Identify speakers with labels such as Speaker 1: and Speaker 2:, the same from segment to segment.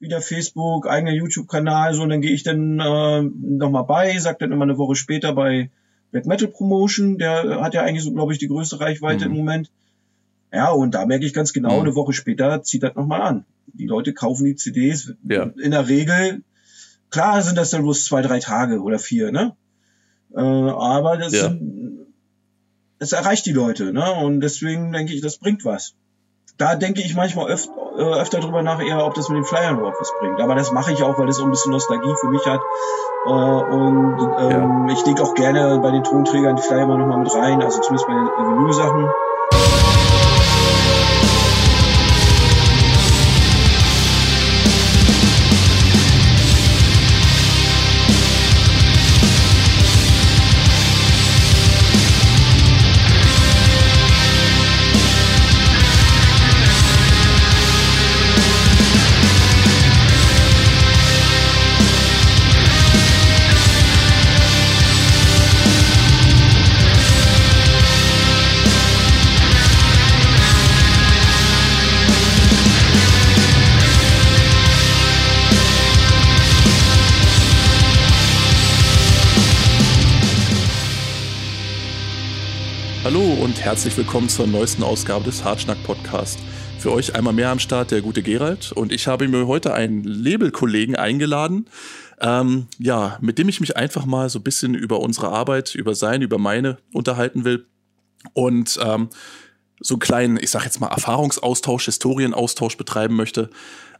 Speaker 1: wieder Facebook, eigener YouTube-Kanal, so, und dann gehe ich dann äh, nochmal bei, sag dann immer eine Woche später bei Black Metal Promotion, der hat ja eigentlich so, glaube ich, die größte Reichweite mhm. im Moment. Ja, und da merke ich ganz genau, mhm. eine Woche später zieht das nochmal an. Die Leute kaufen die CDs ja. in der Regel. Klar sind das dann bloß zwei, drei Tage oder vier, ne? Äh, aber das, ja. das erreicht die Leute, ne? Und deswegen denke ich, das bringt was. Da denke ich manchmal öf äh, öfter drüber nach, eher, ob das mit den Flyern überhaupt was bringt. Aber das mache ich auch, weil das so ein bisschen Nostalgie für mich hat. Äh, und ähm, ja. ich denke auch gerne bei den Tonträgern die Flyer mal nochmal mit rein, also zumindest bei den Vinyl-Sachen.
Speaker 2: Herzlich willkommen zur neuesten Ausgabe des Hartschnack Podcast. Für euch einmal mehr am Start der gute Gerald und ich habe mir heute einen Labelkollegen eingeladen, ähm, ja, mit dem ich mich einfach mal so ein bisschen über unsere Arbeit, über seine, über meine unterhalten will und ähm, so einen kleinen, ich sag jetzt mal Erfahrungsaustausch, Historienaustausch betreiben möchte.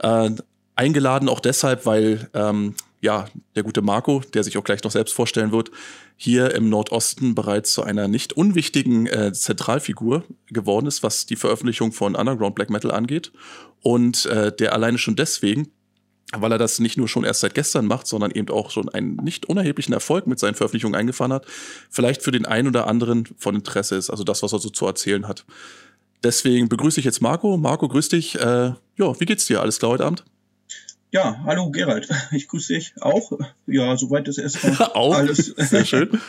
Speaker 2: Äh, eingeladen auch deshalb, weil ähm, ja, der gute Marco, der sich auch gleich noch selbst vorstellen wird, hier im Nordosten bereits zu einer nicht unwichtigen äh, Zentralfigur geworden ist, was die Veröffentlichung von Underground Black Metal angeht. Und äh, der alleine schon deswegen, weil er das nicht nur schon erst seit gestern macht, sondern eben auch schon einen nicht unerheblichen Erfolg mit seinen Veröffentlichungen eingefahren hat, vielleicht für den einen oder anderen von Interesse ist, also das, was er so zu erzählen hat. Deswegen begrüße ich jetzt Marco. Marco, grüß dich. Äh, ja, wie geht's dir? Alles klar heute Abend?
Speaker 1: Ja, hallo Gerald, ich grüße dich auch. Ja, soweit ist erstmal
Speaker 2: auch? alles. Sehr schön.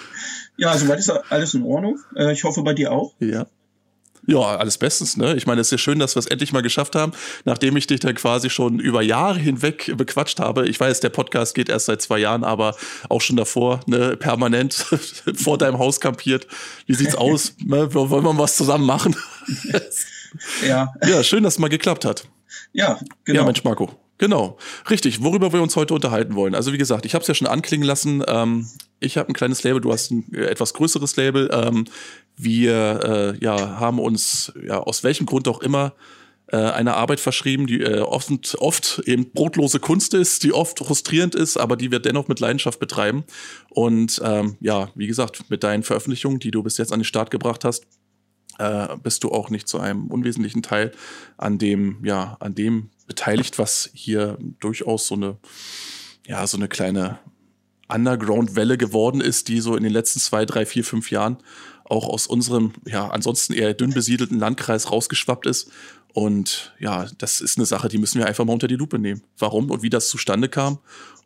Speaker 1: ja, soweit ist alles in Ordnung. Äh, ich hoffe bei dir auch.
Speaker 2: Ja. Ja, alles bestens, ne? Ich meine, es ist ja schön, dass wir es endlich mal geschafft haben, nachdem ich dich dann quasi schon über Jahre hinweg bequatscht habe. Ich weiß, der Podcast geht erst seit zwei Jahren, aber auch schon davor, ne, permanent vor deinem Haus kampiert. Wie sieht's aus? Ne? Wollen wir was zusammen machen? ja. Ja, schön, dass es mal geklappt hat.
Speaker 1: Ja, genau.
Speaker 2: Ja, Mensch, Marco. Genau, richtig. Worüber wir uns heute unterhalten wollen. Also wie gesagt, ich habe es ja schon anklingen lassen. Ähm, ich habe ein kleines Label, du hast ein äh, etwas größeres Label. Ähm, wir äh, ja, haben uns ja aus welchem Grund auch immer äh, eine Arbeit verschrieben, die äh, oft, oft eben brotlose Kunst ist, die oft frustrierend ist, aber die wir dennoch mit Leidenschaft betreiben. Und ähm, ja, wie gesagt, mit deinen Veröffentlichungen, die du bis jetzt an den Start gebracht hast, äh, bist du auch nicht zu einem unwesentlichen Teil an dem, ja, an dem beteiligt, was hier durchaus so eine, ja, so eine kleine Underground-Welle geworden ist, die so in den letzten zwei, drei, vier, fünf Jahren auch aus unserem, ja, ansonsten eher dünn besiedelten Landkreis rausgeschwappt ist. Und ja, das ist eine Sache, die müssen wir einfach mal unter die Lupe nehmen. Warum und wie das zustande kam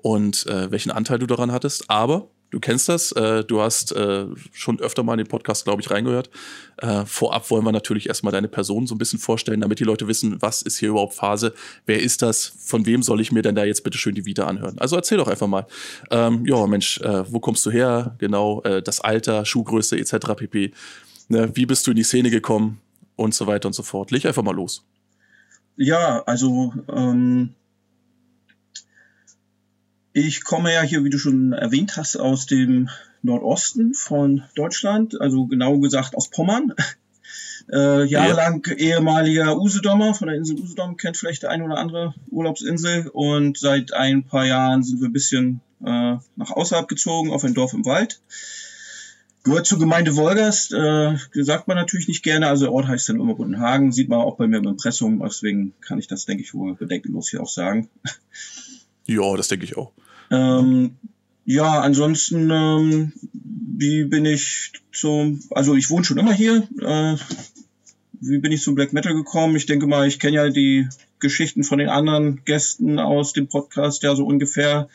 Speaker 2: und äh, welchen Anteil du daran hattest. Aber Du kennst das, äh, du hast äh, schon öfter mal in den Podcast, glaube ich, reingehört. Äh, vorab wollen wir natürlich erstmal deine Person so ein bisschen vorstellen, damit die Leute wissen, was ist hier überhaupt Phase, wer ist das, von wem soll ich mir denn da jetzt bitte schön die Vita anhören. Also erzähl doch einfach mal. Ähm, ja, Mensch, äh, wo kommst du her? Genau, äh, das Alter, Schuhgröße etc. pp. Ne, wie bist du in die Szene gekommen und so weiter und so fort. Leg einfach mal los.
Speaker 1: Ja, also ähm, ich komme ja hier, wie du schon erwähnt hast, aus dem Nordosten von Deutschland, also genau gesagt aus Pommern. Äh, jahrelang ja. ehemaliger Usedomer von der Insel Usedom, kennt vielleicht der ein oder andere Urlaubsinsel. Und seit ein paar Jahren sind wir ein bisschen äh, nach außerhalb gezogen, auf ein Dorf im Wald. Gehört zur Gemeinde Wolgast, äh, sagt man natürlich nicht gerne, also der Ort heißt dann immer Bundenhagen, sieht man auch bei mir im Impressum, deswegen kann ich das, denke ich, wohl bedenkenlos hier auch sagen.
Speaker 2: Ja, das denke ich auch.
Speaker 1: Ähm, ja, ansonsten, ähm, wie bin ich zum, also ich wohne schon immer hier. Äh, wie bin ich zum Black Metal gekommen? Ich denke mal, ich kenne ja die Geschichten von den anderen Gästen aus dem Podcast ja so ungefähr.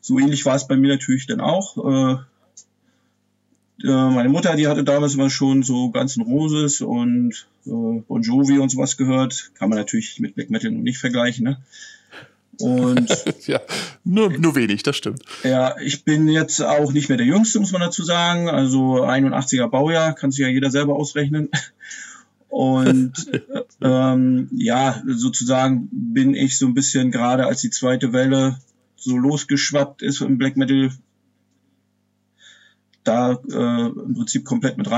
Speaker 1: So ähnlich war es bei mir natürlich dann auch. Äh, äh, meine Mutter, die hatte damals immer schon so ganzen Roses und äh, Bon Jovi und sowas gehört. Kann man natürlich mit Black Metal noch nicht vergleichen, ne? Und
Speaker 2: ja, nur, nur wenig, das stimmt.
Speaker 1: Ja, ich bin jetzt auch nicht mehr der Jüngste, muss man dazu sagen. Also 81er Baujahr, kann sich ja jeder selber ausrechnen. Und ähm, ja, sozusagen bin ich so ein bisschen gerade als die zweite Welle so losgeschwappt ist im Black Metal, da äh, im Prinzip komplett mit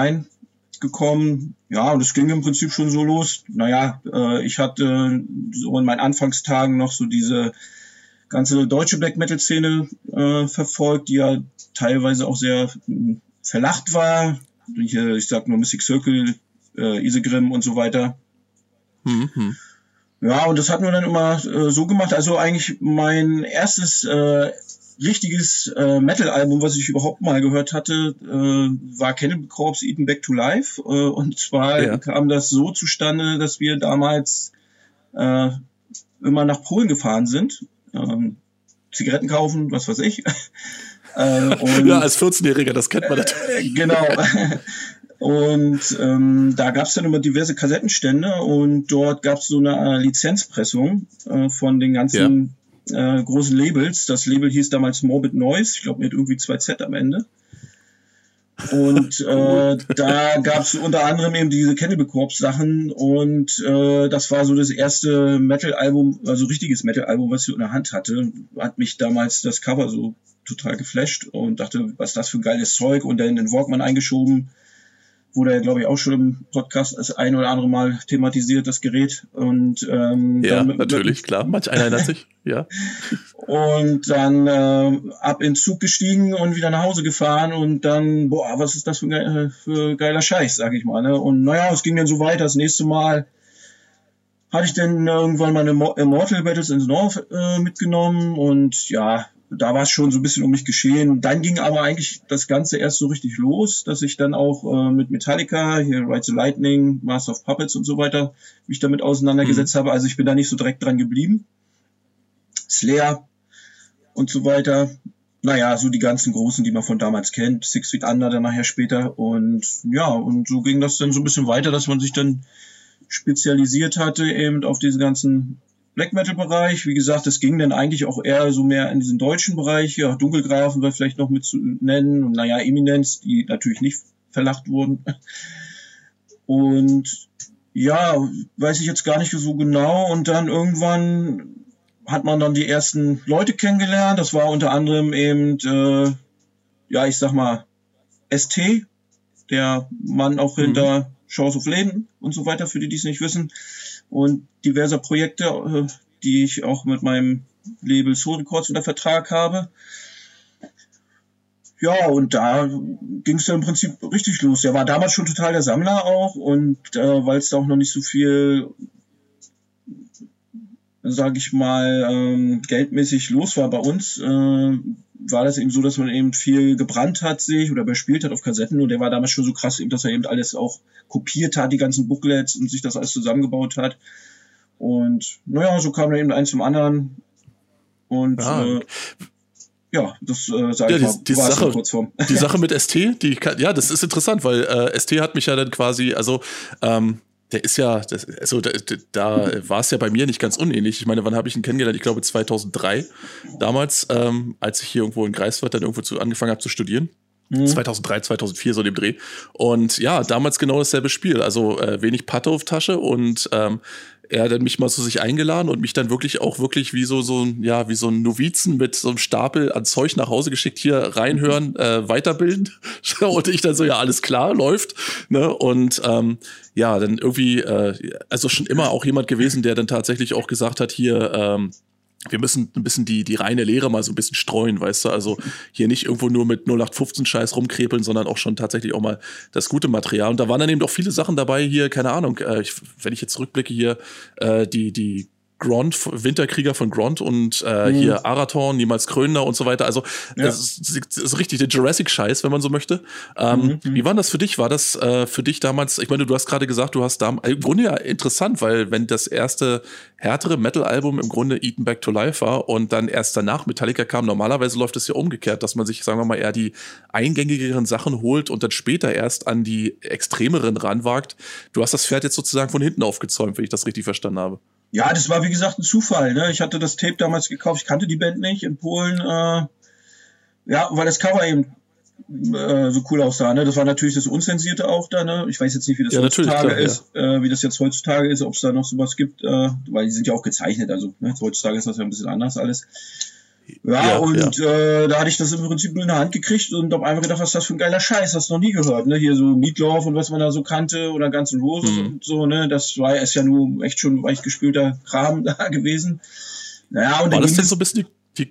Speaker 1: reingekommen. Ja, und es ging im Prinzip schon so los. Naja, äh, ich hatte so in meinen Anfangstagen noch so diese ganze deutsche Black Metal Szene äh, verfolgt, die ja teilweise auch sehr äh, verlacht war. Ich, ich sag nur Mystic Circle, äh, Isegrim und so weiter. Mhm. Ja, und das hatten wir dann immer äh, so gemacht. Also eigentlich mein erstes äh, richtiges äh, Metal-Album, was ich überhaupt mal gehört hatte, äh, war Cannibal Corpse Eaten Back to Life. Äh, und zwar ja. kam das so zustande, dass wir damals äh, immer nach Polen gefahren sind. Ähm, Zigaretten kaufen, was weiß ich.
Speaker 2: äh, und, ja, als 14-Jähriger, das kennt man natürlich.
Speaker 1: Äh, genau. Und ähm, da gab es dann immer diverse Kassettenstände und dort gab es so eine äh, Lizenzpressung äh, von den ganzen. Äh, großen Labels. Das Label hieß damals Morbid Noise, ich glaube mit irgendwie zwei Z am Ende. Und äh, da gab es unter anderem eben diese Cannibal Corpse Sachen und äh, das war so das erste Metal-Album, also richtiges Metal-Album, was ich in der Hand hatte. Hat mich damals das Cover so total geflasht und dachte, was das für geiles Zeug und dann den Walkman eingeschoben wurde ja, glaube ich, auch schon im Podcast das ein oder andere Mal thematisiert, das Gerät. Und ähm,
Speaker 2: ja, dann, natürlich, klar. Manch einer erinnert sich, ja.
Speaker 1: Und dann äh, ab in Zug gestiegen und wieder nach Hause gefahren und dann, boah, was ist das für, ein für geiler Scheiß, sag ich mal. Ne? Und naja, es ging dann so weiter. Das nächste Mal hatte ich dann irgendwann meine Immortal Battles in the North äh, mitgenommen und ja, da war es schon so ein bisschen um mich geschehen. Dann ging aber eigentlich das Ganze erst so richtig los, dass ich dann auch äh, mit Metallica, hier Ride the Lightning, Master of Puppets und so weiter, mich damit auseinandergesetzt mhm. habe. Also ich bin da nicht so direkt dran geblieben. Slayer und so weiter. Naja, so die ganzen großen, die man von damals kennt. Six Feet Under dann nachher später. Und ja, und so ging das dann so ein bisschen weiter, dass man sich dann spezialisiert hatte eben auf diese ganzen Black Metal Bereich. Wie gesagt, es ging dann eigentlich auch eher so mehr in diesen deutschen Bereich. Ja, Dunkelgrafen war vielleicht noch mit zu nennen und naja, Eminenz, die natürlich nicht verlacht wurden. Und ja, weiß ich jetzt gar nicht so genau. Und dann irgendwann hat man dann die ersten Leute kennengelernt. Das war unter anderem eben, äh, ja, ich sag mal, ST, der Mann auch hinter mhm. Shows of Leben und so weiter, für die, die es nicht wissen und diverser Projekte, äh, die ich auch mit meinem Label Soul Records unter Vertrag habe. Ja, und da ging es dann im Prinzip richtig los. Der war damals schon total der Sammler auch und äh, weil es da auch noch nicht so viel, sage ich mal, ähm, geldmäßig los war bei uns, äh, war das eben so, dass man eben viel gebrannt hat sich oder bespielt hat auf Kassetten und der war damals schon so krass, eben, dass er eben alles auch kopiert hat, die ganzen Booklets und sich das alles zusammengebaut hat. Und naja, so kam dann eben eins zum anderen. Und ah. äh, ja, das äh, sage ja, ich mal,
Speaker 2: die, die Sache, Kurzform. Die Sache mit ST, die kann, ja, das ist interessant, weil äh, ST hat mich ja dann quasi, also ähm, der ist ja, das, also da, da war es ja bei mir nicht ganz unähnlich. Ich meine, wann habe ich ihn kennengelernt? Ich glaube 2003. Damals, ähm, als ich hier irgendwo in Greifswald dann irgendwo zu, angefangen habe zu studieren. Mhm. 2003, 2004 so dem Dreh. Und ja, damals genau dasselbe Spiel. Also äh, wenig Patte auf Tasche und ähm, er hat dann mich mal zu sich eingeladen und mich dann wirklich auch wirklich wie so, so ja, wie so ein Novizen mit so einem Stapel an Zeug nach Hause geschickt, hier reinhören, äh, weiterbilden. und ich dann so, ja, alles klar, läuft. Ne? Und ähm, ja, dann irgendwie, äh, also schon immer auch jemand gewesen, der dann tatsächlich auch gesagt hat, hier, ähm, wir müssen ein bisschen die, die reine Lehre mal so ein bisschen streuen, weißt du? Also hier nicht irgendwo nur mit 0815 Scheiß rumkrepeln, sondern auch schon tatsächlich auch mal das gute Material. Und da waren dann eben auch viele Sachen dabei hier, keine Ahnung, äh, ich, wenn ich jetzt zurückblicke hier, äh, die, die Grond, Winterkrieger von Grond und äh, mhm. hier Arathorn, niemals Kröner und so weiter. Also ja. das, ist, das ist richtig der Jurassic-Scheiß, wenn man so möchte. Ähm, mhm, mhm. Wie war das für dich? War das äh, für dich damals, ich meine, du hast gerade gesagt, du hast da im Grunde ja interessant, weil wenn das erste härtere Metal-Album im Grunde Eaten Back to Life war und dann erst danach Metallica kam, normalerweise läuft es ja umgekehrt, dass man sich, sagen wir mal, eher die eingängigeren Sachen holt und dann später erst an die extremeren ranwagt. Du hast das Pferd jetzt sozusagen von hinten aufgezäumt, wenn ich das richtig verstanden habe.
Speaker 1: Ja, das war wie gesagt ein Zufall. Ne? Ich hatte das Tape damals gekauft, ich kannte die Band nicht in Polen. Äh, ja, weil das Cover eben äh, so cool aussah. Ne? Das war natürlich das Unzensierte auch da. Ne? Ich weiß jetzt nicht, wie das ja, heutzutage klar, ist, ja. äh, wie das jetzt heutzutage ist, ob es da noch sowas gibt, äh, weil die sind ja auch gezeichnet. Also ne? heutzutage ist das ja ein bisschen anders alles. Ja, ja und ja. Äh, da hatte ich das im Prinzip nur in der Hand gekriegt und hab einfach gedacht, was ist das für ein geiler Scheiß, hast du noch nie gehört, ne? Hier so Meatloaf und was man da so kannte oder ganzen Roses mhm. und so, ne? Das war ist ja nur echt schon weich gespülter Kram da gewesen.
Speaker 2: Naja, und war das denn so ein bisschen die, die,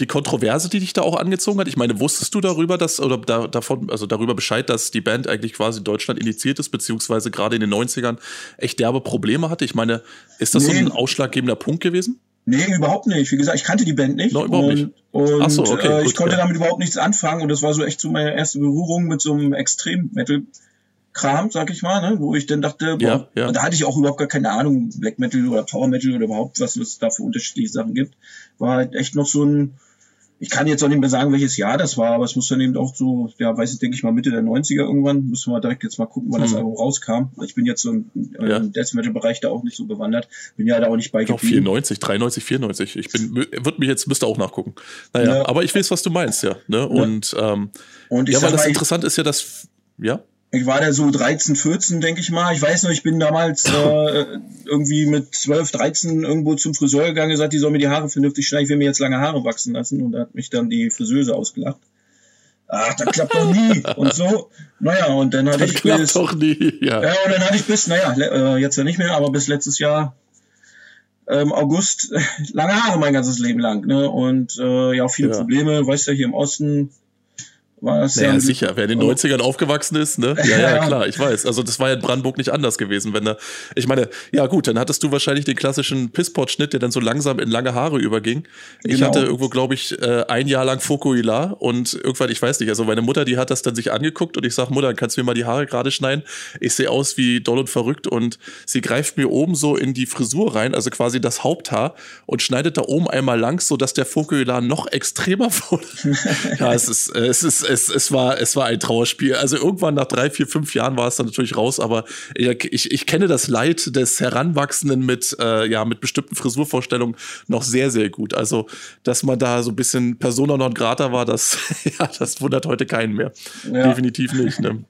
Speaker 2: die Kontroverse, die dich da auch angezogen hat? Ich meine, wusstest du darüber, dass, oder da, davon, also darüber Bescheid, dass die Band eigentlich quasi in Deutschland indiziert ist, beziehungsweise gerade in den 90ern echt derbe Probleme hatte? Ich meine, ist das nee. so ein ausschlaggebender Punkt gewesen?
Speaker 1: Nee, überhaupt nicht. Wie gesagt, ich kannte die Band nicht.
Speaker 2: No, überhaupt und, nicht.
Speaker 1: Und so, okay, äh, ich gut, konnte ja. damit überhaupt nichts anfangen. Und das war so echt so meine erste Berührung mit so einem Extrem-Metal-Kram, sag ich mal, ne? wo ich dann dachte, boah, ja, ja. und da hatte ich auch überhaupt gar keine Ahnung, Black Metal oder Power Metal oder überhaupt was, was es da für unterschiedliche Sachen gibt. War halt echt noch so ein, ich kann jetzt auch nicht mehr sagen, welches Jahr das war, aber es muss dann eben auch so, ja, weiß ich, denke ich mal, Mitte der 90er irgendwann. Müssen wir direkt jetzt mal gucken, wann hm. das Album rauskam. Ich bin jetzt so im, ja. im Death Metal-Bereich da auch nicht so bewandert. Bin ja da auch nicht bei
Speaker 2: geblieben. 94, 93, 94. Ich bin, wird mich jetzt, müsste auch nachgucken. Naja, ja. aber ich weiß, was du meinst, ja. Ne? Und, ähm, Und ich ja, weil das interessant ist ja, dass, ja
Speaker 1: ich war da so 13, 14, denke ich mal. Ich weiß noch, ich bin damals äh, irgendwie mit 12, 13 irgendwo zum Friseur gegangen, gesagt, die soll mir die Haare vernünftig schneiden, ich will mir jetzt lange Haare wachsen lassen. Und da hat mich dann die Friseuse ausgelacht. Ach, das klappt doch nie. Und so, naja, und dann hatte das ich
Speaker 2: klappt bis, doch nie, ja.
Speaker 1: ja. und dann hatte ich bis, naja, äh, jetzt ja nicht mehr, aber bis letztes Jahr ähm, August lange Haare mein ganzes Leben lang. Ne? Und äh, ja, viele ja. Probleme, weißt du, hier im Osten
Speaker 2: war es naja, ja sicher, wer in den 90ern aufgewachsen ist, ne? Ja, ja, klar, ich weiß. Also das war ja in Brandenburg nicht anders gewesen, wenn da. Ich meine, ja gut, dann hattest du wahrscheinlich den klassischen Pisspot-Schnitt, der dann so langsam in lange Haare überging. Ich genau. hatte irgendwo, glaube ich, äh, ein Jahr lang Fokuhila und irgendwann, ich weiß nicht, also meine Mutter, die hat das dann sich angeguckt und ich sag, Mutter, kannst du mir mal die Haare gerade schneiden? Ich sehe aus wie doll und verrückt und sie greift mir oben so in die Frisur rein, also quasi das Haupthaar und schneidet da oben einmal lang, so dass der Fokuhila noch extremer wurde. ja, es ist, es ist, es, es, war, es war ein Trauerspiel. Also irgendwann nach drei, vier, fünf Jahren war es dann natürlich raus, aber ich, ich kenne das Leid des Heranwachsenden mit, äh, ja, mit bestimmten Frisurvorstellungen noch sehr, sehr gut. Also, dass man da so ein bisschen Persona non grata war, das, ja, das wundert heute keinen mehr. Ja. Definitiv nicht. Ne?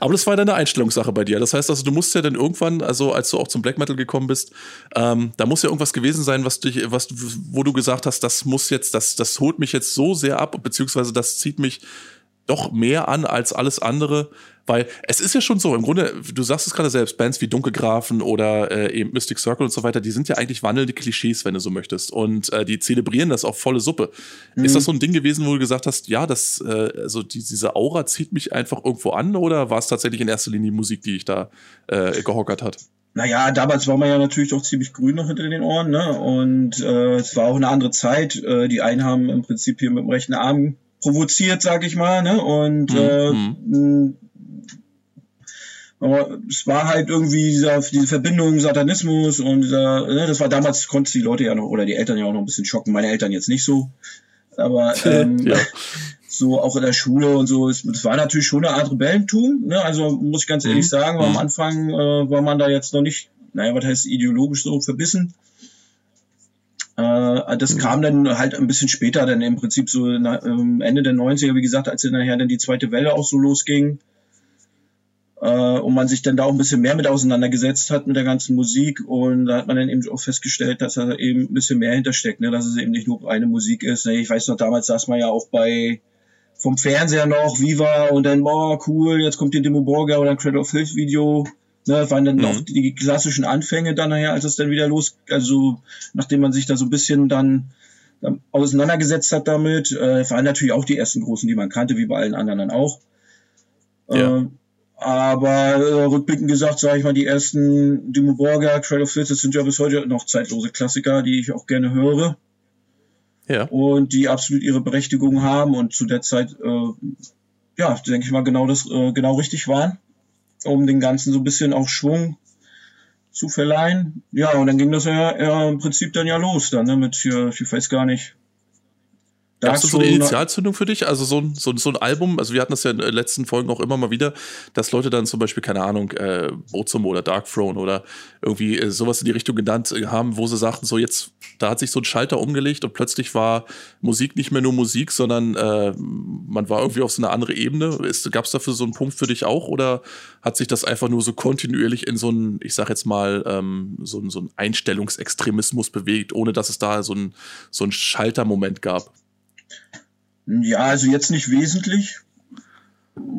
Speaker 2: Aber das war deine Einstellungssache bei dir. Das heißt also, du musst ja dann irgendwann, also als du auch zum Black Metal gekommen bist, ähm, da muss ja irgendwas gewesen sein, was dich, was, wo du gesagt hast, das muss jetzt, das, das holt mich jetzt so sehr ab, beziehungsweise das zieht mich doch mehr an als alles andere, weil es ist ja schon so, im Grunde, du sagst es gerade selbst, Bands wie Dunkelgrafen oder äh, eben Mystic Circle und so weiter, die sind ja eigentlich wandelnde Klischees, wenn du so möchtest. Und äh, die zelebrieren das auf volle Suppe. Mhm. Ist das so ein Ding gewesen, wo du gesagt hast, ja, das, äh, also die, diese Aura zieht mich einfach irgendwo an oder war es tatsächlich in erster Linie die Musik, die ich da äh, gehockert hat?
Speaker 1: Naja, damals war man ja natürlich doch ziemlich grün noch hinter den Ohren, ne? Und äh, es war auch eine andere Zeit. Äh, die einen haben im Prinzip hier mit dem rechten Arm provoziert, sag ich mal, ne? Und mhm. äh, mhm. aber es war halt irgendwie dieser, diese Verbindung Satanismus und dieser, ne, das war damals, konnte die Leute ja noch, oder die Eltern ja auch noch ein bisschen schocken, meine Eltern jetzt nicht so. Aber ähm, ja. so auch in der Schule und so, es, es war natürlich schon eine Art Rebellentum, ne? Also muss ich ganz ehrlich mhm. sagen, am mhm. Anfang äh, war man da jetzt noch nicht, naja, was heißt ideologisch so verbissen. Äh, das mhm. kam dann halt ein bisschen später, dann im Prinzip so na, ähm, Ende der 90er, wie gesagt, als dann nachher dann die zweite Welle auch so losging äh, und man sich dann da auch ein bisschen mehr mit auseinandergesetzt hat mit der ganzen Musik und da hat man dann eben auch festgestellt, dass da eben ein bisschen mehr hintersteckt, ne? dass es eben nicht nur eine Musik ist. Ne? Ich weiß noch, damals saß man ja auch bei vom Fernseher noch, Viva und dann, boah, cool, jetzt kommt die Demo Borger oder ein Cradle of Filth Video Ne, waren dann mhm. auch die klassischen Anfänge dann nachher, als es dann wieder los, also nachdem man sich da so ein bisschen dann, dann auseinandergesetzt hat damit, äh, waren natürlich auch die ersten großen, die man kannte, wie bei allen anderen dann auch. Ja. Äh, aber äh, rückblickend gesagt, sage ich mal, die ersten Dimo Borger, Cradle of Filth, sind ja bis heute noch zeitlose Klassiker, die ich auch gerne höre. Ja. Und die absolut ihre Berechtigung haben und zu der Zeit, äh, ja, denke ich mal, genau das, äh, genau richtig waren um den Ganzen so ein bisschen auch Schwung zu verleihen. Ja, und dann ging das ja, ja im Prinzip dann ja los, dann, ne, mit, ich weiß gar nicht,
Speaker 2: Gab es so eine Initialzündung für dich? Also so ein, so, so ein Album, also wir hatten das ja in den letzten Folgen auch immer mal wieder, dass Leute dann zum Beispiel, keine Ahnung, äh, Bozum oder Dark Throne oder irgendwie äh, sowas in die Richtung genannt äh, haben, wo sie sagten, so jetzt, da hat sich so ein Schalter umgelegt und plötzlich war Musik nicht mehr nur Musik, sondern äh, man war irgendwie auf so eine andere Ebene. Gab es dafür so einen Punkt für dich auch oder hat sich das einfach nur so kontinuierlich in so ein, ich sag jetzt mal, ähm, so, so ein Einstellungsextremismus bewegt, ohne dass es da so ein, so ein Schaltermoment gab?
Speaker 1: Ja, also jetzt nicht wesentlich.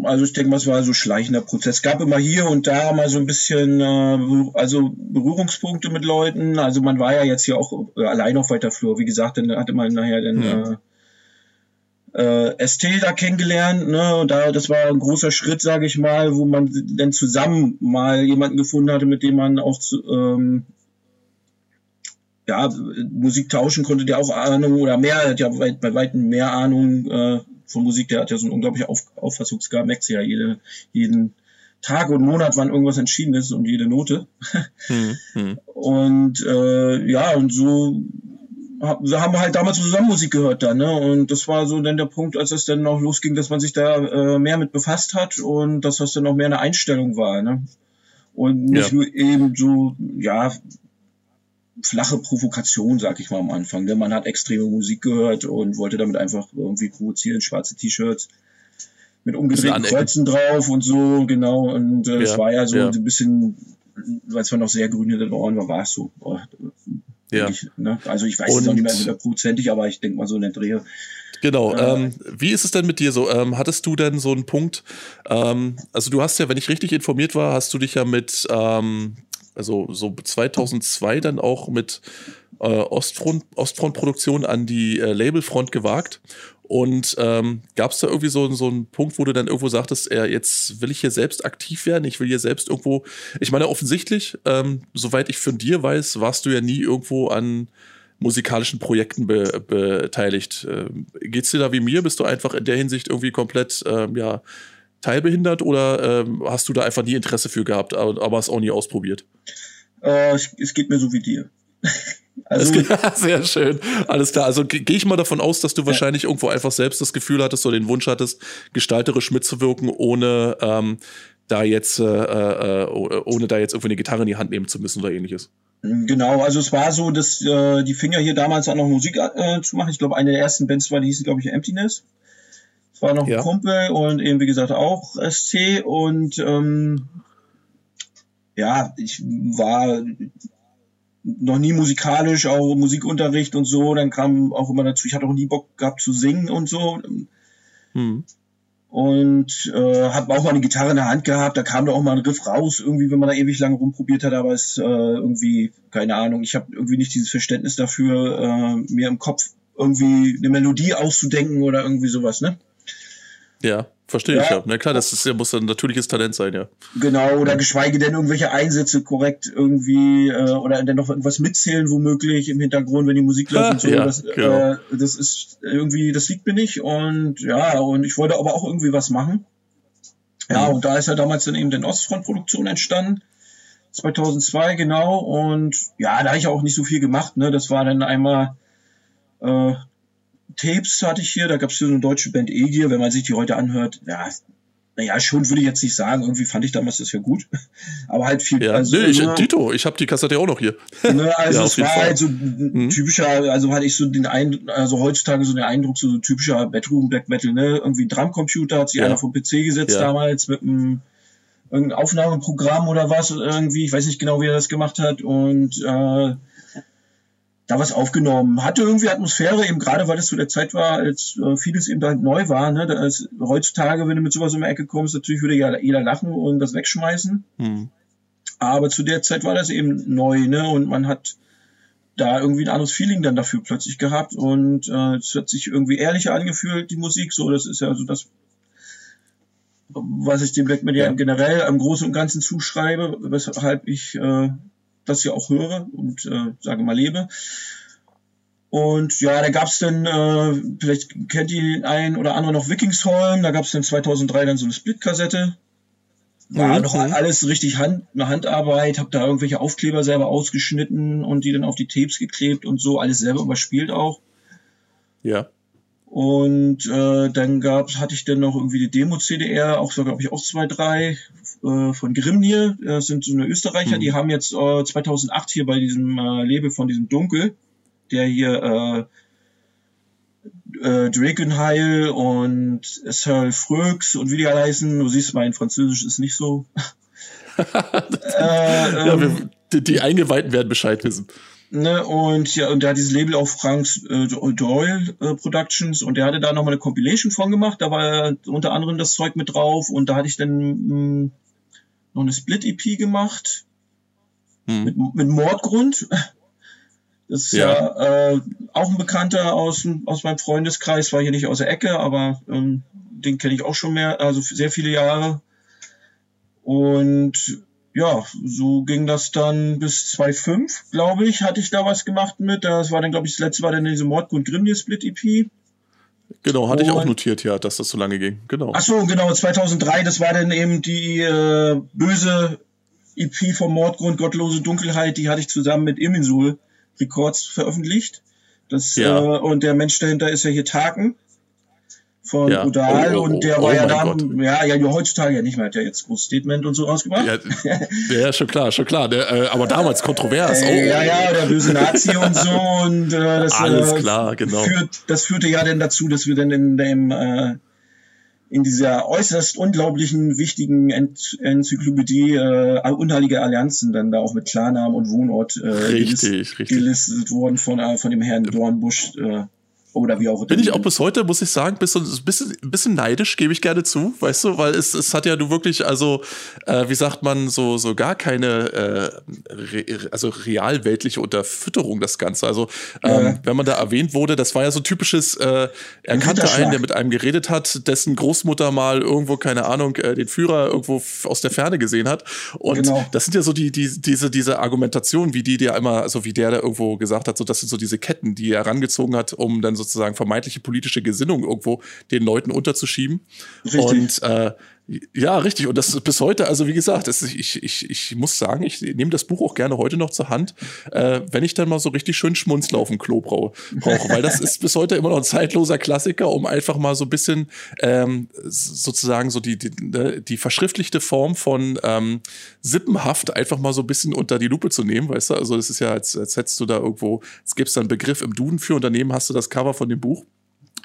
Speaker 1: Also ich denke mal, es war so ein schleichender Prozess. Es gab immer hier und da mal so ein bisschen äh, also Berührungspunkte mit Leuten. Also man war ja jetzt hier auch äh, allein auf weiter Flur. Wie gesagt, dann hatte man nachher dann mhm. äh, äh, ST da kennengelernt. Ne? Und da, das war ein großer Schritt, sage ich mal, wo man dann zusammen mal jemanden gefunden hatte, mit dem man auch zu, ähm, ja, Musik tauschen konnte der auch Ahnung oder mehr, er hat ja weit, bei weitem mehr Ahnung äh, von Musik, der hat ja so ein unglaublich Auf, Auffassungsgabe, merkst ja jede, jeden Tag und Monat, wann irgendwas entschieden ist und jede Note. hm, hm. Und äh, ja, und so wir haben halt damals zusammen Musik gehört dann, ne? Und das war so dann der Punkt, als es dann noch losging, dass man sich da äh, mehr mit befasst hat und dass das dann noch mehr eine Einstellung war, ne? Und nicht ja. nur eben so, ja, flache Provokation, sag ich mal am Anfang. Denn man hat extreme Musik gehört und wollte damit einfach irgendwie provozieren, schwarze T-Shirts mit umgedrehten Kreuzen drauf und so, genau. Und äh, ja, es war ja so ja. ein bisschen, weil es war noch sehr grün in den Ohren war, war es so. Oh, ja. Ich, ne? Also ich weiß es auch nicht mehr hundertprozentig, aber ich denke mal so in der Drehe.
Speaker 2: Genau. Äh, ähm, wie ist es denn mit dir so? Ähm, hattest du denn so einen Punkt? Ähm, also du hast ja, wenn ich richtig informiert war, hast du dich ja mit ähm, also so 2002 dann auch mit äh, Ostfront, Ostfront-Produktion an die äh, Labelfront gewagt. Und ähm, gab es da irgendwie so, so einen Punkt, wo du dann irgendwo sagtest, äh, jetzt will ich hier selbst aktiv werden, ich will hier selbst irgendwo, ich meine offensichtlich, ähm, soweit ich von dir weiß, warst du ja nie irgendwo an musikalischen Projekten be beteiligt. Ähm, geht's dir da wie mir? Bist du einfach in der Hinsicht irgendwie komplett, ähm, ja, teilbehindert oder ähm, hast du da einfach nie Interesse für gehabt, aber, aber es auch nie ausprobiert?
Speaker 1: Äh, es, geht mir so wie dir.
Speaker 2: Also, sehr schön. Alles klar. Also gehe ich mal davon aus, dass du ja. wahrscheinlich irgendwo einfach selbst das Gefühl hattest oder den Wunsch hattest, gestalterisch mitzuwirken, ohne ähm, da jetzt, äh, äh, ohne da jetzt irgendwie eine Gitarre in die Hand nehmen zu müssen oder ähnliches.
Speaker 1: Genau, also es war so, dass äh, die Finger hier damals an noch Musik äh, zu machen. Ich glaube, eine der ersten Bands war, die hieß, glaube ich, Emptiness. Es war noch ja. ein Kumpel und eben, wie gesagt, auch SC und ähm, ja, ich war noch nie musikalisch, auch Musikunterricht und so, dann kam auch immer dazu, ich hatte auch nie Bock gehabt zu singen und so. Hm. Und äh, habe auch mal eine Gitarre in der Hand gehabt, da kam da auch mal ein Riff raus, irgendwie, wenn man da ewig lange rumprobiert hat, aber es äh, irgendwie, keine Ahnung, ich habe irgendwie nicht dieses Verständnis dafür, äh, mir im Kopf irgendwie eine Melodie auszudenken oder irgendwie sowas, ne?
Speaker 2: Ja, verstehe ja. ich ja. Na klar, das ist, ja, muss ein natürliches Talent sein, ja.
Speaker 1: Genau, oder geschweige denn irgendwelche Einsätze korrekt irgendwie äh, oder dann noch irgendwas mitzählen, womöglich im Hintergrund, wenn die Musik läuft und so. Ja, das, genau. äh, das ist irgendwie, das liegt mir nicht und ja, und ich wollte aber auch irgendwie was machen. Ja, mhm. und da ist ja damals dann eben den Ostfront-Produktion entstanden. 2002 genau und ja, da habe ich auch nicht so viel gemacht, ne, das war dann einmal äh, Tapes hatte ich hier, da gab es hier so eine deutsche Band Egir, wenn man sich die heute anhört, ja, naja, schon würde ich jetzt nicht sagen, irgendwie fand ich damals das ja gut, aber halt viel.
Speaker 2: Ja, also, nee, ich, ne, Tito, ich habe die Kassette auch noch hier.
Speaker 1: Ne, also ja, es war Fall. halt so ein mhm. typischer, also hatte ich so den Eindruck, also heutzutage so den Eindruck, so, so typischer Bedroom Black Metal, ne, irgendwie ein Drumcomputer hat sich ja. einer vom PC gesetzt ja. damals mit einem irgendein Aufnahmeprogramm oder was irgendwie, ich weiß nicht genau, wie er das gemacht hat und äh, da was aufgenommen. Hatte irgendwie Atmosphäre, eben gerade weil es zu der Zeit war, als äh, vieles eben halt neu war. Ne? Da ist, heutzutage, wenn du mit sowas um die Ecke kommst, natürlich würde ja jeder lachen und das wegschmeißen. Hm. Aber zu der Zeit war das eben neu, ne? Und man hat da irgendwie ein anderes Feeling dann dafür plötzlich gehabt und äh, es hat sich irgendwie ehrlicher angefühlt, die Musik. So, das ist ja so das, was ich dem Black Media ja. generell am Großen und Ganzen zuschreibe, weshalb ich äh, das ja auch höre und äh, sage mal lebe. Und ja, da gab es dann, äh, vielleicht kennt ihr einen oder andere noch Wikingsholm, da gab es dann 2003 dann so eine Split-Kassette. War mhm. noch alles richtig Hand, eine Handarbeit, hab da irgendwelche Aufkleber selber ausgeschnitten und die dann auf die Tapes geklebt und so, alles selber überspielt auch.
Speaker 2: Ja.
Speaker 1: Und äh, dann gab's, hatte ich dann noch irgendwie die Demo-CDR, auch so glaube ich auch zwei, drei äh, von Grimnir. Das sind so eine Österreicher, mhm. die haben jetzt äh, 2008 hier bei diesem äh, Label von diesem Dunkel, der hier äh, äh, Dragonheil und Searle Fröx und wie die alle heißen. Du siehst, mein Französisch ist nicht so.
Speaker 2: äh, ähm, ja, wir, die, die Eingeweihten werden Bescheid wissen.
Speaker 1: Ne, und ja, und der hat dieses Label auf Franks äh, Doyle äh, Productions und der hatte da nochmal eine Compilation von gemacht, da war unter anderem das Zeug mit drauf und da hatte ich dann mh, hm, noch eine Split-EP gemacht hm. mit, mit Mordgrund. Das ist ja, ja äh, auch ein Bekannter aus, aus meinem Freundeskreis, war hier nicht aus der Ecke, aber ähm, den kenne ich auch schon mehr, also sehr viele Jahre. Und ja, so ging das dann bis 2.5, glaube ich, hatte ich da was gemacht mit. Das war dann, glaube ich, das letzte war dann diese Mordgrund Grimnir Split EP.
Speaker 2: Genau, hatte ich auch notiert, ja, dass das so lange ging. Genau.
Speaker 1: Ach so, genau, 2003, das war dann eben die äh, böse EP vom Mordgrund Gottlose Dunkelheit, die hatte ich zusammen mit Iminsul Records veröffentlicht. Das, ja. äh, und der Mensch dahinter ist ja hier Taken von ja. Udal oh, oh, und der oh, war ja dann, ja, ja, ja, heutzutage ja nicht mehr, hat ja jetzt groß Statement und so rausgebracht.
Speaker 2: Ja, ja schon klar, schon klar, der, äh, aber damals kontrovers.
Speaker 1: Oh, ja, ja, der böse Nazi und so und äh, das,
Speaker 2: Alles äh, klar, genau.
Speaker 1: Führt, das führte ja dann dazu, dass wir dann in dem äh, in dieser äußerst unglaublichen, wichtigen Ent Enzyklopädie äh, unheilige Allianzen dann da auch mit Klarnamen und Wohnort äh,
Speaker 2: richtig, gelistet, richtig.
Speaker 1: gelistet worden von, äh, von dem Herrn Dornbusch. Äh, oder wie auch
Speaker 2: immer. Bin ich auch bis heute, muss ich sagen, bisschen, bisschen, bisschen neidisch, gebe ich gerne zu, weißt du, weil es, es hat ja du wirklich, also, äh, wie sagt man, so, so gar keine, äh, re, also realweltliche Unterfütterung, das Ganze. Also, ähm, ja. wenn man da erwähnt wurde, das war ja so typisches, äh, er kannte einen, der mit einem geredet hat, dessen Großmutter mal irgendwo, keine Ahnung, äh, den Führer irgendwo aus der Ferne gesehen hat. Und genau. das sind ja so die, die, diese, diese Argumentation, wie die dir immer, also wie der da irgendwo gesagt hat, so, das sind so diese Ketten, die er herangezogen hat, um dann sozusagen vermeintliche politische Gesinnung irgendwo den Leuten unterzuschieben. Richtig. Und äh, ja, richtig. Und das ist bis heute, also wie gesagt, ist, ich, ich, ich muss sagen, ich nehme das Buch auch gerne heute noch zur Hand, äh, wenn ich dann mal so richtig schön Schmunzler auf dem Klo brauche. Weil das ist bis heute immer noch ein zeitloser Klassiker, um einfach mal so ein bisschen ähm, sozusagen so die, die, ne, die verschriftlichte Form von ähm, Sippenhaft einfach mal so ein bisschen unter die Lupe zu nehmen, weißt du? Also das ist ja, als, als hättest du da irgendwo, es gibt da einen Begriff im Duden für und daneben hast du das Cover von dem Buch.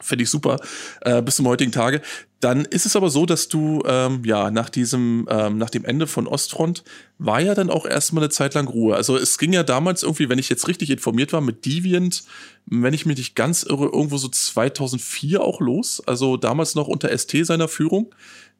Speaker 2: Finde ich super, äh, bis zum heutigen Tage. Dann ist es aber so, dass du, ähm, ja, nach diesem, ähm, nach dem Ende von Ostfront war ja dann auch erstmal eine Zeit lang Ruhe. Also es ging ja damals irgendwie, wenn ich jetzt richtig informiert war, mit Deviant, wenn ich mich nicht ganz irre, irgendwo so 2004 auch los. Also damals noch unter ST seiner Führung.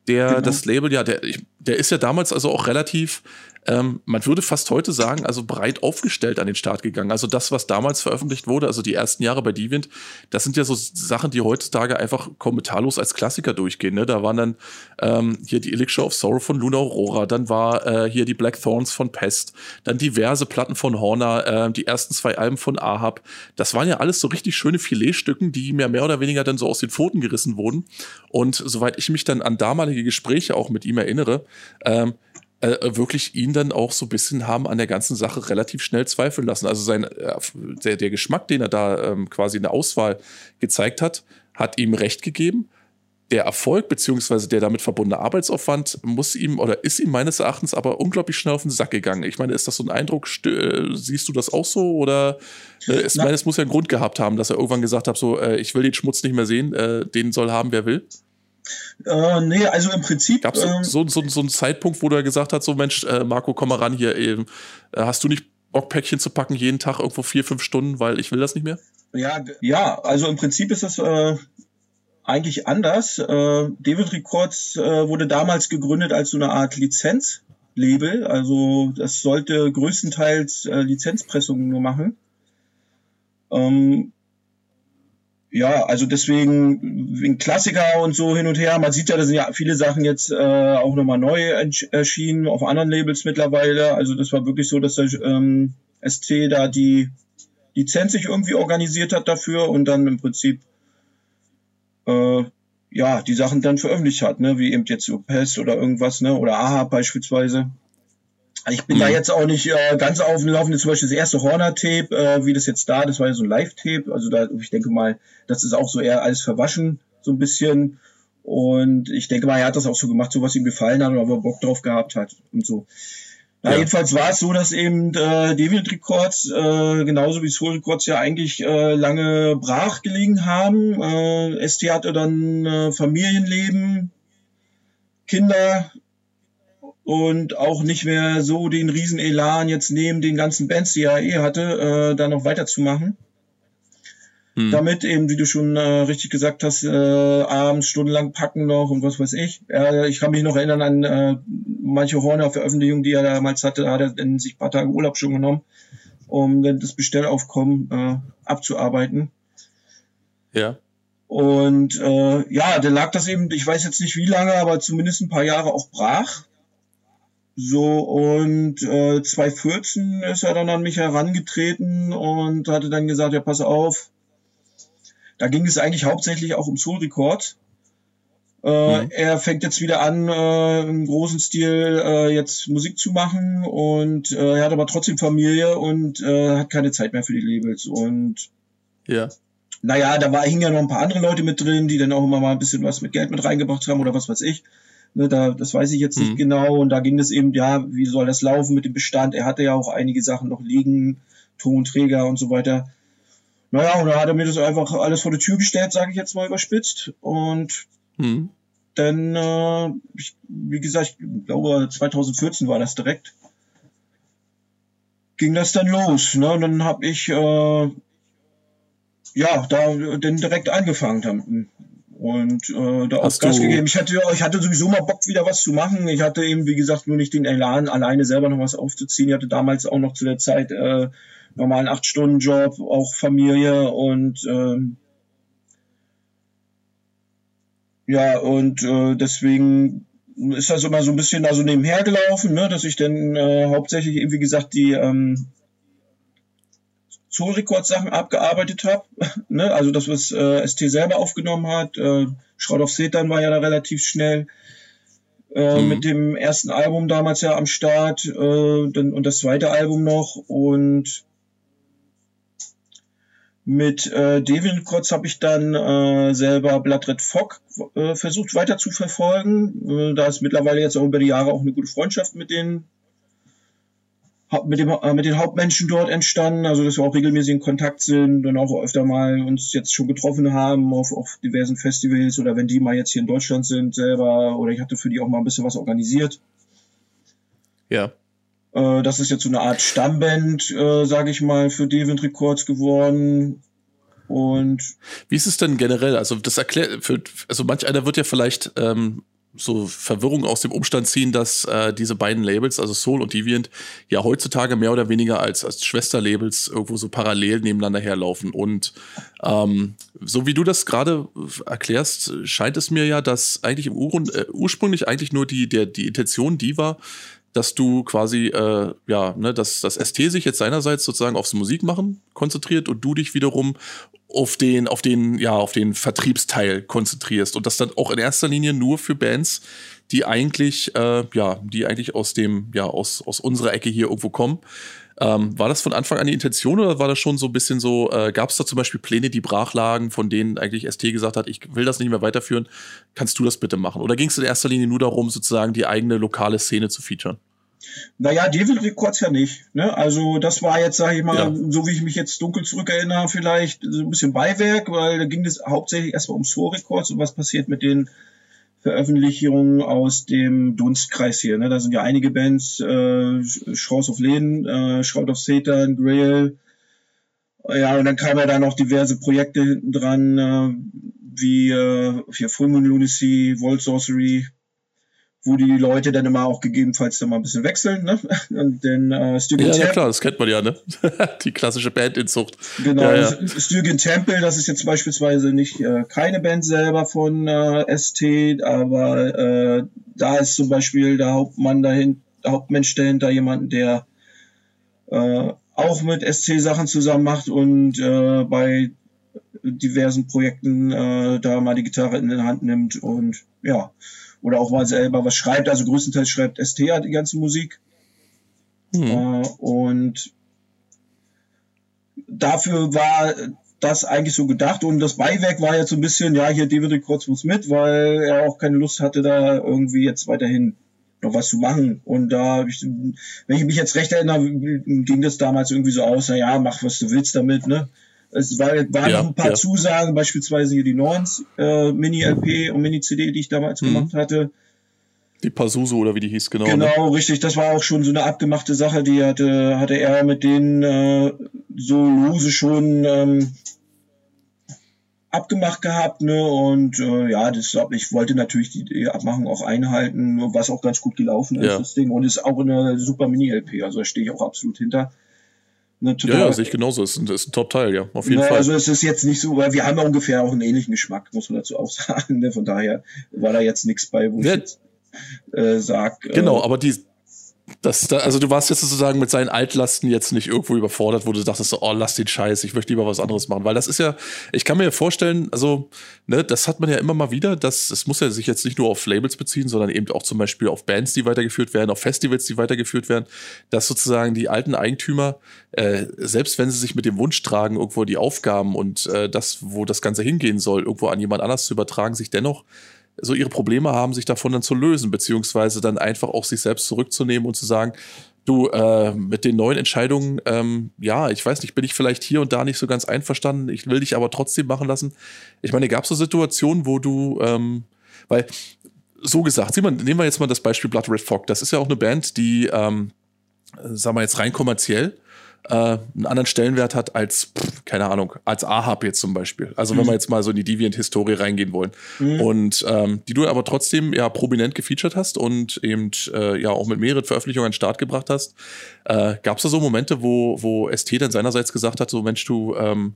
Speaker 2: Der, genau. das Label, ja, der, der ist ja damals also auch relativ ähm, man würde fast heute sagen, also breit aufgestellt an den Start gegangen. Also das, was damals veröffentlicht wurde, also die ersten Jahre bei Deviant, das sind ja so Sachen, die heutzutage einfach kommentarlos als Klassiker durchgehen. Ne? Da waren dann ähm, hier die Elixir of Sorrow von Luna Aurora, dann war äh, hier die Black Thorns von Pest, dann diverse Platten von Horner, äh, die ersten zwei Alben von Ahab. Das waren ja alles so richtig schöne Filetstücken, die mir mehr oder weniger dann so aus den Pfoten gerissen wurden. Und soweit ich mich dann an damalige Gespräche auch mit ihm erinnere, ähm, äh, wirklich ihn dann auch so ein bisschen haben an der ganzen Sache relativ schnell zweifeln lassen. Also sein, äh, der, der Geschmack, den er da ähm, quasi in der Auswahl gezeigt hat, hat ihm recht gegeben. Der Erfolg beziehungsweise der damit verbundene Arbeitsaufwand muss ihm oder ist ihm meines Erachtens aber unglaublich schnell auf den Sack gegangen. Ich meine, ist das so ein Eindruck? Äh, siehst du das auch so oder äh, ich meine, es muss ja einen Grund gehabt haben, dass er irgendwann gesagt hat, so äh, ich will den Schmutz nicht mehr sehen, äh, den soll haben, wer will?
Speaker 1: Äh, nee, also im Prinzip.
Speaker 2: Gab es ähm, so, so, so einen Zeitpunkt, wo er gesagt hat: So, Mensch, äh, Marco, komm mal ran hier. Äh, hast du nicht Bock, Päckchen zu packen, jeden Tag irgendwo vier, fünf Stunden, weil ich will das nicht mehr?
Speaker 1: Ja, ja also im Prinzip ist das äh, eigentlich anders. Äh, David Records äh, wurde damals gegründet als so eine Art Lizenzlabel. Also das sollte größtenteils äh, Lizenzpressungen nur machen. Ähm, ja, also deswegen wegen Klassiker und so hin und her. Man sieht ja, da sind ja viele Sachen jetzt äh, auch nochmal neu erschienen auf anderen Labels mittlerweile. Also das war wirklich so, dass der ähm, SC da die Lizenz sich irgendwie organisiert hat dafür und dann im Prinzip äh, ja die Sachen dann veröffentlicht hat, ne, wie eben jetzt so Pest oder irgendwas, ne, oder AHA beispielsweise. Ich bin mhm. da jetzt auch nicht äh, ganz auf dem Laufenden. Zum Beispiel das erste Horner-Tape, äh, wie das jetzt da, das war ja so ein Live-Tape. Also da, ich denke mal, das ist auch so eher alles verwaschen, so ein bisschen. Und ich denke mal, er hat das auch so gemacht, so was ihm gefallen hat oder wo er Bock drauf gehabt hat und so. Ja. jedenfalls war es so, dass eben äh, David Records, äh, genauso wie Soul Records ja eigentlich äh, lange brach gelegen haben. Äh, ST hatte dann äh, Familienleben, Kinder und auch nicht mehr so den riesen Elan jetzt neben den ganzen Bands, die er eh hatte, äh, da noch weiterzumachen. Hm. Damit eben, wie du schon äh, richtig gesagt hast, äh, abends stundenlang packen noch und was weiß ich. Äh, ich kann mich noch erinnern an äh, manche Horner-Veröffentlichungen, die er damals hatte. Da hat er in sich ein paar Tage Urlaub schon genommen, um dann das Bestellaufkommen äh, abzuarbeiten.
Speaker 2: Ja.
Speaker 1: Und äh, ja, da lag das eben, ich weiß jetzt nicht wie lange, aber zumindest ein paar Jahre auch brach. So, und äh, 2014 ist er dann an mich herangetreten und hatte dann gesagt, ja, pass auf, da ging es eigentlich hauptsächlich auch um Soul Record. Äh, mhm. Er fängt jetzt wieder an, äh, im großen Stil äh, jetzt Musik zu machen und äh, er hat aber trotzdem Familie und äh, hat keine Zeit mehr für die Labels. Und
Speaker 2: ja.
Speaker 1: naja, da war, hingen ja noch ein paar andere Leute mit drin, die dann auch immer mal ein bisschen was mit Geld mit reingebracht haben oder was weiß ich. Ne, da, das weiß ich jetzt mhm. nicht genau. Und da ging es eben, ja, wie soll das laufen mit dem Bestand? Er hatte ja auch einige Sachen noch liegen, Tonträger und so weiter. Naja, und da hat er mir das einfach alles vor die Tür gestellt, sage ich jetzt mal überspitzt. Und hm. dann, äh, ich, wie gesagt, ich glaube 2014 war das direkt, ging das dann los. Ne? Und dann habe ich äh, ja da dann direkt angefangen damit und äh, da auch Gas gegeben. Ich hatte, ich hatte sowieso mal Bock, wieder was zu machen. Ich hatte eben, wie gesagt, nur nicht den Elan, alleine selber noch was aufzuziehen. Ich hatte damals auch noch zu der Zeit äh, normalen acht Stunden Job, auch Familie und ähm, ja und äh, deswegen ist das immer so ein bisschen da so nebenher gelaufen, ne, dass ich dann äh, hauptsächlich eben wie gesagt die ähm, Soul Record Sachen abgearbeitet habe, ne, also das was äh, ST selber aufgenommen hat, äh, Shroud of Satan war ja da relativ schnell äh, mhm. mit dem ersten Album damals ja am Start äh, dann, und das zweite Album noch und mit äh, Devin Kotz habe ich dann äh, selber Bloodred Fog äh, versucht weiter zu verfolgen. Äh, da ist mittlerweile jetzt auch über die Jahre auch eine gute Freundschaft mit den mit, dem, äh, mit den Hauptmenschen dort entstanden, also dass wir auch regelmäßig in Kontakt sind und auch öfter mal uns jetzt schon getroffen haben auf, auf diversen Festivals oder wenn die mal jetzt hier in Deutschland sind selber oder ich hatte für die auch mal ein bisschen was organisiert.
Speaker 2: Ja.
Speaker 1: Äh, das ist jetzt so eine Art Stammband, äh, sage ich mal, für Devent Records geworden. Und
Speaker 2: wie ist es denn generell? Also das erklärt, für, also manch einer wird ja vielleicht ähm, so Verwirrung aus dem Umstand ziehen, dass äh, diese beiden Labels, also Soul und Deviant, ja heutzutage mehr oder weniger als, als Schwesterlabels irgendwo so parallel nebeneinander herlaufen. Und ähm, so wie du das gerade erklärst, scheint es mir ja, dass eigentlich im Ur äh, ursprünglich eigentlich nur die, der, die Intention die war, dass du quasi, äh, ja, ne, dass das ST sich jetzt seinerseits sozusagen aufs Musikmachen konzentriert und du dich wiederum auf den, auf den, ja, auf den Vertriebsteil konzentrierst und das dann auch in erster Linie nur für Bands, die eigentlich, äh, ja, die eigentlich aus dem, ja, aus, aus unserer Ecke hier irgendwo kommen. Ähm, war das von Anfang an die Intention oder war das schon so ein bisschen so, äh, gab es da zum Beispiel Pläne, die brach lagen, von denen eigentlich ST gesagt hat, ich will das nicht mehr weiterführen, kannst du das bitte machen? Oder ging es in erster Linie nur darum, sozusagen die eigene lokale Szene zu featuren?
Speaker 1: Naja, Devil Records ja nicht. Ne? Also das war jetzt, sage ich mal, ja. so wie ich mich jetzt dunkel zurückerinnere, vielleicht so ein bisschen Beiwerk, weil da ging es hauptsächlich erstmal um Soul Records und was passiert mit den Veröffentlichungen aus dem Dunstkreis hier. Ne? Da sind ja einige Bands, äh, Shroud of Lehen, äh, Shroud of Satan, Grail. Ja, und dann kamen ja da noch diverse Projekte hinten dran, äh, wie äh, hier Full Moon Lunacy, World Sorcery, wo die Leute dann immer auch gegebenenfalls dann mal ein bisschen wechseln, ne? Und den äh,
Speaker 2: Stygian Ja, ja klar, das kennt man ja, ne? die klassische Bandinzucht.
Speaker 1: Genau,
Speaker 2: ja,
Speaker 1: ja. Stygian Temple, das ist jetzt beispielsweise nicht äh, keine Band selber von äh, ST, aber äh, da ist zum Beispiel der Hauptmann dahin, der Hauptmensch dahinter jemanden, der äh, auch mit SC Sachen zusammen macht und äh, bei diversen Projekten äh, da mal die Gitarre in die Hand nimmt und ja oder auch mal selber was schreibt. Also größtenteils schreibt ST die ganze Musik. Mhm. Äh, und dafür war das eigentlich so gedacht und das Beiwerk war jetzt so ein bisschen, ja, hier David Kurz muss mit, weil er auch keine Lust hatte, da irgendwie jetzt weiterhin noch was zu machen. Und da, ich, wenn ich mich jetzt recht erinnere, ging das damals irgendwie so aus, na ja, mach was du willst damit, ne? Es war, waren ja, noch ein paar ja. Zusagen, beispielsweise hier die Norns äh, Mini-LP und Mini-CD, die ich damals mhm. gemacht hatte.
Speaker 2: Die Pazuzu oder wie die hieß, genau.
Speaker 1: Ne? Genau, ne? richtig. Das war auch schon so eine abgemachte Sache, die hatte, hatte er mit denen äh, so lose schon ähm, abgemacht gehabt, ne? Und äh, ja, das, ich wollte natürlich die Abmachung auch einhalten, was auch ganz gut gelaufen ist, ja. das Ding. Und ist auch eine super Mini-LP, also da stehe ich auch absolut hinter.
Speaker 2: Ne, ja, ja, sehe ich genauso. Das ist ein, ist ein Top-Teil, ja, auf jeden
Speaker 1: ne,
Speaker 2: Fall.
Speaker 1: Also es ist jetzt nicht so, weil wir haben ja ungefähr auch einen ähnlichen Geschmack, muss man dazu auch sagen. Ne? Von daher war da jetzt nichts bei, wo ja. ich jetzt äh, sag.
Speaker 2: Äh, genau, aber die, das, da, also du warst jetzt sozusagen mit seinen Altlasten jetzt nicht irgendwo überfordert, wo du dachtest, oh, lass den Scheiß, ich möchte lieber was anderes machen. Weil das ist ja, ich kann mir vorstellen, also, ne, das hat man ja immer mal wieder, dass es muss ja sich jetzt nicht nur auf Labels beziehen, sondern eben auch zum Beispiel auf Bands, die weitergeführt werden, auf Festivals, die weitergeführt werden, dass sozusagen die alten Eigentümer, äh, selbst wenn sie sich mit dem Wunsch tragen, irgendwo die Aufgaben und äh, das, wo das Ganze hingehen soll, irgendwo an jemand anders zu übertragen, sich dennoch so ihre Probleme haben, sich davon dann zu lösen, beziehungsweise dann einfach auch sich selbst zurückzunehmen und zu sagen, du, äh, mit den neuen Entscheidungen, ähm, ja, ich weiß nicht, bin ich vielleicht hier und da nicht so ganz einverstanden, ich will dich aber trotzdem machen lassen. Ich meine, gab es so Situationen, wo du, ähm, weil, so gesagt, sieh mal, nehmen wir jetzt mal das Beispiel Blood Red Fog, das ist ja auch eine Band, die, ähm, sagen wir jetzt rein kommerziell, äh, einen anderen Stellenwert hat als, pff, keine Ahnung, als Ahab jetzt zum Beispiel. Also mhm. wenn wir jetzt mal so in die Deviant-Historie reingehen wollen. Mhm. Und ähm, die du aber trotzdem ja prominent gefeatured hast und eben äh, ja auch mit mehreren Veröffentlichungen an den Start gebracht hast. Äh, Gab es da so Momente, wo, wo ST dann seinerseits gesagt hat, so Mensch, du ähm,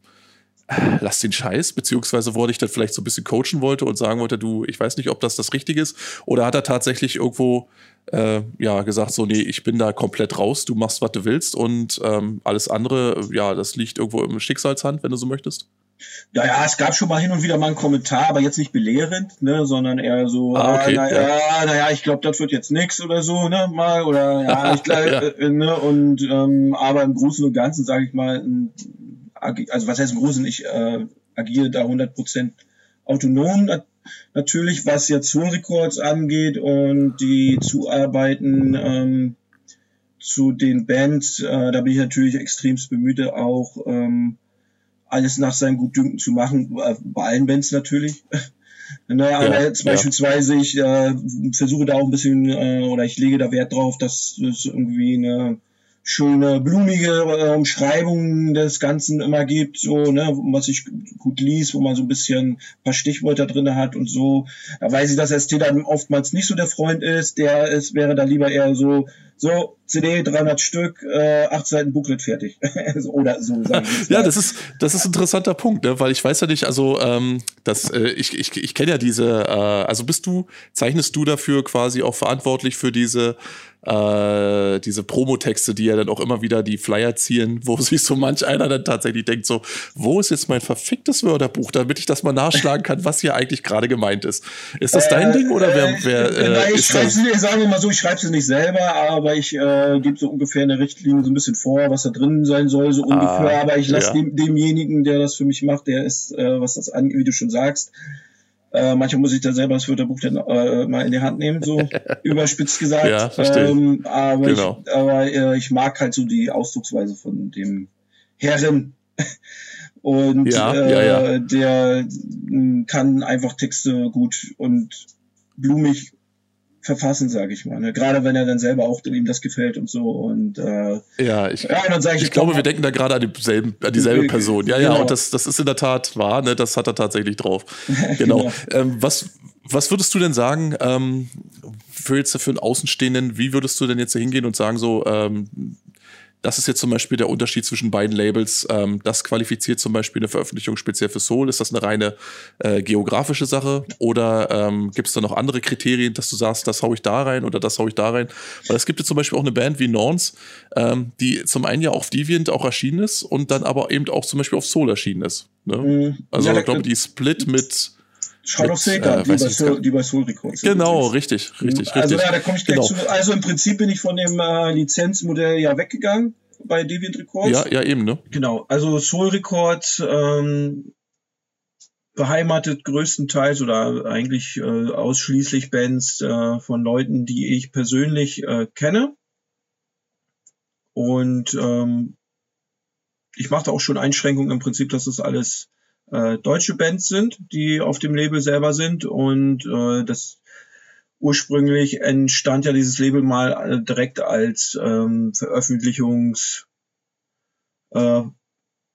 Speaker 2: lass den Scheiß, beziehungsweise wo er dich dann vielleicht so ein bisschen coachen wollte und sagen wollte, du, ich weiß nicht, ob das das Richtige ist, oder hat er tatsächlich irgendwo äh, ja gesagt, so, nee, ich bin da komplett raus, du machst, was du willst und ähm, alles andere, ja, das liegt irgendwo im Schicksalshand, wenn du so möchtest?
Speaker 1: Ja, ja, es gab schon mal hin und wieder mal einen Kommentar, aber jetzt nicht belehrend, ne, sondern eher so, ah, okay, naja, ja. naja, ich glaube, das wird jetzt nix oder so, ne, mal, oder ja, ich glaube, ja. äh, ne, und ähm, aber im Großen und Ganzen, sage ich mal, ein, also was heißt im Großen, ich äh, agiere da 100% autonom, natürlich, was jetzt Soul Records angeht und die Zuarbeiten ähm, zu den Bands, äh, da bin ich natürlich extremst bemüht, auch ähm, alles nach seinem Gutdünken zu machen, äh, bei allen Bands natürlich. naja, ja, aber jetzt ja. beispielsweise, ich äh, versuche da auch ein bisschen, äh, oder ich lege da Wert drauf, dass es irgendwie eine schöne blumige äh, Umschreibungen des Ganzen immer gibt, so, ne, was ich gut liest, wo man so ein bisschen ein paar Stichwörter drinne hat und so. Da weiß ich, dass ST dann oftmals nicht so der Freund ist, der ist, wäre da lieber eher so, so, CD 300 Stück, äh, 8 Seiten Booklet fertig. Oder so sagen
Speaker 2: Ja, das ist, das ist ein interessanter Punkt, ne? weil ich weiß ja nicht, also ähm, das, äh, ich, ich, ich kenne ja diese, äh, also bist du, zeichnest du dafür quasi auch verantwortlich für diese äh, diese Promotexte, die ja dann auch immer wieder die Flyer ziehen, wo sich so manch einer dann tatsächlich denkt, so, wo ist jetzt mein verficktes Wörterbuch, damit ich das mal nachschlagen kann, was hier eigentlich gerade gemeint ist. Ist das dein äh, Ding oder wer, wer
Speaker 1: äh, nein, ich schreibe es sagen wir mal so, ich schreibe es nicht selber, aber ich äh, gebe so ungefähr eine Richtlinie so ein bisschen vor, was da drin sein soll, so ungefähr, ah, aber ich lasse ja. dem, demjenigen, der das für mich macht, der ist, äh, was das an, wie du schon sagst, äh, manchmal muss ich da selber das Wörterbuch dann äh, mal in die Hand nehmen, so überspitzt gesagt. Ja, verstehe. Ähm, aber genau. ich, aber äh, ich mag halt so die Ausdrucksweise von dem Herren. Und ja, äh, ja, ja. der kann einfach Texte gut und blumig verfassen, sage ich mal. Ne? Gerade wenn er dann selber auch ihm das gefällt und so. Und äh,
Speaker 2: ja, ich, ja, dann ich, ich glaube, wir denken da gerade an dieselben, an dieselbe Person. Ja, genau. ja, und das, das ist in der Tat wahr. Ne? Das hat er tatsächlich drauf. Genau. genau. Ähm, was was würdest du denn sagen, ähm, für jetzt für einen Außenstehenden, wie würdest du denn jetzt hingehen und sagen, so, ähm, das ist jetzt zum Beispiel der Unterschied zwischen beiden Labels. Ähm, das qualifiziert zum Beispiel eine Veröffentlichung speziell für Soul. Ist das eine reine äh, geografische Sache? Oder ähm, gibt es da noch andere Kriterien, dass du sagst, das hau ich da rein oder das hau ich da rein? Weil es gibt ja zum Beispiel auch eine Band wie Norns, ähm, die zum einen ja auf Deviant auch erschienen ist und dann aber eben auch zum Beispiel auf Soul erschienen ist. Ne? Mhm. Also ja, ich glaube, die Split mit
Speaker 1: Shroud of Satan,
Speaker 2: äh,
Speaker 1: die, bei Soul, die bei Soul Records
Speaker 2: Genau, richtig, richtig,
Speaker 1: Also
Speaker 2: richtig.
Speaker 1: ja, da komme ich gleich
Speaker 2: Genau.
Speaker 1: zu. Also im Prinzip bin ich von dem äh, Lizenzmodell ja weggegangen bei Deviant Records.
Speaker 2: Ja, ja, eben, ne?
Speaker 1: Genau, also Soul Records ähm, beheimatet größtenteils oder eigentlich äh, ausschließlich Bands äh, von Leuten, die ich persönlich äh, kenne. Und ähm, ich mache da auch schon Einschränkungen im Prinzip, dass das alles äh, deutsche Bands sind, die auf dem Label selber sind. Und äh, das ursprünglich entstand ja dieses Label mal äh, direkt als ähm, Veröffentlichungs äh,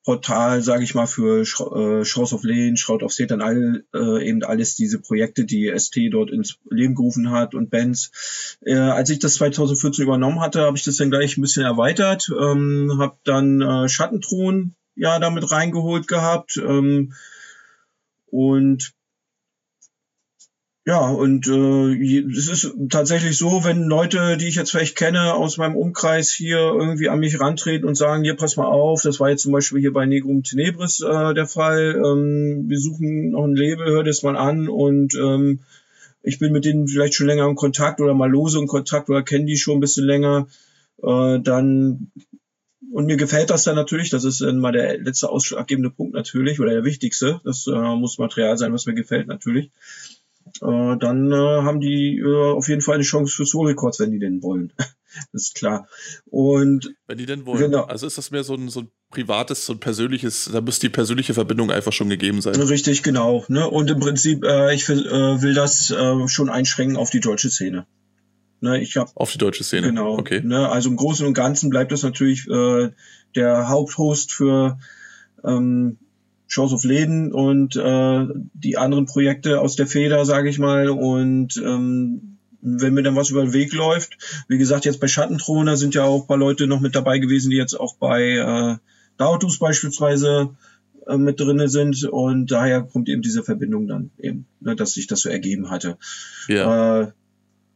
Speaker 1: Portal, sage ich mal, für Sch äh, Shows of Lane, Shroud of Satan, all, äh, eben alles diese Projekte, die ST dort ins Leben gerufen hat und Bands. Äh, als ich das 2014 übernommen hatte, habe ich das dann gleich ein bisschen erweitert, ähm, habe dann äh, Schattenthron ja damit reingeholt gehabt ähm, und ja, und äh, es ist tatsächlich so, wenn Leute, die ich jetzt vielleicht kenne, aus meinem Umkreis hier irgendwie an mich rantreten und sagen, hier, pass mal auf, das war jetzt zum Beispiel hier bei Negrum Tenebris äh, der Fall, ähm, wir suchen noch ein Label, hör das mal an und ähm, ich bin mit denen vielleicht schon länger im Kontakt oder mal lose im Kontakt oder kenne die schon ein bisschen länger, äh, dann und mir gefällt das dann natürlich, das ist dann mal der letzte ausschlaggebende Punkt natürlich oder der wichtigste, das äh, muss Material sein, was mir gefällt natürlich äh, dann äh, haben die äh, auf jeden Fall eine Chance für Soul Records, wenn die denn wollen. das ist klar. Und
Speaker 2: Wenn die denn wollen.
Speaker 1: Genau.
Speaker 2: Also ist das mehr so ein, so ein privates, so ein persönliches, da muss die persönliche Verbindung einfach schon gegeben sein.
Speaker 1: richtig, genau. Ne? Und im Prinzip, äh, ich will, äh, will das äh, schon einschränken auf die deutsche Szene. Ne? Ich habe
Speaker 2: Auf die deutsche Szene.
Speaker 1: Genau.
Speaker 2: Okay.
Speaker 1: Ne, also im Großen und Ganzen bleibt das natürlich äh, der Haupthost für ähm, Shows of Läden und äh, die anderen Projekte aus der Feder, sage ich mal. Und ähm, wenn mir dann was über den Weg läuft, wie gesagt, jetzt bei Schattenthroner sind ja auch ein paar Leute noch mit dabei gewesen, die jetzt auch bei äh, Dautus beispielsweise äh, mit drinne sind. Und daher kommt eben diese Verbindung dann eben, ne, dass sich das so ergeben hatte.
Speaker 2: Ja.
Speaker 1: Äh,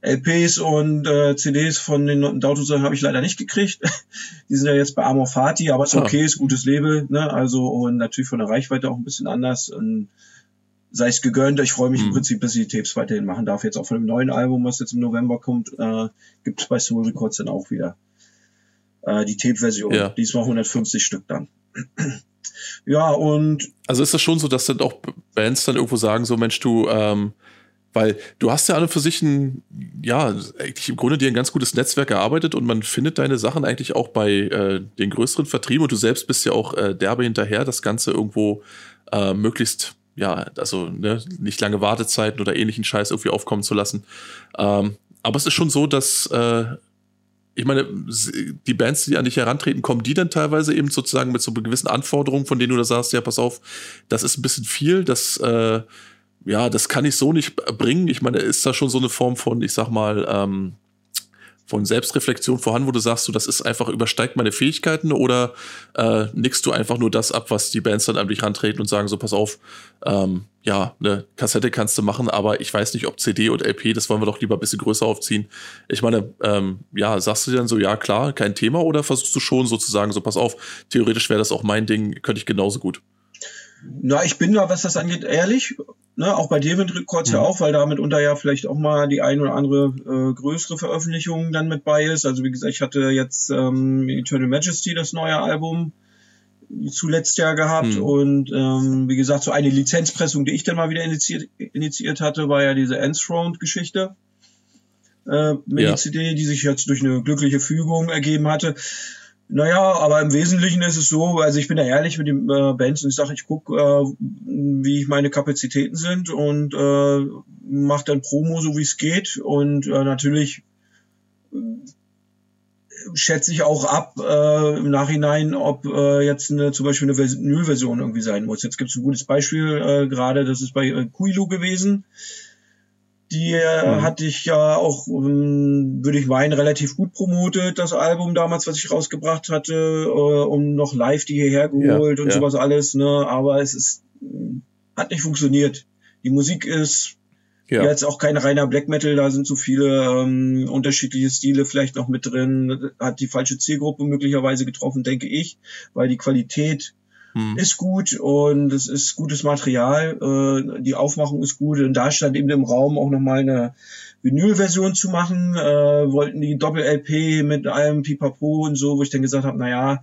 Speaker 1: LPs und äh, CDs von den Dautosachen habe ich leider nicht gekriegt. Die sind ja jetzt bei Amor Fati, aber ist
Speaker 2: Ah.
Speaker 1: okay, ist gutes Label, ne? Also und natürlich von der Reichweite auch ein bisschen anders. Und sei es gegönnt. Ich freue mich im
Speaker 2: Mhm.
Speaker 1: Prinzip, dass ich die Tapes weiterhin machen darf. Jetzt auch von dem neuen Album, was jetzt im November kommt, äh, gibt es bei Soul Records dann auch wieder äh, die Tape-Version.
Speaker 2: Ja.
Speaker 1: Diesmal 150 Stück dann. ja, und
Speaker 2: Also ist das schon so, dass dann auch Bands dann irgendwo sagen, so Mensch, du, ähm, weil du hast ja und für sich ein, ja, eigentlich im Grunde dir ein ganz gutes Netzwerk erarbeitet und man findet deine Sachen eigentlich auch bei äh, den größeren Vertrieben und du selbst bist ja auch äh, derbe hinterher, das Ganze irgendwo äh, möglichst, ja, also ne, nicht lange Wartezeiten oder ähnlichen Scheiß irgendwie aufkommen zu lassen. Ähm, aber es ist schon so, dass äh, ich meine, die Bands, die an dich herantreten, kommen die dann teilweise eben sozusagen mit so gewissen Anforderungen, von denen du da sagst, ja, pass auf, das ist ein bisschen viel, das, äh, ja, das kann ich so nicht bringen. Ich meine, ist da schon so eine Form von, ich sag mal, ähm, von Selbstreflexion vorhanden, wo du sagst, so, das ist einfach übersteigt meine Fähigkeiten oder äh, nickst du einfach nur das ab, was die Bands dann an dich rantreten und sagen, so, pass auf, ähm, ja, eine Kassette kannst du machen, aber ich weiß nicht, ob CD und LP, das wollen wir doch lieber ein bisschen größer aufziehen. Ich meine, ähm, ja, sagst du dir dann so, ja, klar, kein Thema, oder versuchst du schon sozusagen, so, pass auf, theoretisch wäre das auch mein Ding, könnte ich genauso gut.
Speaker 1: Na, ich bin da, was das angeht, ehrlich. Ne, auch bei David Records ja
Speaker 2: Mhm.
Speaker 1: auch, weil da mitunter ja vielleicht auch mal die ein oder andere äh, größere Veröffentlichung dann mit bei ist. Also wie gesagt, ich hatte jetzt ähm, Eternal Majesty, das neue Album, zuletzt ja gehabt.
Speaker 2: Mhm.
Speaker 1: Und ähm, wie gesagt, so eine Lizenzpressung, die ich dann mal wieder initiiert, initiiert hatte, war ja diese Enthroned-Geschichte. Äh, mit
Speaker 2: Ja.
Speaker 1: die CD, die sich jetzt durch eine glückliche Fügung ergeben hatte. Naja, aber im Wesentlichen ist es so, also ich bin da ehrlich mit den äh, Bands und ich sage, ich gucke, äh, wie ich meine Kapazitäten sind und äh, mache dann Promo, so wie es geht. Und äh, natürlich äh, schätze ich auch ab äh, im Nachhinein, ob äh, jetzt eine, zum Beispiel eine Vers- Nullversion irgendwie sein muss. Jetzt gibt es ein gutes Beispiel äh, gerade, das ist bei äh, Kuilu gewesen. Die
Speaker 2: Mhm.
Speaker 1: hatte ich ja auch, ähm, würde ich meinen, relativ gut promotet, das Album damals, was ich rausgebracht hatte, äh, und noch live die hierher geholt
Speaker 2: Ja,
Speaker 1: und
Speaker 2: ja.
Speaker 1: sowas alles, ne? Aber es ist, hat nicht funktioniert. Die Musik ist
Speaker 2: Ja.
Speaker 1: jetzt auch kein reiner Black Metal, da sind so viele ähm, unterschiedliche Stile vielleicht noch mit drin, hat die falsche Zielgruppe möglicherweise getroffen, denke ich, weil die Qualität hm. ist gut und es ist gutes Material. Äh, die Aufmachung ist gut und da stand eben im Raum auch nochmal eine Vinyl-Version zu machen. Äh, wollten die Doppel-LP mit allem Pipapo und so, wo ich dann gesagt habe, naja,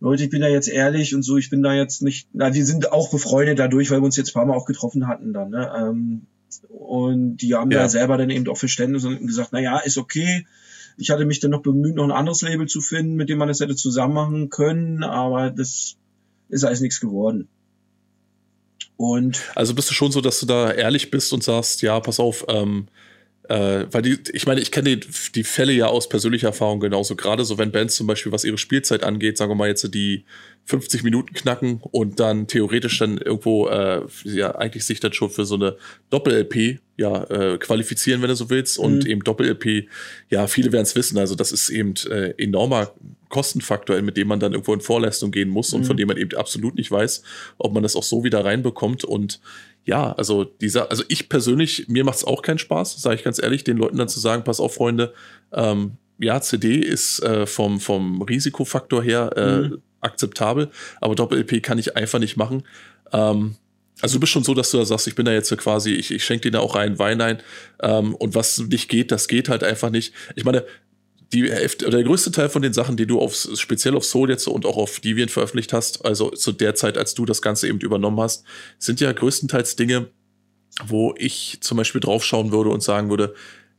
Speaker 1: Leute, ich bin da jetzt ehrlich und so, ich bin da jetzt nicht, na, wir sind auch befreundet dadurch, weil wir uns jetzt ein paar Mal auch getroffen hatten dann, ne? Ähm, und die haben ja. da selber dann eben auch Verständnis und gesagt, naja, ist okay. Ich hatte mich dann noch bemüht, noch ein anderes Label zu finden, mit dem man das hätte zusammen machen können, aber das ist alles nichts geworden.
Speaker 2: Und also bist du schon so, dass du da ehrlich bist und sagst, ja, pass auf, ähm, äh, weil die, ich meine, ich kenne die, die Fälle ja aus persönlicher Erfahrung genauso. Gerade so, wenn Bands zum Beispiel, was ihre Spielzeit angeht, sagen wir mal jetzt die 50 Minuten knacken und dann theoretisch dann irgendwo äh, ja eigentlich sich dann schon für so eine Doppel-LP ja äh, qualifizieren, wenn du so willst. Und mhm. eben Doppel-LP, ja, viele werden es wissen. Also das ist eben äh, enormer Kostenfaktor, mit dem man dann irgendwo in Vorleistung gehen muss und von mhm. dem man eben absolut nicht weiß, ob man das auch so wieder reinbekommt. Und ja, also dieser, also ich persönlich, mir macht es auch keinen Spaß, sage ich ganz ehrlich, den Leuten dann zu sagen, pass auf, Freunde, ähm, ja, CD ist äh, vom, vom Risikofaktor her äh, mhm. akzeptabel, aber Doppel-LP kann ich einfach nicht machen. Ähm, also du bist schon so, dass du da sagst, ich bin da jetzt quasi, ich, ich schenke dir da auch rein Wein ein ähm, und was nicht geht, das geht halt einfach nicht. Ich meine, die oder der größte Teil von den Sachen, die du auf, speziell auf Soul jetzt und auch auf Deviant veröffentlicht hast, also zu der Zeit, als du das Ganze eben übernommen hast, sind ja größtenteils Dinge, wo ich zum Beispiel draufschauen würde und sagen würde,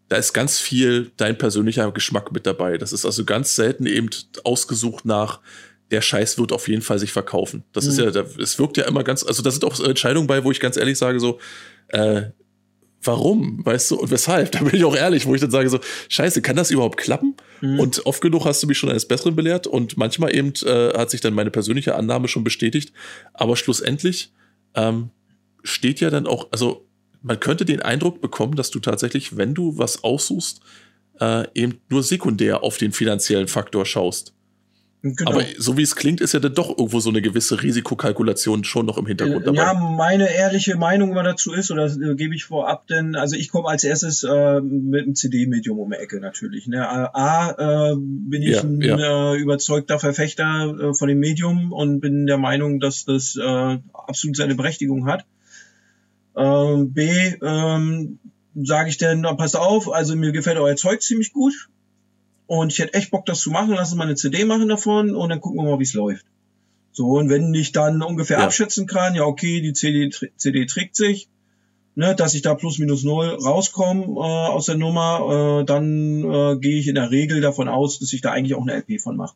Speaker 2: da ist ganz viel dein persönlicher Geschmack mit dabei. Das ist also ganz selten eben ausgesucht nach, der Scheiß wird auf jeden Fall sich verkaufen. Das mhm. ist ja, es wirkt ja immer ganz, also da sind auch Entscheidungen bei, wo ich ganz ehrlich sage, so, äh, warum, weißt du, und weshalb? Da bin ich auch ehrlich, wo ich dann sage so, scheiße, kann das überhaupt klappen? Mhm. Und oft genug hast du mich schon eines Besseren belehrt und manchmal eben äh, hat sich dann meine persönliche Annahme schon bestätigt. Aber schlussendlich ähm, steht ja dann auch, also man könnte den Eindruck bekommen, dass du tatsächlich, wenn du was aussuchst, äh, eben nur sekundär auf den finanziellen Faktor schaust. Genau. Aber so wie es klingt, ist ja dann doch irgendwo so eine gewisse Risikokalkulation schon noch im Hintergrund dabei.
Speaker 1: Ja, meine ehrliche Meinung immer dazu ist, oder äh, gebe ich vorab, denn also ich komme als erstes äh, mit einem CD-Medium um die Ecke natürlich. Ne? A, äh, bin ich ja, ein ja. Äh, überzeugter Verfechter äh, von dem Medium und bin der Meinung, dass das äh, absolut seine Berechtigung hat. Äh, B, ähm, sage ich denn, passt auf, also mir gefällt euer Zeug ziemlich gut und ich hätte echt Bock, das zu machen. Lass uns mal eine CD machen davon und dann gucken wir mal, wie es läuft. So, und wenn ich dann ungefähr ja. abschätzen kann, ja, okay, die CD, CD trägt sich, ne, dass ich da plus minus null rauskomme äh, aus der Nummer, äh, dann äh, gehe ich in der Regel davon aus, dass ich da eigentlich auch eine LP von mache.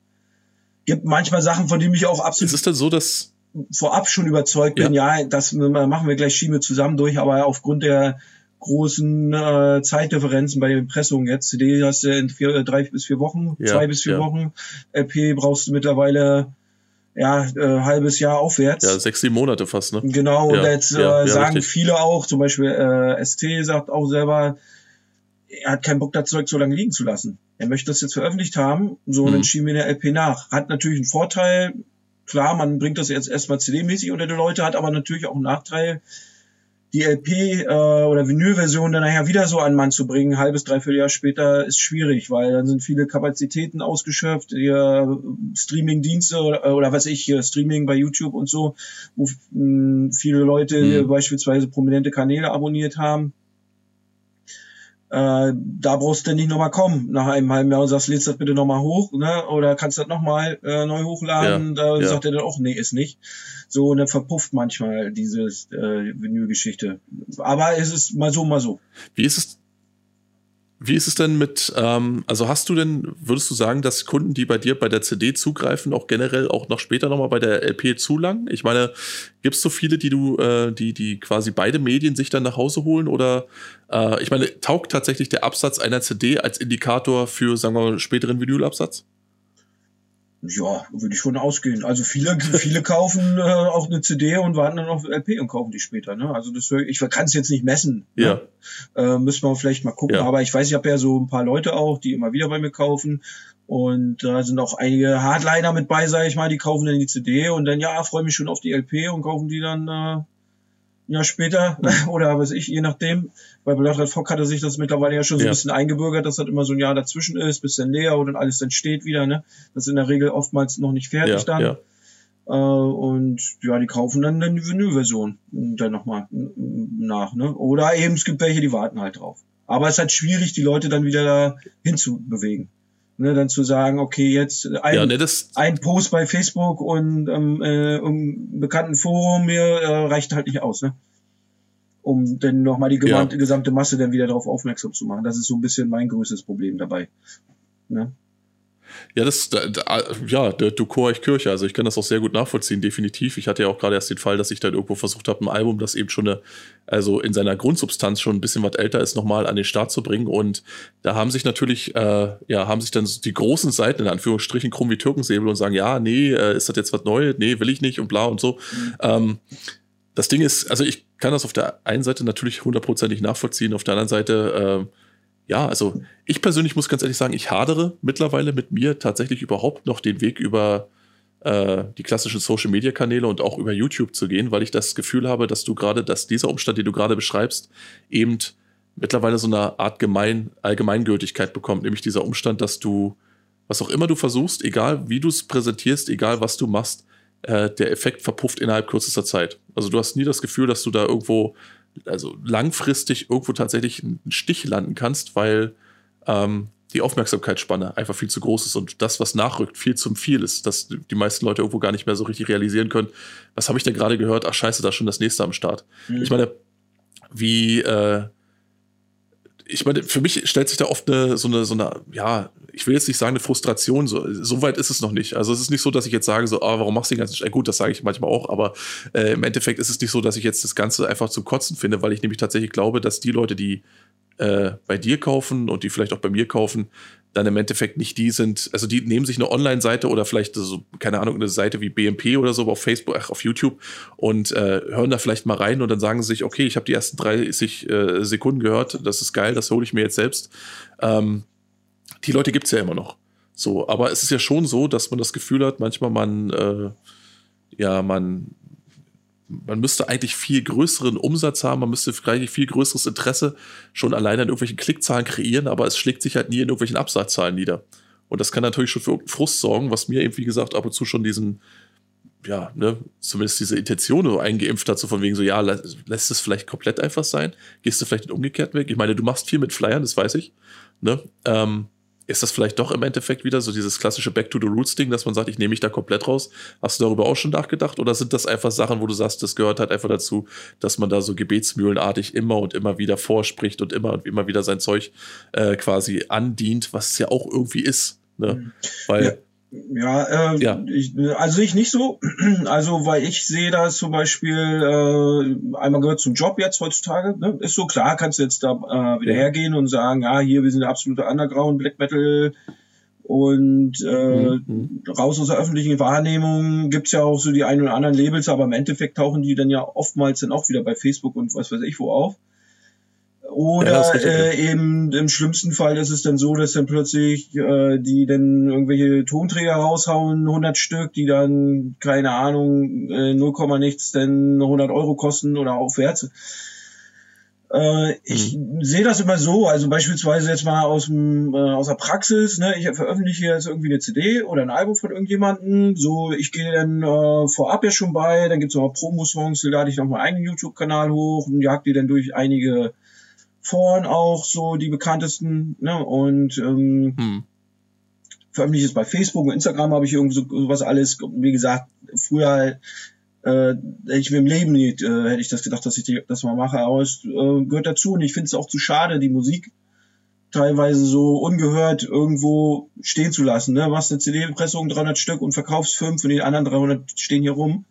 Speaker 1: Gibt manchmal Sachen, von denen ich auch absolut.
Speaker 2: Ist es denn so, dass
Speaker 1: vorab schon überzeugt bin, ja, das machen wir gleich Schiebe zusammen durch, aber aufgrund der großen äh, Zeitdifferenzen bei der Impressung jetzt. CD hast du in vier, äh, drei bis vier Wochen, ja, zwei bis vier ja. Wochen. LP brauchst du mittlerweile ja, äh, halbes Jahr aufwärts.
Speaker 2: Ja, sechs, sieben Monate fast, ne?
Speaker 1: Genau, ja, und jetzt äh, sagen richtig. viele auch, zum Beispiel äh, ST sagt auch selber, er hat keinen Bock, das Zeug so lange liegen zu lassen. Er möchte das jetzt veröffentlicht haben, so mhm. und dann schieben wir eine LP nach. Hat natürlich einen Vorteil, klar, man bringt das jetzt erstmal CD-mäßig unter die Leute, hat aber natürlich auch einen Nachteil, die LP äh, oder Vinylversion dann nachher wieder so an Mann zu bringen, halbes, dreiviertel Jahr später, ist schwierig, weil dann sind viele Kapazitäten ausgeschöpft, ihr Streaming-Dienste oder, oder was ich, hier Streaming bei YouTube und so, wo mh, viele Leute mhm. beispielsweise prominente Kanäle abonniert haben äh, da brauchst du nicht nochmal kommen nach einem halben Jahr und sagst, lädst das bitte nochmal hoch, ne? Oder kannst du das nochmal äh, neu hochladen? Ja, da ja. sagt er dann auch, nee, ist nicht. So, und dann verpufft manchmal diese äh, Vinylgeschichte. Aber es ist mal so, mal so.
Speaker 2: Wie ist es wie ist es denn mit, ähm, also hast du denn, würdest du sagen, dass Kunden, die bei dir bei der CD zugreifen, auch generell auch noch später nochmal bei der LP zulangen? Ich meine, gibt es so viele, die du, äh, die, die quasi beide Medien sich dann nach Hause holen? Oder äh, ich meine, taugt tatsächlich der Absatz einer CD als Indikator für, sagen wir, späteren Vinylabsatz?
Speaker 1: Ja, würde ich schon ausgehen. Also viele, viele kaufen äh, auch eine CD und warten dann auf LP und kaufen die später. Ne? Also das, ich kann es jetzt nicht messen.
Speaker 2: Ne? Ja.
Speaker 1: Ne? Äh, müssen wir vielleicht mal gucken. Ja. Aber ich weiß, ich habe ja so ein paar Leute auch, die immer wieder bei mir kaufen. Und da sind auch einige Hardliner mit bei, sage ich mal, die kaufen dann die CD und dann, ja, freue mich schon auf die LP und kaufen die dann äh, Jahr später oder was ich, je nachdem. Bei Blood Red Fock hatte sich das mittlerweile ja schon so ja. ein bisschen eingebürgert, dass das immer so ein Jahr dazwischen ist, bis dann leer und dann alles dann steht wieder. Ne? Das ist in der Regel oftmals noch nicht fertig ja, dann. Ja. Äh, und ja, die kaufen dann, dann die Vinylversion dann nochmal nach. Ne? Oder eben es gibt welche, die warten halt drauf. Aber es ist halt schwierig, die Leute dann wieder da hinzubewegen. Ne, dann zu sagen, okay, jetzt ein, ja, ne, ein Post bei Facebook und ähm, äh, um bekannten Forum mir äh, reicht halt nicht aus, ne? Um dann nochmal die gesamte, ja. gesamte Masse dann wieder darauf aufmerksam zu machen. Das ist so ein bisschen mein größtes Problem dabei. Ne?
Speaker 2: Ja, das, da, da, ja, der, du chor ich Kirche. Also ich kann das auch sehr gut nachvollziehen, definitiv. Ich hatte ja auch gerade erst den Fall, dass ich dann irgendwo versucht habe, ein Album, das eben schon eine, also in seiner Grundsubstanz schon ein bisschen was älter ist, nochmal an den Start zu bringen. Und da haben sich natürlich, äh, ja, haben sich dann die großen Seiten in Anführungsstrichen krumm wie Türkensäbel und sagen, ja, nee, äh, ist das jetzt was Neues? Nee, will ich nicht und bla und so. Mhm. Ähm, das Ding ist, also ich kann das auf der einen Seite natürlich hundertprozentig nachvollziehen, auf der anderen Seite, äh, ja, also ich persönlich muss ganz ehrlich sagen, ich hadere mittlerweile mit mir tatsächlich überhaupt noch den Weg über äh, die klassischen Social Media Kanäle und auch über YouTube zu gehen, weil ich das Gefühl habe, dass du gerade, dass dieser Umstand, den du gerade beschreibst, eben mittlerweile so eine Art gemein, Allgemeingültigkeit bekommt, nämlich dieser Umstand, dass du, was auch immer du versuchst, egal wie du es präsentierst, egal was du machst, äh, der Effekt verpufft innerhalb kürzester Zeit. Also du hast nie das Gefühl, dass du da irgendwo also langfristig irgendwo tatsächlich einen Stich landen kannst, weil ähm, die Aufmerksamkeitsspanne einfach viel zu groß ist und das, was nachrückt, viel zu viel ist, dass die meisten Leute irgendwo gar nicht mehr so richtig realisieren können, was habe ich denn gerade gehört? Ach scheiße, da ist schon das nächste am Start. Mhm. Ich meine, wie äh, ich meine, für mich stellt sich da oft eine, so eine, so eine, ja, ich will jetzt nicht sagen eine Frustration, so, so weit ist es noch nicht. Also es ist nicht so, dass ich jetzt sage, so, ah, warum machst du den ganzen Sch Gut, das sage ich manchmal auch, aber äh, im Endeffekt ist es nicht so, dass ich jetzt das Ganze einfach zum Kotzen finde, weil ich nämlich tatsächlich glaube, dass die Leute, die äh, bei dir kaufen und die vielleicht auch bei mir kaufen, dann im Endeffekt nicht die sind, also die nehmen sich eine Online-Seite oder vielleicht so, keine Ahnung, eine Seite wie BMP oder so auf Facebook, ach, auf YouTube und äh, hören da vielleicht mal rein und dann sagen sie sich, okay, ich habe die ersten 30 äh, Sekunden gehört, das ist geil, das hole ich mir jetzt selbst. Ähm, die Leute gibt's ja immer noch. So, aber es ist ja schon so, dass man das Gefühl hat, manchmal man, äh, ja, man man müsste eigentlich viel größeren Umsatz haben, man müsste eigentlich viel größeres Interesse schon alleine in irgendwelchen Klickzahlen kreieren, aber es schlägt sich halt nie in irgendwelchen Absatzzahlen nieder. Und das kann natürlich schon für Frust sorgen, was mir eben, wie gesagt, ab und zu schon diesen, ja, ne, zumindest diese Intention so eingeimpft hat, so von wegen so, ja, lässt es vielleicht komplett einfach sein? Gehst du vielleicht den umgekehrten Weg? Ich meine, du machst viel mit Flyern, das weiß ich, ne, ähm, ist das vielleicht doch im Endeffekt wieder so dieses klassische Back to the Roots Ding, dass man sagt, ich nehme mich da komplett raus? Hast du darüber auch schon nachgedacht? Oder sind das einfach Sachen, wo du sagst, das gehört halt einfach dazu, dass man da so gebetsmühlenartig immer und immer wieder vorspricht und immer und immer wieder sein Zeug äh, quasi andient, was es ja auch irgendwie ist. Ne? Mhm. Weil
Speaker 1: ja. Ja, äh, ja. Ich, also ich nicht so. Also, weil ich sehe das zum Beispiel, äh, einmal gehört zum Job jetzt heutzutage. Ne? Ist so klar, kannst du jetzt da äh, wieder ja. hergehen und sagen, ja, hier, wir sind der absolute Underground, Black Metal und äh, mhm. raus aus der öffentlichen Wahrnehmung gibt's ja auch so die ein oder anderen Labels, aber im Endeffekt tauchen die dann ja oftmals dann auch wieder bei Facebook und was weiß ich wo auf. Oder ja, äh, eben im schlimmsten Fall ist es dann so, dass dann plötzlich äh, die dann irgendwelche Tonträger raushauen, 100 Stück, die dann, keine Ahnung, äh, 0, nichts, denn 100 Euro kosten oder aufwärts. Äh, ich mhm. sehe das immer so, also beispielsweise jetzt mal aus, dem, äh, aus der Praxis, ne, ich veröffentliche jetzt irgendwie eine CD oder ein Album von irgendjemandem, so, ich gehe dann äh, vorab ja schon bei, dann gibt's noch Promo-Songs, die lade ich noch meinen eigenen YouTube-Kanal hoch und jag die dann durch einige Foren auch so die bekanntesten, ne? Und ähm, hm. veröffentliche es bei Facebook und Instagram habe ich irgendwie so, sowas alles, wie gesagt, früher äh, hätte ich mir im Leben nicht, äh, hätte ich das gedacht, dass ich das mal mache, aber es äh, gehört dazu und ich finde es auch zu schade, die Musik teilweise so ungehört irgendwo stehen zu lassen. Ne? Machst eine CD-Pressung, 300 Stück und verkaufst fünf und die anderen 300 stehen hier rum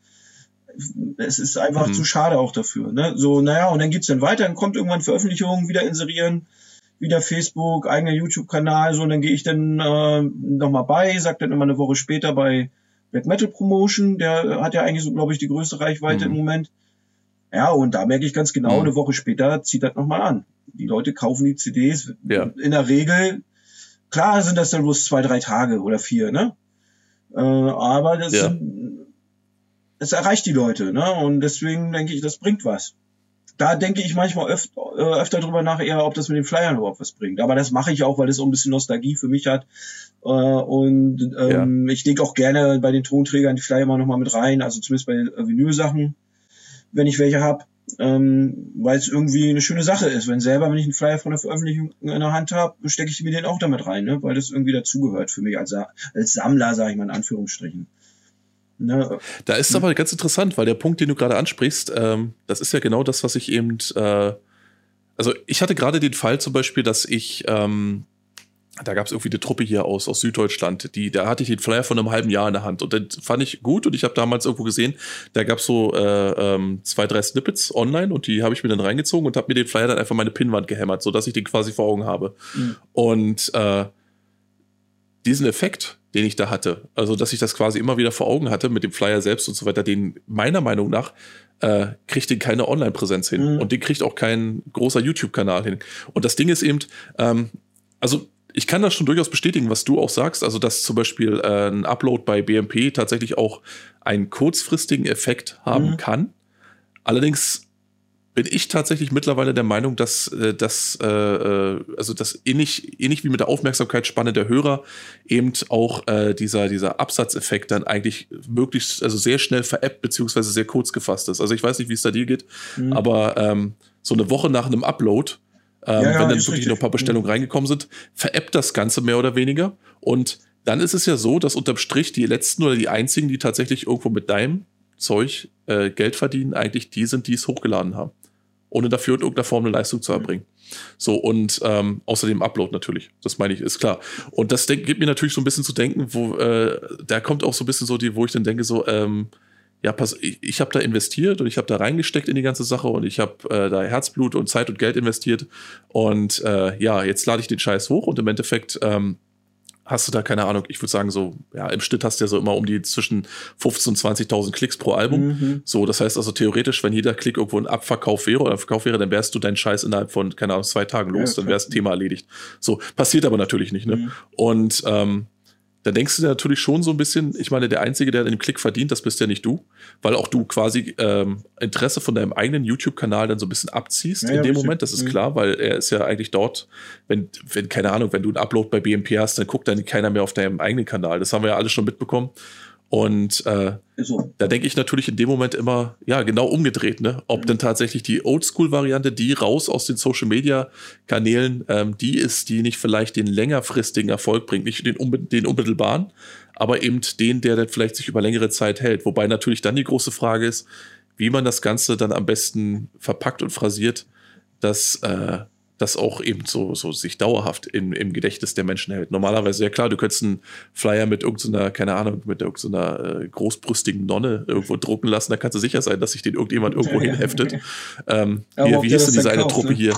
Speaker 1: es ist einfach mhm. zu schade auch dafür. Ne? So, naja, und dann geht's dann weiter, dann kommt irgendwann Veröffentlichungen, wieder inserieren, wieder Facebook, eigener YouTube-Kanal, so, und dann gehe ich dann äh, nochmal bei, sag dann immer eine Woche später bei Black Metal Promotion, der hat ja eigentlich so, glaube ich, die größte Reichweite mhm. im Moment. Ja, und da merke ich ganz genau, mhm. eine Woche später zieht das nochmal an. Die Leute kaufen die CDs ja. in der Regel, klar sind das dann bloß zwei, drei Tage oder vier, ne? Äh, aber das ja. sind es erreicht die Leute, ne? Und deswegen denke ich, das bringt was. da denke ich manchmal öf äh, öfter drüber nach, eher, ob das mit den Flyern überhaupt was bringt. Aber das mache ich auch, weil das auch ein bisschen Nostalgie für mich hat. Äh, und ähm, ja. ich denke auch gerne bei den Tonträgern die Flyer mal nochmal mit rein, also zumindest bei äh, Vinyl-Sachen, wenn ich welche habe. Ähm, weil es irgendwie eine schöne Sache ist. Wenn selber, wenn ich einen Flyer von der Veröffentlichung in der Hand habe, stecke ich mir den auch damit rein, ne? weil das irgendwie dazugehört für mich als, als Sammler, sage ich mal in Anführungsstrichen.
Speaker 2: Ne? Da ist aber ganz interessant, weil der Punkt, den du gerade ansprichst, ähm, das ist ja genau das, was ich eben, äh, also ich hatte gerade den Fall zum Beispiel, dass ich, ähm, da gab es irgendwie eine Truppe hier aus, aus Süddeutschland, die, da hatte ich den Flyer von einem halben Jahr in der Hand und den fand ich gut und ich habe damals irgendwo gesehen, da gab es so äh, ähm, zwei, drei Snippets online und die habe ich mir dann reingezogen und habe mir den Flyer dann einfach meine Pinnwand gehämmert, sodass ich den quasi vor Augen habe. Mhm. Und äh, diesen Effekt, den ich da hatte, also dass ich das quasi immer wieder vor Augen hatte mit dem Flyer selbst und so weiter, den meiner Meinung nach äh, kriegt den keine Online-Präsenz hin mhm. und den kriegt auch kein großer YouTube-Kanal hin. Und das Ding ist eben, ähm, also ich kann das schon durchaus bestätigen, was du auch sagst, also dass zum Beispiel äh, ein Upload bei BMP tatsächlich auch einen kurzfristigen Effekt haben mhm. kann. Allerdings bin ich tatsächlich mittlerweile der Meinung, dass äh, das, äh, äh, also das ähnlich, ähnlich wie mit der Aufmerksamkeitsspanne der Hörer eben auch äh, dieser, dieser Absatzeffekt dann eigentlich möglichst, also sehr schnell veräppt beziehungsweise sehr kurz gefasst ist. Also ich weiß nicht, wie es da dir geht, mhm. aber ähm, so eine Woche nach einem Upload, ähm, ja, ja, wenn dann wirklich richtig. noch ein paar Bestellungen mhm. reingekommen sind, veräppt das Ganze mehr oder weniger. Und dann ist es ja so, dass unterm Strich die letzten oder die einzigen, die tatsächlich irgendwo mit deinem Zeug äh, Geld verdienen, eigentlich die sind, die es hochgeladen haben ohne dafür in irgendeiner Form eine Leistung zu erbringen. So, und ähm, außerdem Upload natürlich, das meine ich, ist klar. Und das denk, gibt mir natürlich so ein bisschen zu denken, wo, äh, da kommt auch so ein bisschen so die, wo ich dann denke, so, ähm, ja, pass, ich, ich habe da investiert und ich habe da reingesteckt in die ganze Sache und ich habe äh, da Herzblut und Zeit und Geld investiert. Und äh, ja, jetzt lade ich den Scheiß hoch und im Endeffekt ähm, hast du da keine Ahnung, ich würde sagen so, ja, im Schnitt hast du ja so immer um die zwischen 15.000 und 20.000 Klicks pro Album. Mhm. So, das heißt also theoretisch, wenn jeder Klick irgendwo ein Abverkauf wäre oder ein Verkauf wäre, dann wärst du deinen Scheiß innerhalb von, keine Ahnung, zwei Tagen los, ja, dann wär's Thema erledigt. So, passiert aber natürlich nicht, ne? Mhm. Und ähm, da denkst du dir natürlich schon so ein bisschen, ich meine, der Einzige, der den Klick verdient, das bist ja nicht du, weil auch du quasi ähm, Interesse von deinem eigenen YouTube-Kanal dann so ein bisschen abziehst ja, in dem Moment, das ist mhm. klar, weil er ist ja eigentlich dort, wenn, wenn, keine Ahnung, wenn du einen Upload bei BMP hast, dann guckt dann keiner mehr auf deinem eigenen Kanal. Das haben wir ja alle schon mitbekommen. Und äh, so. da denke ich natürlich in dem Moment immer, ja, genau umgedreht, ne? Ob mhm. denn tatsächlich die Oldschool-Variante, die raus aus den Social-Media-Kanälen, ähm, die ist, die nicht vielleicht den längerfristigen Erfolg bringt, nicht den, den unmittelbaren, aber eben den, der dann vielleicht sich über längere Zeit hält. Wobei natürlich dann die große Frage ist, wie man das Ganze dann am besten verpackt und phrasiert, dass äh, das auch eben so, so sich dauerhaft im, im Gedächtnis der Menschen hält. Normalerweise, ja klar, du könntest einen Flyer mit irgendeiner, keine Ahnung, mit irgendeiner äh, großbrüstigen Nonne irgendwo drucken lassen, da kannst du sicher sein, dass sich den irgendjemand irgendwo hinheftet. Ähm, wie, wie hieß denn diese eine Truppe ne? hier?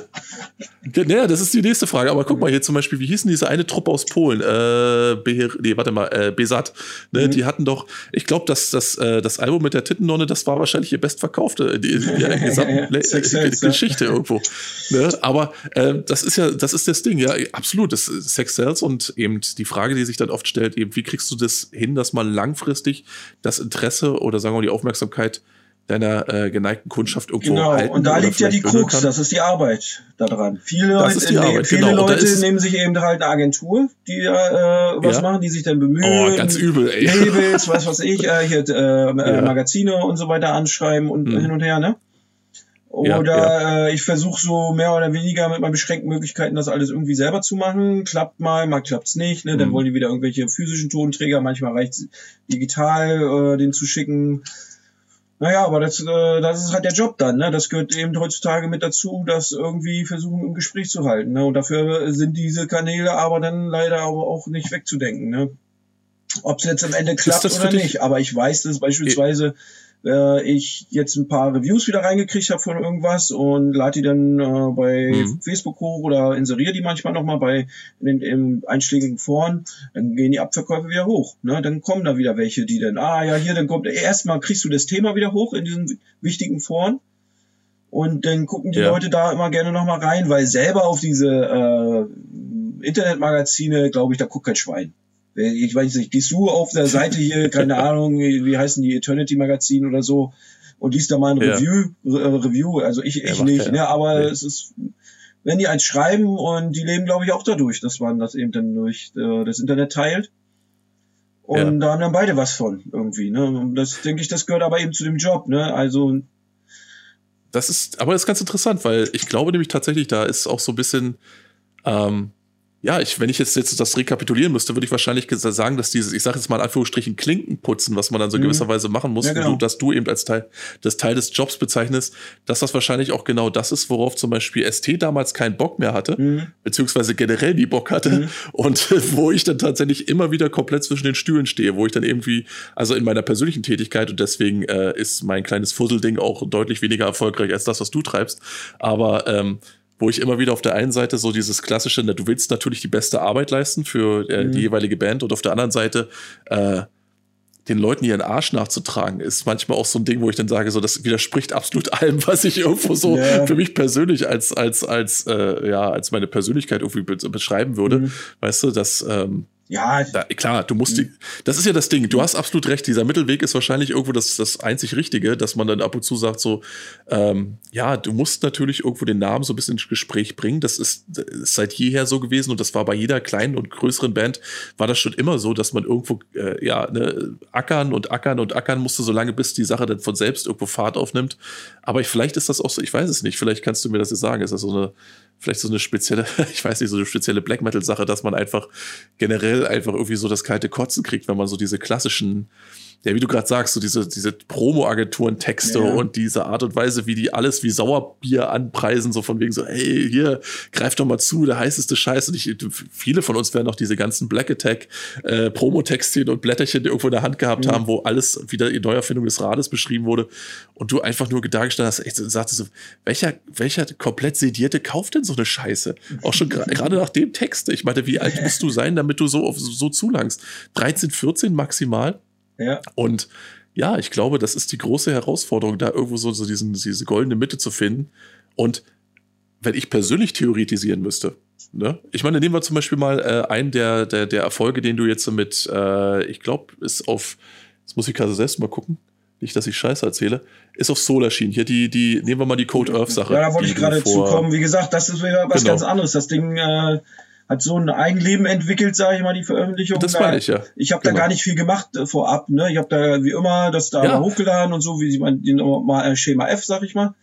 Speaker 2: Naja, das ist die nächste Frage, aber guck mal hier zum Beispiel, wie hieß denn diese eine Truppe aus Polen? Äh, Beher, nee, warte mal, äh, Besat. Ne? Mhm. Die hatten doch, ich glaube, dass das, äh, das Album mit der Titennonne, das war wahrscheinlich ihr bestverkaufte, die, die, die gesamte Geschichte irgendwo. Ne? Aber äh, das ist ja, das ist das Ding, ja, absolut. Das Sex Sales und eben die Frage, die sich dann oft stellt, eben, wie kriegst du das hin, dass man langfristig das Interesse oder sagen wir mal die Aufmerksamkeit deiner äh, geneigten Kundschaft irgendwo
Speaker 1: genau.
Speaker 2: halten
Speaker 1: und da liegt ja die Krux, das ist die Arbeit daran. Viele Leute, ne, Arbeit, viele genau. Leute nehmen sich eben halt eine Agentur, die äh, was ja. machen, die sich dann bemühen.
Speaker 2: Oh, ganz übel, ey.
Speaker 1: Labels, was weiß ich, äh, hier äh, ja. Magazine und so weiter anschreiben und hm. hin und her, ne? Oder ja, ja. Äh, ich versuche so mehr oder weniger mit meinen beschränkten Möglichkeiten das alles irgendwie selber zu machen. Klappt mal, mal klappt's nicht. Ne? Mhm. Dann wollen die wieder irgendwelche physischen Tonträger. Manchmal reicht digital, äh, den zu schicken. Naja, aber das, äh, das ist halt der Job dann. Ne? Das gehört eben heutzutage mit dazu, das irgendwie versuchen im Gespräch zu halten. Ne? Und dafür sind diese Kanäle aber dann leider aber auch nicht wegzudenken. Ne? Ob es jetzt am Ende klappt oder nicht. Aber ich weiß, dass beispielsweise äh, ich jetzt ein paar Reviews wieder reingekriegt habe von irgendwas und lade die dann äh, bei mhm. Facebook hoch oder inseriere die manchmal nochmal bei in den im einschlägigen Foren, dann gehen die Abverkäufe wieder hoch. Ne? Dann kommen da wieder welche, die dann, ah ja, hier, dann kommt erstmal kriegst du das Thema wieder hoch in diesen wichtigen Foren. Und dann gucken die ja. Leute da immer gerne nochmal rein, weil selber auf diese äh, Internetmagazine, glaube ich, da guckt kein Schwein. Ich weiß nicht, gehst du auf der Seite hier, keine Ahnung, wie heißen die Eternity Magazin oder so und liest da mal ein ja. Review, äh, Review, also ich, ich nicht, ne, aber nee. es ist, wenn die eins schreiben und die leben, glaube ich, auch dadurch, dass man das eben dann durch äh, das Internet teilt. Und ja. da haben dann beide was von irgendwie. Ne? Und das denke ich, das gehört aber eben zu dem Job. Ne? Also
Speaker 2: das ist, aber das ist ganz interessant, weil ich glaube nämlich tatsächlich, da ist auch so ein bisschen ähm, ja, ich, wenn ich jetzt, jetzt das rekapitulieren müsste, würde ich wahrscheinlich sagen, dass dieses, ich sage jetzt mal in Anführungsstrichen, Klinkenputzen, was man dann so mhm. gewisserweise machen muss, ja, genau. du, dass du eben als Teil, das Teil des Jobs bezeichnest, dass das wahrscheinlich auch genau das ist, worauf zum Beispiel ST damals keinen Bock mehr hatte, mhm. beziehungsweise generell nie Bock hatte mhm. und wo ich dann tatsächlich immer wieder komplett zwischen den Stühlen stehe, wo ich dann irgendwie, also in meiner persönlichen Tätigkeit und deswegen äh, ist mein kleines Fusselding auch deutlich weniger erfolgreich als das, was du treibst, aber ähm, wo ich immer wieder auf der einen Seite so dieses klassische, du willst natürlich die beste Arbeit leisten für äh, mhm. die jeweilige Band und auf der anderen Seite äh, den Leuten ihren Arsch nachzutragen, ist manchmal auch so ein Ding, wo ich dann sage, so das widerspricht absolut allem, was ich irgendwo so yeah. für mich persönlich als als als äh, ja als meine Persönlichkeit irgendwie beschreiben würde. Mhm. Weißt du, dass ähm, ja, da, klar, du musst die, das ist ja das Ding, du hast absolut recht, dieser Mittelweg ist wahrscheinlich irgendwo das, das einzig Richtige, dass man dann ab und zu sagt so, ähm, ja, du musst natürlich irgendwo den Namen so ein bisschen ins Gespräch bringen, das ist, ist seit jeher so gewesen und das war bei jeder kleinen und größeren Band, war das schon immer so, dass man irgendwo, äh, ja, ne, ackern und ackern und ackern musste, solange bis die Sache dann von selbst irgendwo Fahrt aufnimmt, aber ich, vielleicht ist das auch so, ich weiß es nicht, vielleicht kannst du mir das jetzt sagen, ist das so eine, vielleicht so eine spezielle, ich weiß nicht, so eine spezielle Black Metal Sache, dass man einfach generell einfach irgendwie so das kalte Kotzen kriegt, wenn man so diese klassischen ja, wie du gerade sagst, so diese, diese Promo-Agenturen-Texte ja. und diese Art und Weise, wie die alles wie Sauerbier anpreisen, so von wegen so, hey, hier, greif doch mal zu, der heißeste Scheiß. Und ich, viele von uns werden auch diese ganzen Black Attack äh, Promo-Textchen und Blätterchen die irgendwo in der Hand gehabt mhm. haben, wo alles wieder in Neuerfindung des Rades beschrieben wurde. Und du einfach nur dargestellt hast, echt, sagst so, welcher, welcher komplett sedierte kauft denn so eine Scheiße? Auch schon gerade nach dem Text. Ich meine, wie alt musst du sein, damit du so, auf, so zulangst? 13, 14 maximal? Ja. Und ja, ich glaube, das ist die große Herausforderung, da irgendwo so, so diesen, diese goldene Mitte zu finden. Und wenn ich persönlich theoretisieren müsste, ne? Ich meine, nehmen wir zum Beispiel mal äh, einen der, der, der Erfolge, den du jetzt mit, äh, ich glaube, ist auf, jetzt muss ich gerade selbst mal gucken, nicht, dass ich Scheiße erzähle, ist auf Soul erschienen. Hier die, die, nehmen wir mal die Code Earth Sache.
Speaker 1: Ja, da wollte ich gerade zukommen. Wie gesagt, das ist wieder was genau. ganz anderes. Das Ding, äh, hat so ein Eigenleben entwickelt, sage ich mal, die Veröffentlichung.
Speaker 2: Das meine ich, ja.
Speaker 1: Ich habe genau. da gar nicht viel gemacht äh, vorab. Ne? Ich habe da wie immer das da ja. hochgeladen und so, wie man den mal äh, Schema F, sag ich mal.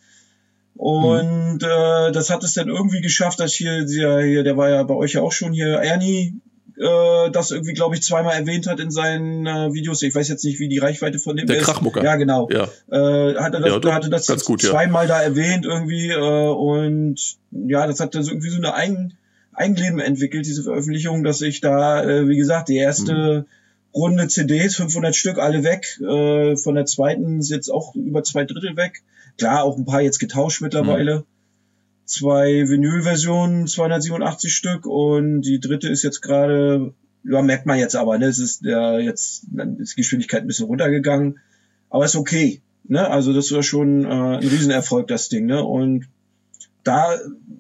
Speaker 1: Und mhm. äh, das hat es dann irgendwie geschafft, dass hier, der, hier, der war ja bei euch ja auch schon hier, Ernie, äh, das irgendwie, glaube ich, zweimal erwähnt hat in seinen äh, Videos. Ich weiß jetzt nicht, wie die Reichweite von dem
Speaker 2: der ist. Krachmucker.
Speaker 1: Ja, genau.
Speaker 2: Ja.
Speaker 1: Äh, hat er das, ja, hatte das gut, zweimal ja. da erwähnt irgendwie äh, und ja, das hat dann so irgendwie so eine Eigen Eigenleben entwickelt, diese Veröffentlichung, dass ich da, äh, wie gesagt, die erste mhm. Runde CDs, 500 Stück, alle weg. Äh, von der zweiten ist jetzt auch über zwei Drittel weg. Klar, auch ein paar jetzt getauscht mittlerweile. Mhm. Zwei Vinylversionen, 287 Stück und die dritte ist jetzt gerade, ja, merkt man jetzt aber, ne, es ist ja jetzt ist die Geschwindigkeit ein bisschen runtergegangen, aber ist okay, ne? Also das war schon äh, ein Riesenerfolg das Ding, ne? Und da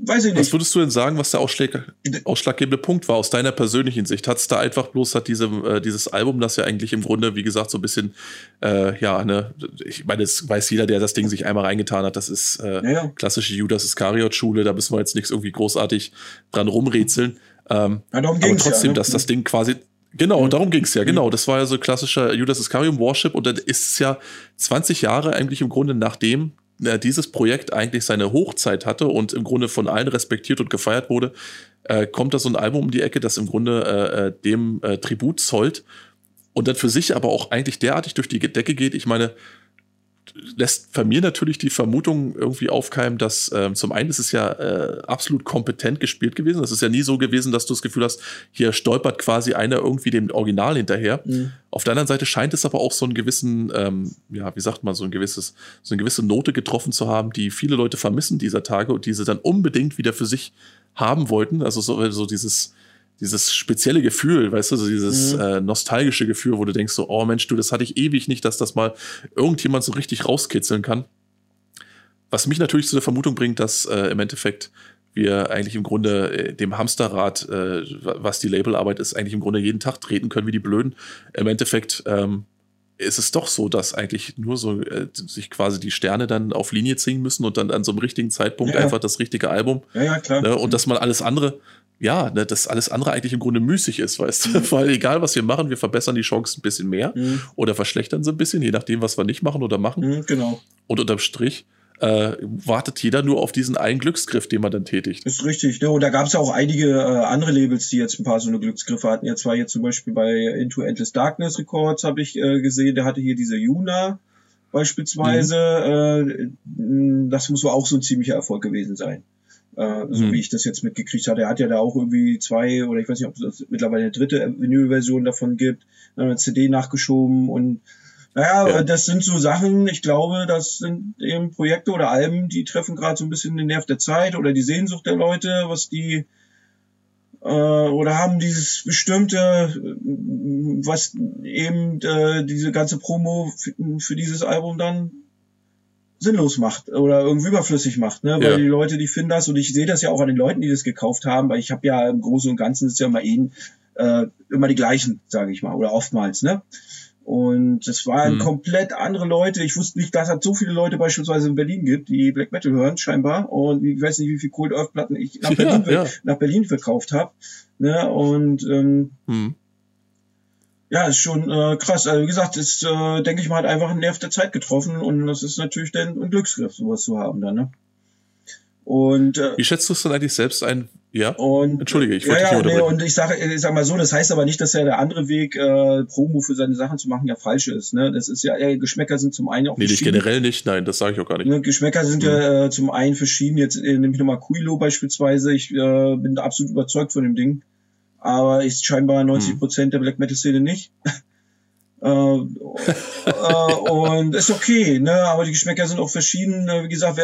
Speaker 1: weiß ich nicht.
Speaker 2: Was würdest du denn sagen, was der Ausschlag, ausschlaggebende Punkt war aus deiner persönlichen Sicht? Hat es da einfach bloß, hat diese, äh, dieses Album, das ja eigentlich im Grunde, wie gesagt, so ein bisschen, äh, ja, ne, ich meine, das weiß jeder, der das Ding sich einmal reingetan hat, das ist äh, ja, ja. klassische Judas Iskariot-Schule, da müssen wir jetzt nichts irgendwie großartig dran rumrätseln. Ähm, ja, aber trotzdem, ja, ne? dass das Ding quasi Genau, mhm. darum ging's ja, genau. Das war ja so klassischer Judas Iscariot Warship und dann ist es ja 20 Jahre eigentlich im Grunde nachdem äh, dieses Projekt eigentlich seine Hochzeit hatte und im Grunde von allen respektiert und gefeiert wurde, äh, kommt da so ein Album um die Ecke, das im Grunde äh, äh dem äh, Tribut zollt und dann für sich aber auch eigentlich derartig durch die Decke geht. Ich meine, lässt bei mir natürlich die Vermutung irgendwie aufkeimen, dass ähm, zum einen ist es ja äh, absolut kompetent gespielt gewesen. Das ist ja nie so gewesen, dass du das Gefühl hast, hier stolpert quasi einer irgendwie dem Original hinterher. Mhm. Auf der anderen Seite scheint es aber auch so einen gewissen, ähm, ja, wie sagt man, so ein gewisses, so eine gewisse Note getroffen zu haben, die viele Leute vermissen dieser Tage und diese dann unbedingt wieder für sich haben wollten. Also so, so dieses dieses spezielle Gefühl, weißt du, so dieses mhm. äh, nostalgische Gefühl, wo du denkst so, oh Mensch, du, das hatte ich ewig nicht, dass das mal irgendjemand so richtig rauskitzeln kann. Was mich natürlich zu der Vermutung bringt, dass äh, im Endeffekt wir eigentlich im Grunde äh, dem Hamsterrad, äh, was die Labelarbeit ist, eigentlich im Grunde jeden Tag treten können wie die Blöden. Im Endeffekt ähm, ist es doch so, dass eigentlich nur so äh, sich quasi die Sterne dann auf Linie ziehen müssen und dann an so einem richtigen Zeitpunkt ja, einfach das richtige Album.
Speaker 1: Ja, ja, klar.
Speaker 2: Ne, und dass man alles andere, ja, ne, dass alles andere eigentlich im Grunde müßig ist, weißt du? Mhm. Weil egal, was wir machen, wir verbessern die Chancen ein bisschen mehr mhm. oder verschlechtern sie ein bisschen, je nachdem, was wir nicht machen oder machen.
Speaker 1: Mhm, genau.
Speaker 2: Und unterm Strich äh, wartet jeder nur auf diesen einen Glücksgriff, den man dann tätigt.
Speaker 1: Ist richtig. Ne? Und da gab es ja auch einige äh, andere Labels, die jetzt ein paar so eine Glücksgriffe hatten. Jetzt war jetzt zum Beispiel bei Into Endless Darkness Records, habe ich äh, gesehen, der hatte hier diese Yuna beispielsweise. Mhm. Äh, das muss wohl auch so ein ziemlicher Erfolg gewesen sein. Äh, so mhm. wie ich das jetzt mitgekriegt hatte. Er hat ja da auch irgendwie zwei oder ich weiß nicht, ob es mittlerweile eine dritte Vinyl-Version davon gibt, eine CD nachgeschoben und naja, ja. das sind so Sachen, ich glaube, das sind eben Projekte oder Alben, die treffen gerade so ein bisschen den Nerv der Zeit oder die Sehnsucht der Leute, was die äh, oder haben dieses bestimmte, was eben äh, diese ganze Promo für, für dieses Album dann sinnlos macht oder irgendwie überflüssig macht, ne? Weil ja. die Leute, die finden das und ich sehe das ja auch an den Leuten, die das gekauft haben, weil ich habe ja im Großen und Ganzen ist ja immer eh äh, immer die gleichen, sage ich mal, oder oftmals, ne? Und es waren mhm. komplett andere Leute. Ich wusste nicht, dass es so viele Leute beispielsweise in Berlin gibt, die Black Metal hören, scheinbar. Und ich weiß nicht, wie viel Cold Earth Platten ich nach Berlin, ja, ja. Nach Berlin verkauft habe. Ne? Und ähm, mhm. Ja, ist schon äh, krass. Also wie gesagt, ist, äh, denke ich mal, hat einfach einen Nerv der Zeit getroffen. Und das ist natürlich dann ein Glücksgriff, sowas zu haben dann. Ne?
Speaker 2: Und äh, wie schätzt du es dann eigentlich selbst ein? Ja.
Speaker 1: Und,
Speaker 2: Entschuldige,
Speaker 1: ich wollte ja, dich ja, nee, Und ich sage, ich sag mal so, das heißt aber nicht, dass ja der andere Weg, äh, Promo für seine Sachen zu machen, ja falsch ist. Ne? Das ist ja, äh, Geschmäcker sind zum einen auch
Speaker 2: Nee, nicht generell nicht, nein, das sage ich auch gar nicht.
Speaker 1: Ne, Geschmäcker sind mhm. ja äh, zum einen verschieden. Jetzt äh, nehme ich nochmal Kuilo beispielsweise. Ich äh, bin absolut überzeugt von dem Ding. Aber ist scheinbar 90 mhm. Prozent mhm. der Black Metal Szene nicht. Äh, äh, und ist okay, ne? Aber die Geschmäcker sind auch verschieden. Wie gesagt,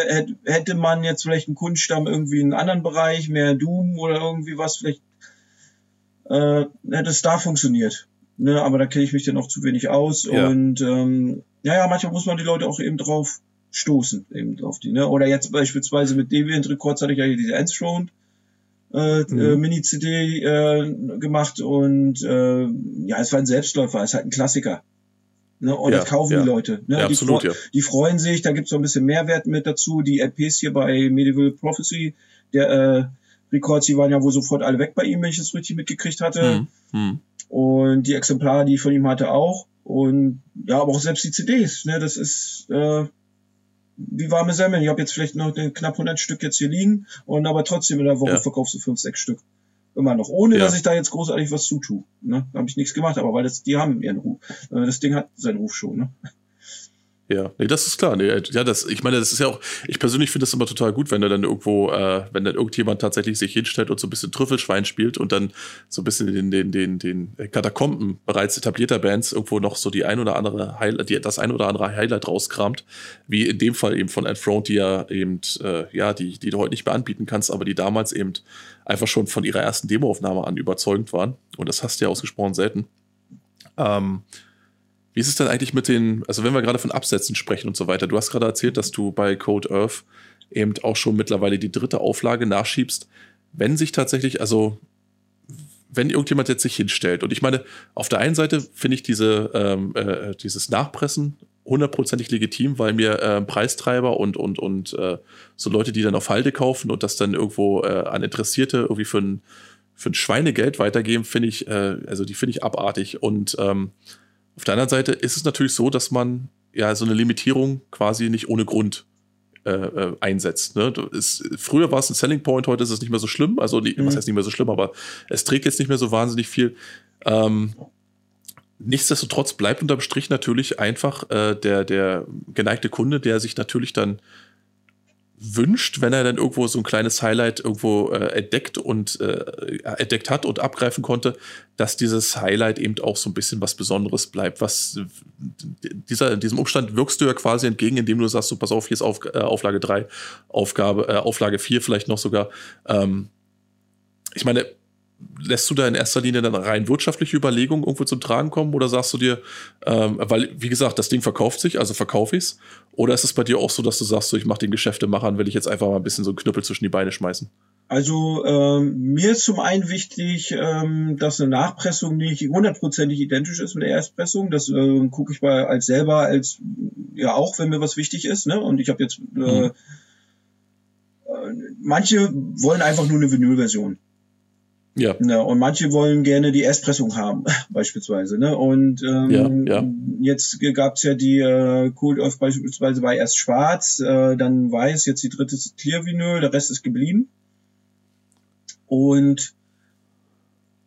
Speaker 1: hätte man jetzt vielleicht einen Kunststamm irgendwie in einem anderen Bereich, mehr Doom oder irgendwie was, vielleicht äh, hätte es da funktioniert. Ne? Aber da kenne ich mich dann auch zu wenig aus. Ja. Und ähm, ja, ja, manchmal muss man die Leute auch eben drauf stoßen, eben auf die, ne? Oder jetzt beispielsweise mit Deviant Records hatte ich ja hier diese Enthroned äh, mhm. äh, Mini-CD äh, gemacht und äh, ja, es war ein Selbstläufer, es ist halt ein Klassiker. Ne? Und ja, das kaufen ja. die Leute. Ne?
Speaker 2: Ja,
Speaker 1: die,
Speaker 2: absolut, ja.
Speaker 1: die freuen sich, da gibt's so ein bisschen Mehrwert mit dazu. Die LPs hier bei Medieval Prophecy, der äh, Records, die waren ja wohl sofort alle weg bei ihm, wenn ich das richtig mitgekriegt hatte. Mhm. Mhm. Und die Exemplare, die ich von ihm hatte, auch. Und ja, aber auch selbst die CDs, ne, das ist äh, wie warme Semmeln. Ich habe jetzt vielleicht noch knapp 100 Stück jetzt hier liegen und aber trotzdem in der Woche ja. verkaufst du 5, 6 Stück. Immer noch. Ohne, ja. dass ich da jetzt großartig was zutue. Ne? Da habe ich nichts gemacht, aber weil das, die haben ihren Ruf. Äh, das Ding hat seinen Ruf schon. Ne?
Speaker 2: Ja, nee, das ist klar. Nee, ja, das, ich meine, das ist ja auch, ich persönlich finde das immer total gut, wenn da dann irgendwo, äh, wenn dann irgendjemand tatsächlich sich hinstellt und so ein bisschen Trüffelschwein spielt und dann so ein bisschen in den, den, den Katakomben bereits etablierter Bands irgendwo noch so die ein oder andere Highlight, die, das ein oder andere Highlight rauskramt, wie in dem Fall eben von Enthroned, die ja eben, äh, ja, die, die du heute nicht mehr anbieten kannst, aber die damals eben einfach schon von ihrer ersten Demoaufnahme an überzeugend waren. Und das hast du ja ausgesprochen selten. Ähm, wie ist es denn eigentlich mit den, also wenn wir gerade von Absätzen sprechen und so weiter, du hast gerade erzählt, dass du bei Code Earth eben auch schon mittlerweile die dritte Auflage nachschiebst. Wenn sich tatsächlich, also wenn irgendjemand jetzt sich hinstellt, und ich meine, auf der einen Seite finde ich diese, ähm, äh, dieses Nachpressen hundertprozentig legitim, weil mir äh, Preistreiber und, und, und äh, so Leute, die dann auf Halde kaufen und das dann irgendwo äh, an Interessierte irgendwie für ein, für ein Schweinegeld weitergeben, finde ich, äh, also die finde ich abartig. Und ähm, auf der anderen Seite ist es natürlich so, dass man ja so eine Limitierung quasi nicht ohne Grund äh, äh einsetzt. Ne? Ist, früher war es ein Selling Point, heute ist es nicht mehr so schlimm. Also, die, mhm. was heißt nicht mehr so schlimm, aber es trägt jetzt nicht mehr so wahnsinnig viel. Ähm, nichtsdestotrotz bleibt unterm Strich natürlich einfach äh, der, der geneigte Kunde, der sich natürlich dann wünscht, wenn er dann irgendwo so ein kleines Highlight irgendwo äh, entdeckt und äh, entdeckt hat und abgreifen konnte, dass dieses Highlight eben auch so ein bisschen was Besonderes bleibt. Was dieser, diesem Umstand wirkst du ja quasi entgegen, indem du sagst, so pass auf, hier ist auf, äh, Auflage 3, Aufgabe, äh, Auflage 4 vielleicht noch sogar. Ähm, ich meine, lässt du da in erster Linie dann rein wirtschaftliche Überlegungen irgendwo zum Tragen kommen oder sagst du dir, ähm, weil, wie gesagt, das Ding verkauft sich, also verkaufe ich es? Oder ist es bei dir auch so, dass du sagst, so, ich mache den Geschäftemacher, will ich jetzt einfach mal ein bisschen so einen Knüppel zwischen die Beine schmeißen?
Speaker 1: Also ähm, mir ist zum einen wichtig, ähm, dass eine Nachpressung nicht hundertprozentig identisch ist mit der Erstpressung. Das äh, gucke ich mal als selber, als ja auch, wenn mir was wichtig ist. Ne? Und ich habe jetzt äh, mhm. äh, manche wollen einfach nur eine Vinylversion. Ja. Ne, und manche wollen gerne die Erstpressung haben, beispielsweise. Ne? Und ähm, ja, ja. jetzt gab's ja die äh, Cold Earth beispielsweise war erst schwarz, äh, dann weiß, jetzt die dritte Clear Vinyl, der Rest ist geblieben. Und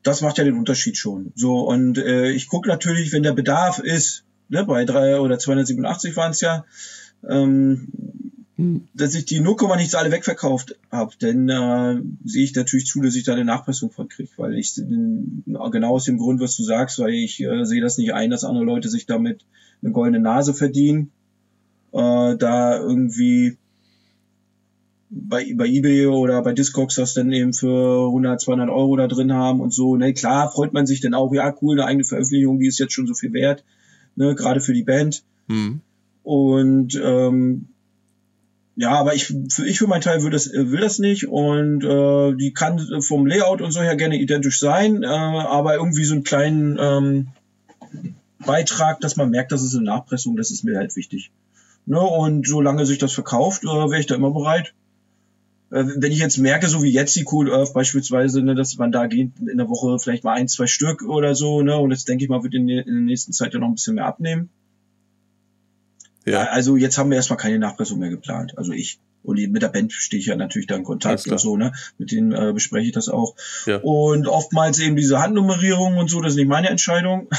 Speaker 1: das macht ja den Unterschied schon. So, und äh, ich gucke natürlich, wenn der Bedarf ist, ne, bei drei oder 287 waren es ja, ähm, hm. Dass ich die 0, nichts alle wegverkauft habe, denn äh, sehe ich natürlich zu, dass ich da eine Nachpressung von kriege, weil ich genau aus dem Grund, was du sagst, weil ich äh, sehe das nicht ein, dass andere Leute sich damit eine goldene Nase verdienen, äh, da irgendwie bei, bei eBay oder bei Discogs das dann eben für 100, 200 Euro da drin haben und so. Ne, klar freut man sich dann auch, ja cool, eine eigene Veröffentlichung, die ist jetzt schon so viel wert, ne, gerade für die Band. Mhm. Und ähm, ja, aber ich, für, ich für meinen Teil will das, will das nicht und äh, die kann vom Layout und so her gerne identisch sein, äh, aber irgendwie so einen kleinen ähm, Beitrag, dass man merkt, dass es eine Nachpressung, das ist mir halt wichtig. Ne, und solange sich das verkauft, äh, wäre ich da immer bereit. Äh, wenn ich jetzt merke, so wie jetzt die Cool Earth beispielsweise, ne, dass man da geht in der Woche vielleicht mal ein, zwei Stück oder so, ne, und jetzt denke ich mal, wird in, in der nächsten Zeit ja noch ein bisschen mehr abnehmen. Ja. Also jetzt haben wir erstmal keine Nachpressung mehr geplant, also ich. Und mit der Band stehe ich ja natürlich da in Kontakt und so, ne? Mit denen äh, bespreche ich das auch. Ja. Und oftmals eben diese Handnummerierung und so, das ist nicht meine Entscheidung.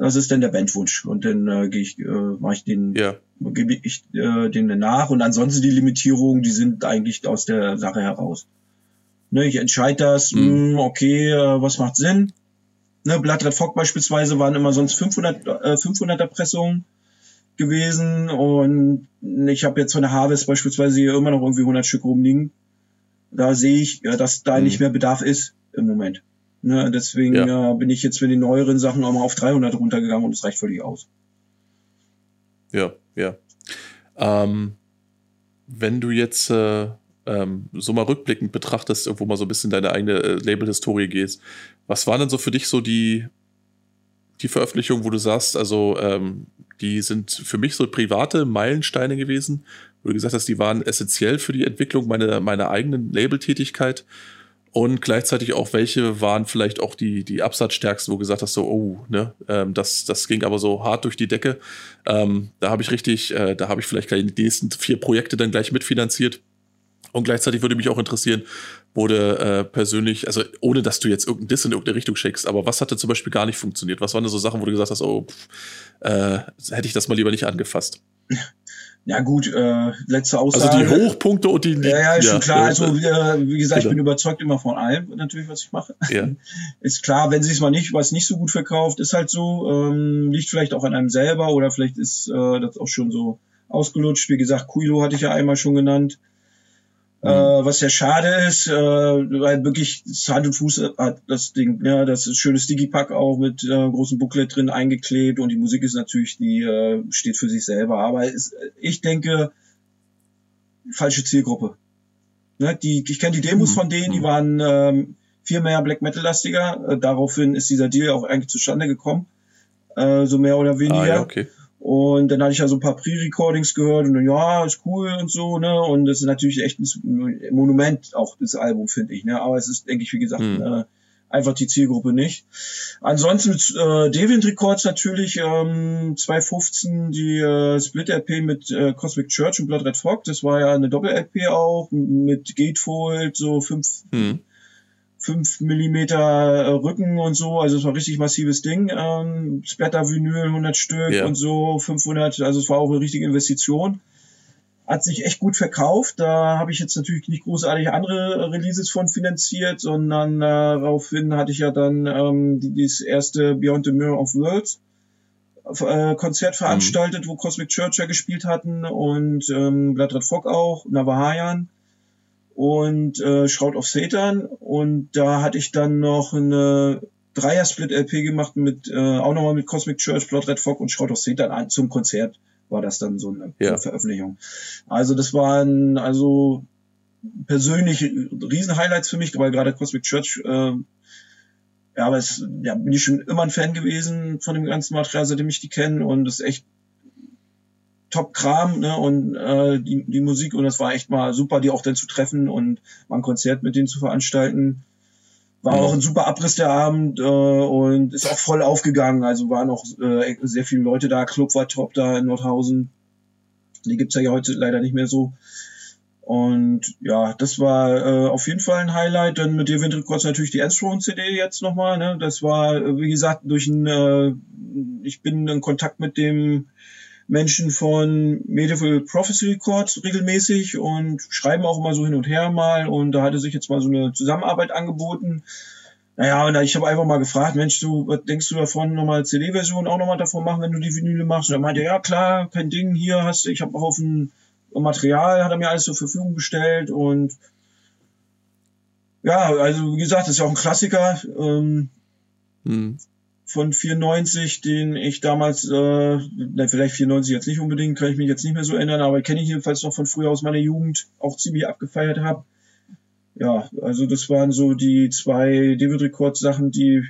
Speaker 1: Das ist dann der Bandwunsch. Und dann äh, gehe ich, äh, mache ich den, ja. gebe ich äh, den nach. Und ansonsten die Limitierungen, die sind eigentlich aus der Sache heraus. Ne, ich entscheide das, mhm. mh, hm, okay, äh, was macht Sinn? Ne, Blattred Fock beispielsweise waren immer sonst 500, äh, 500er Pressungen gewesen und ich habe jetzt von der Harvest beispielsweise hier immer noch irgendwie 100 Stück rumliegen. Da sehe ich, ja, dass da mhm. nicht mehr Bedarf ist im Moment. Ne, deswegen ja. äh, bin ich jetzt für die neueren Sachen auch mal auf 300 runtergegangen und es reicht völlig aus.
Speaker 2: Ja, ja. Ähm, wenn du jetzt äh, ähm, so mal rückblickend betrachtest, irgendwo mal so ein bisschen deine eigene äh, Label-Historie gehst, was waren denn so für dich so die, die Veröffentlichungen, wo du sagst, also ähm, die sind für mich so private Meilensteine gewesen, wo du gesagt hast, die waren essentiell für die Entwicklung meiner, meiner eigenen Label-Tätigkeit und gleichzeitig auch welche waren vielleicht auch die, die absatzstärksten, wo du gesagt hast, so, oh, ne, ähm, das, das ging aber so hart durch die Decke. Ähm, da habe ich richtig, äh, da habe ich vielleicht gleich die nächsten vier Projekte dann gleich mitfinanziert. Und gleichzeitig würde mich auch interessieren, wurde äh, persönlich, also ohne dass du jetzt irgendeinen Diss in irgendeine Richtung schickst, aber was hatte zum Beispiel gar nicht funktioniert? Was waren da so Sachen, wo du gesagt hast, oh, pff, äh, hätte ich das mal lieber nicht angefasst?
Speaker 1: Ja gut, äh, letzte Aussage.
Speaker 2: Also die Hochpunkte und die... die
Speaker 1: ja, ja, ist ja, schon klar. Also äh, wie gesagt, ich bin überzeugt immer von allem, natürlich, was ich mache. Ja. Ist klar, wenn sich mal nicht, was nicht so gut verkauft, ist halt so, ähm, liegt vielleicht auch an einem selber oder vielleicht ist äh, das auch schon so ausgelutscht. Wie gesagt, Quilo hatte ich ja einmal schon genannt. Mhm. Äh, was sehr schade ist, äh, weil wirklich Hand und Fuß hat das Ding, ja, das ist schönes Digipack auch mit äh, großem Booklet drin eingeklebt und die Musik ist natürlich, die äh, steht für sich selber. Aber ist, ich denke, falsche Zielgruppe. Ne, die, ich kenne die Demos mhm. von denen, die mhm. waren ähm, viel mehr Black Metal-lastiger. Äh, daraufhin ist dieser Deal auch eigentlich zustande gekommen. Äh, so mehr oder weniger. Ah, ja, okay. Und dann hatte ich ja so ein paar Pre-Recordings gehört und dann, ja, ist cool und so, ne? Und das ist natürlich echt ein Monument, auch das Album, finde ich, ne? Aber es ist, denke ich, wie gesagt, hm. äh, einfach die Zielgruppe nicht. Ansonsten äh, Deviant Records natürlich, ähm, 2015 die äh, Split-LP mit äh, Cosmic Church und Blood Red Fog, das war ja eine Doppel-LP auch, mit Gatefold, so fünf, hm. 5 Millimeter äh, Rücken und so, also es war richtig massives Ding. Ähm, Splatter-Vinyl 100 Stück yeah. und so 500, also es war auch eine richtige Investition. Hat sich echt gut verkauft. Da habe ich jetzt natürlich nicht großartig andere Releases von finanziert, sondern äh, daraufhin hatte ich ja dann ähm, dieses erste Beyond the Mirror of Worlds äh, Konzert mhm. veranstaltet, mhm. wo Cosmic Church ja gespielt hatten und ähm, Blood Red Fog auch, Navahayan und äh, Shroud of Satan. Und da hatte ich dann noch eine Dreier-Split-LP gemacht mit, äh, auch nochmal mit Cosmic Church, Blood Red Fog und Shroud of Satan zum Konzert war das dann so eine, ja. Veröffentlichung. Also das waren also persönlich Riesen-Highlights für mich, weil gerade Cosmic Church, äh, ja, aber es, ja, bin ich schon immer ein Fan gewesen von dem ganzen Material, seitdem ich die kenne und das ist echt Top-Kram, ne, und äh, die, die Musik und das war echt mal super, die auch dann zu treffen und mal ein Konzert mit denen zu veranstalten. War auch ein super Abriss der Abend äh, und ist auch voll aufgegangen. Also waren auch äh, sehr viele Leute da. Club war top da in Nordhausen. Die gibt's ja heute leider nicht mehr so. Und ja, das war äh, auf jeden Fall ein Highlight. Dann mit Event Records natürlich die Enstone CD jetzt nochmal. Ne? Das war, wie gesagt, durch ein, äh, ich bin in Kontakt mit dem Menschen von Medieval Prophecy Records regelmäßig und schreiben auch immer so hin und her mal und da hatte sich jetzt mal so eine Zusammenarbeit angeboten. Naja, und ich habe einfach mal gefragt, Mensch, du, was denkst du davon, nochmal CD-Version auch nochmal davon machen, wenn du die Vinyle machst? Und er meinte, ja klar, kein Ding, hier hast du, ich habe auch auf ein Material, hat er mir alles zur Verfügung gestellt und ja, also wie gesagt, das ist ja auch ein Klassiker. Ähm, hm von 94, den ich damals, äh, na, vielleicht 94 jetzt nicht unbedingt, kann ich mich jetzt nicht mehr so erinnern, aber kenne ich jedenfalls noch von früher aus meiner Jugend auch ziemlich abgefeiert habe. Ja, also das waren so die zwei David Records Sachen, die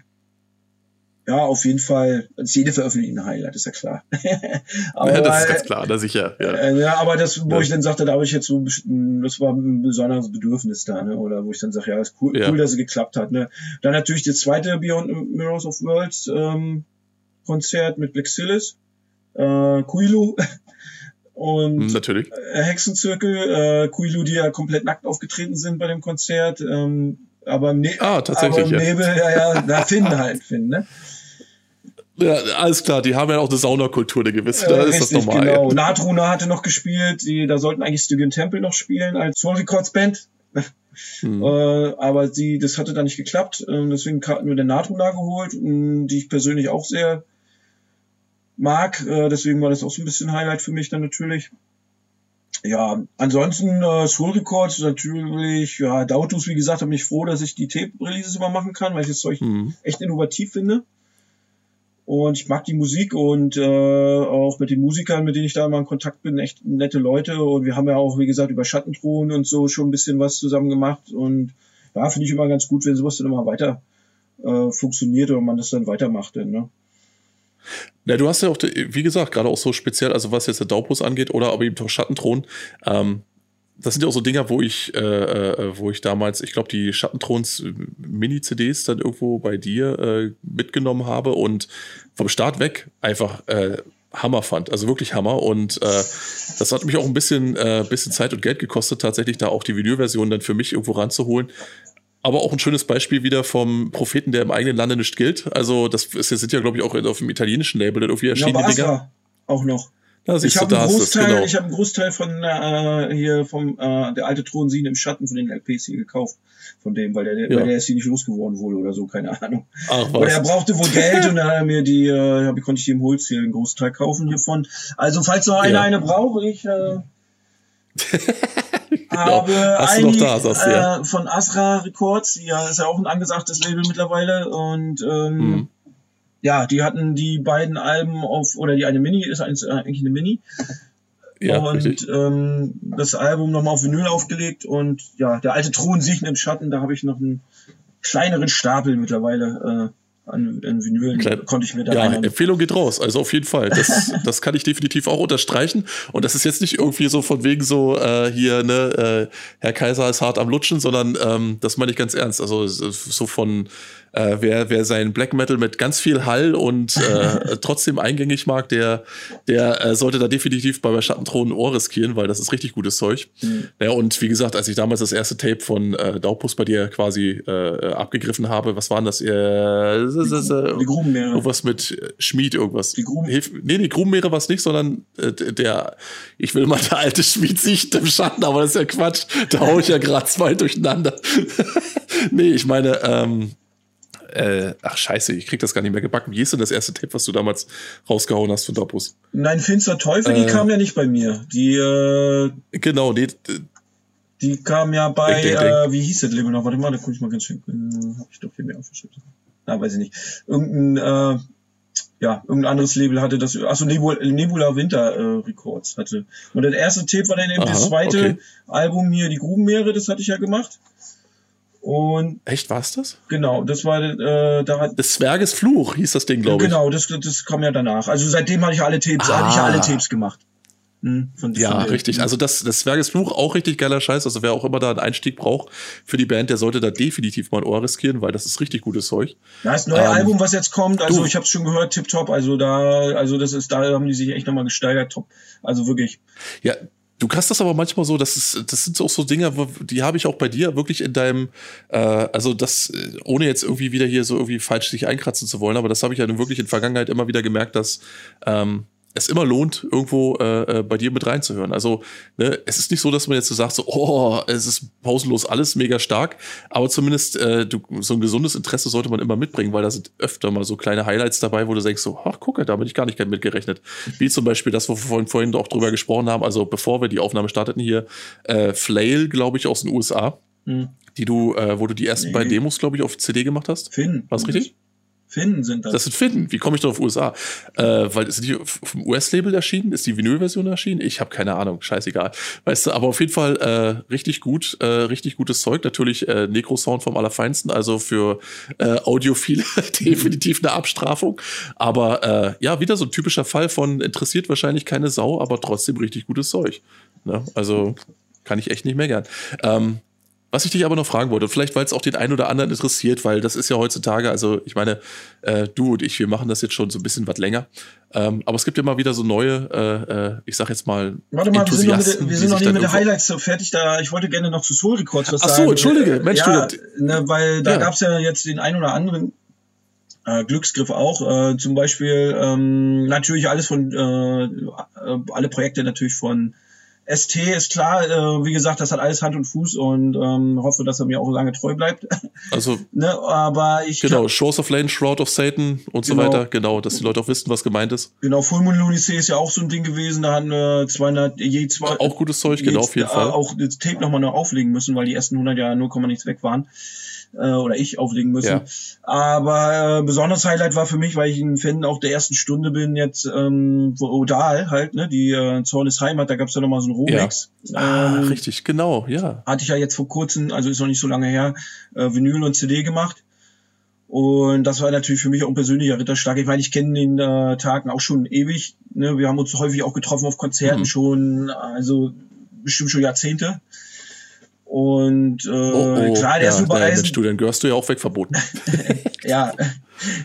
Speaker 1: ja, auf jeden Fall, also jede Veröffentlichung ein Highlight, ist ja klar.
Speaker 2: aber, ja, das ist ganz klar, da sicher.
Speaker 1: Ja. Äh, ja, aber das, wo ja. ich dann sagte, da habe ich jetzt so, das war ein besonderes Bedürfnis da, ne? oder wo ich dann sage, ja, ist cool, ja. cool, dass es geklappt hat. Ne? Dann natürlich das zweite Beyond Mirrors of Worlds ähm, Konzert mit Black Silas, äh, Kuilu und
Speaker 2: hm, natürlich.
Speaker 1: Äh, Hexenzirkel, äh, Kuilu, die ja komplett nackt aufgetreten sind bei dem Konzert. Ähm, aber im, ne
Speaker 2: ah, tatsächlich,
Speaker 1: aber im Nebel, ja, ja, da Finn halt, Finn, ne?
Speaker 2: Ja, alles klar, die haben ja auch eine Saunakultur, eine gewisse, da ist das normal. Genau.
Speaker 1: Natruna hatte noch gespielt, die, da sollten eigentlich Stygian Temple noch spielen als Soul Records Band. Hm. Äh, aber die, das hatte dann nicht geklappt, äh, deswegen hatten wir den Natruna geholt, die ich persönlich auch sehr mag, äh, deswegen war das auch so ein bisschen Highlight für mich dann natürlich. Ja, ansonsten äh, Soul Records natürlich, ja, Dautus, wie gesagt, bin ich froh, dass ich die Tape-Releases immer machen kann, weil ich das Zeug mhm. echt innovativ finde. Und ich mag die Musik und äh, auch mit den Musikern, mit denen ich da immer in Kontakt bin, echt nette Leute. Und wir haben ja auch, wie gesagt, über Schattenthron und so schon ein bisschen was zusammen gemacht. Und ja, finde ich immer ganz gut, wenn sowas dann immer weiter äh, funktioniert oder man das dann weitermacht. Denn, ne?
Speaker 2: Ja, du hast ja auch, wie gesagt, gerade auch so speziell, also was jetzt der Daupus angeht oder aber eben auch Schattenthron, ähm, das sind ja auch so Dinger, wo ich, äh, äh, wo ich damals, ich glaube, die Schattentrons äh, Mini-CDs dann irgendwo bei dir äh, mitgenommen habe und vom Start weg einfach äh, Hammer fand. Also wirklich Hammer. Und äh, das hat mich auch ein bisschen, äh, bisschen Zeit und Geld gekostet, tatsächlich da auch die Videoversion dann für mich irgendwo ranzuholen. Aber auch ein schönes Beispiel wieder vom Propheten, der im eigenen Lande nicht gilt. Also, das ist, sind ja, glaube ich, auch auf dem italienischen Label irgendwie erschienen,
Speaker 1: ja, die Dinger. Auch noch.
Speaker 2: Da ich habe einen,
Speaker 1: Großteil, genau. ich hab einen Großteil von äh, hier vom äh, der alte Thron Thronsin im Schatten von den LPs hier gekauft. Von dem, weil der, ja. weil der ist hier nicht losgeworden wohl oder so, keine Ahnung. Ach, was. Oder er brauchte wohl Geld und dann hat er mir die, äh, konnte ich die im Holzziel einen Großteil kaufen hiervon. Also falls noch einer ja. eine braucht, ich äh, genau. habe
Speaker 2: Hast ein, da, sagst,
Speaker 1: äh, von Asra Records, ja, ist ja auch ein angesagtes Label mittlerweile und ähm, mhm ja, die hatten die beiden Alben auf, oder die eine Mini, ist eigentlich eine Mini. Ja, und ähm, das Album nochmal auf Vinyl aufgelegt und ja, der alte Thron siechen im Schatten, da habe ich noch einen kleineren Stapel mittlerweile äh, an, an Vinyl Klein, konnte ich mir da
Speaker 2: Ja, rein. Empfehlung geht raus, also auf jeden Fall. Das, das kann ich definitiv auch unterstreichen. Und das ist jetzt nicht irgendwie so von wegen so äh, hier, ne, äh, Herr Kaiser ist hart am Lutschen, sondern ähm, das meine ich ganz ernst. Also so von äh, wer, wer seinen Black Metal mit ganz viel Hall und äh, trotzdem eingängig mag, der, der äh, sollte da definitiv bei Schattenthron ein Ohr riskieren, weil das ist richtig gutes Zeug. Mhm. Ja, und wie gesagt, als ich damals das erste Tape von äh, Daupus bei dir quasi äh, abgegriffen habe, was waren das? Äh,
Speaker 1: die Grubenmeere.
Speaker 2: Irgendwas mit Schmied, irgendwas.
Speaker 1: Die Gruben
Speaker 2: Hilf, nee, die Grubenmeere war es nicht, sondern äh, der, ich will mal der alte Schmied sich im Schatten, aber das ist ja Quatsch. Da hau ich ja gerade zwei durcheinander. nee, ich meine, ähm, äh, ach scheiße, ich krieg das gar nicht mehr gebacken. Wie ist denn das erste Tape, was du damals rausgehauen hast von
Speaker 1: Doppus? Nein, Finster Teufel, äh, die kam ja nicht bei mir. Die, äh
Speaker 2: Genau, die,
Speaker 1: Die kam ja bei, ding, ding, ding. Äh, wie hieß das Label noch? Warte mal, da guck ich mal ganz schön. Äh, hab ich doch hier mehr aufgeschrieben. Na, weiß ich nicht. Irgendein, äh, ja, irgendein anderes Label hatte das, achso, Nebula, Nebula Winter äh, Records hatte. Und das erste Tape war dann eben Aha, das zweite okay. Album hier, die Grubenmeere, das hatte ich ja gemacht. Und
Speaker 2: Echt, war's das?
Speaker 1: Genau, das war äh, da hat
Speaker 2: Des Zwerges Fluch hieß das Ding, glaube
Speaker 1: ich. Genau, das, das kam ja danach. Also seitdem hatte ich alle Tapes, ah. hatte ich alle Tapes gemacht.
Speaker 2: Hm, von, ja, von richtig. Also das, das Zwerges Fluch auch richtig geiler Scheiß. Also wer auch immer da einen Einstieg braucht für die Band, der sollte da definitiv mal ein Ohr riskieren, weil das ist richtig gutes Zeug.
Speaker 1: Ja, das neue ähm, Album, was jetzt kommt, also du. ich habe es schon gehört, tipptopp. Also da, also das ist, da haben die sich echt nochmal gesteigert, top. Also wirklich.
Speaker 2: Ja, Du hast das aber manchmal so, das ist, das sind auch so Dinge, die habe ich auch bei dir wirklich in deinem, äh, also das, ohne jetzt irgendwie wieder hier so irgendwie falsch sich einkratzen zu wollen, aber das habe ich ja nun wirklich in Vergangenheit immer wieder gemerkt, dass ähm, es immer lohnt, irgendwo äh, äh, bei dir mit reinzuhören. Also ne, es ist nicht so, dass man jetzt so sagt, so, oh, es ist pausenlos alles mega stark, aber zumindest äh, du, so ein gesundes Interesse sollte man immer mitbringen, weil da sind öfter mal so kleine Highlights dabei, wo du denkst, so, ach gucke, da bin ich gar nicht mitgerechnet. Wie zum Beispiel das, wo wir vorhin, vorhin auch drüber gesprochen haben, also bevor wir die Aufnahme starteten hier, äh, Flail, glaube ich, aus den USA. Hm. Die du, äh, wo du die ersten nee. beiden Demos, glaube ich, auf CD gemacht hast.
Speaker 1: Finn.
Speaker 2: War richtig?
Speaker 1: Finnen sind das.
Speaker 2: Das sind Finnen. Wie komme ich da auf USA? Äh, weil sind die dem US-Label erschienen? Ist die Vinyl-Version erschienen? Ich habe keine Ahnung. Scheißegal. Weißt du, aber auf jeden Fall äh, richtig gut, äh, richtig gutes Zeug. Natürlich äh, Necro-Sound vom Allerfeinsten. Also für äh, Audiophile definitiv eine Abstrafung. Aber äh, ja, wieder so ein typischer Fall von interessiert wahrscheinlich keine Sau, aber trotzdem richtig gutes Zeug. Ne? Also kann ich echt nicht mehr gern. Ähm, was ich dich aber noch fragen wollte, vielleicht weil es auch den einen oder anderen interessiert, weil das ist ja heutzutage, also ich meine, äh, du und ich, wir machen das jetzt schon so ein bisschen was länger. Ähm, aber es gibt ja mal wieder so neue, äh, äh ich sag jetzt mal,
Speaker 1: Warte mal, wir sind noch mit, wir sind noch nicht mit den Highlights so fertig. Da, ich wollte gerne noch zu Soul Records was
Speaker 2: Ach so, entschuldige, Mensch,
Speaker 1: ja, du, ne, weil da ja. gab es ja jetzt den einen oder anderen äh, Glücksgriff auch. Äh, zum Beispiel ähm, natürlich alles von, äh, äh alle Projekte natürlich von ST ist klar, äh, wie gesagt, das hat alles Hand und Fuß und ähm, hoffe, dass er mir auch lange treu bleibt.
Speaker 2: Also,
Speaker 1: ne, aber ich.
Speaker 2: Genau, glaub, Shores of Lane, Shroud of Satan und genau, so weiter, genau, dass die Leute auch wissen, was gemeint ist.
Speaker 1: Genau, Full Moon Lunacy ist ja auch so ein Ding gewesen, da hatten wir 200, je zwei.
Speaker 2: Auch gutes Zeug, genau, auf jeden Fall.
Speaker 1: Auch das Tape nochmal noch auflegen müssen, weil die ersten 100 ja 0, nichts weg waren äh, oder ich auflegen müssen. Ja. Aber äh, besonderes Highlight war für mich, weil ich ein Fan auch der ersten Stunde bin, jetzt ähm, wo Odal halt, ne, die äh, Zorn ist Heimat, da gab's ja nochmal so einen Rolex.
Speaker 2: Ja. Ah, ähm, richtig, genau, ja.
Speaker 1: Hatte ich ja jetzt vor kurzem, also ist noch nicht so lange her, äh, Vinyl und CD gemacht. Und das war natürlich für mich auch ein persönlicher Ritterschlag. Ich meine, ich kenne den äh, Tagen auch schon ewig. Ne? Wir haben uns häufig auch getroffen auf Konzerten mhm. schon, also bestimmt schon Jahrzehnte. Und äh, oh, oh, klar, der ja, ist über Eisen.
Speaker 2: Student gehörst du ja auch wegverboten.
Speaker 1: ja.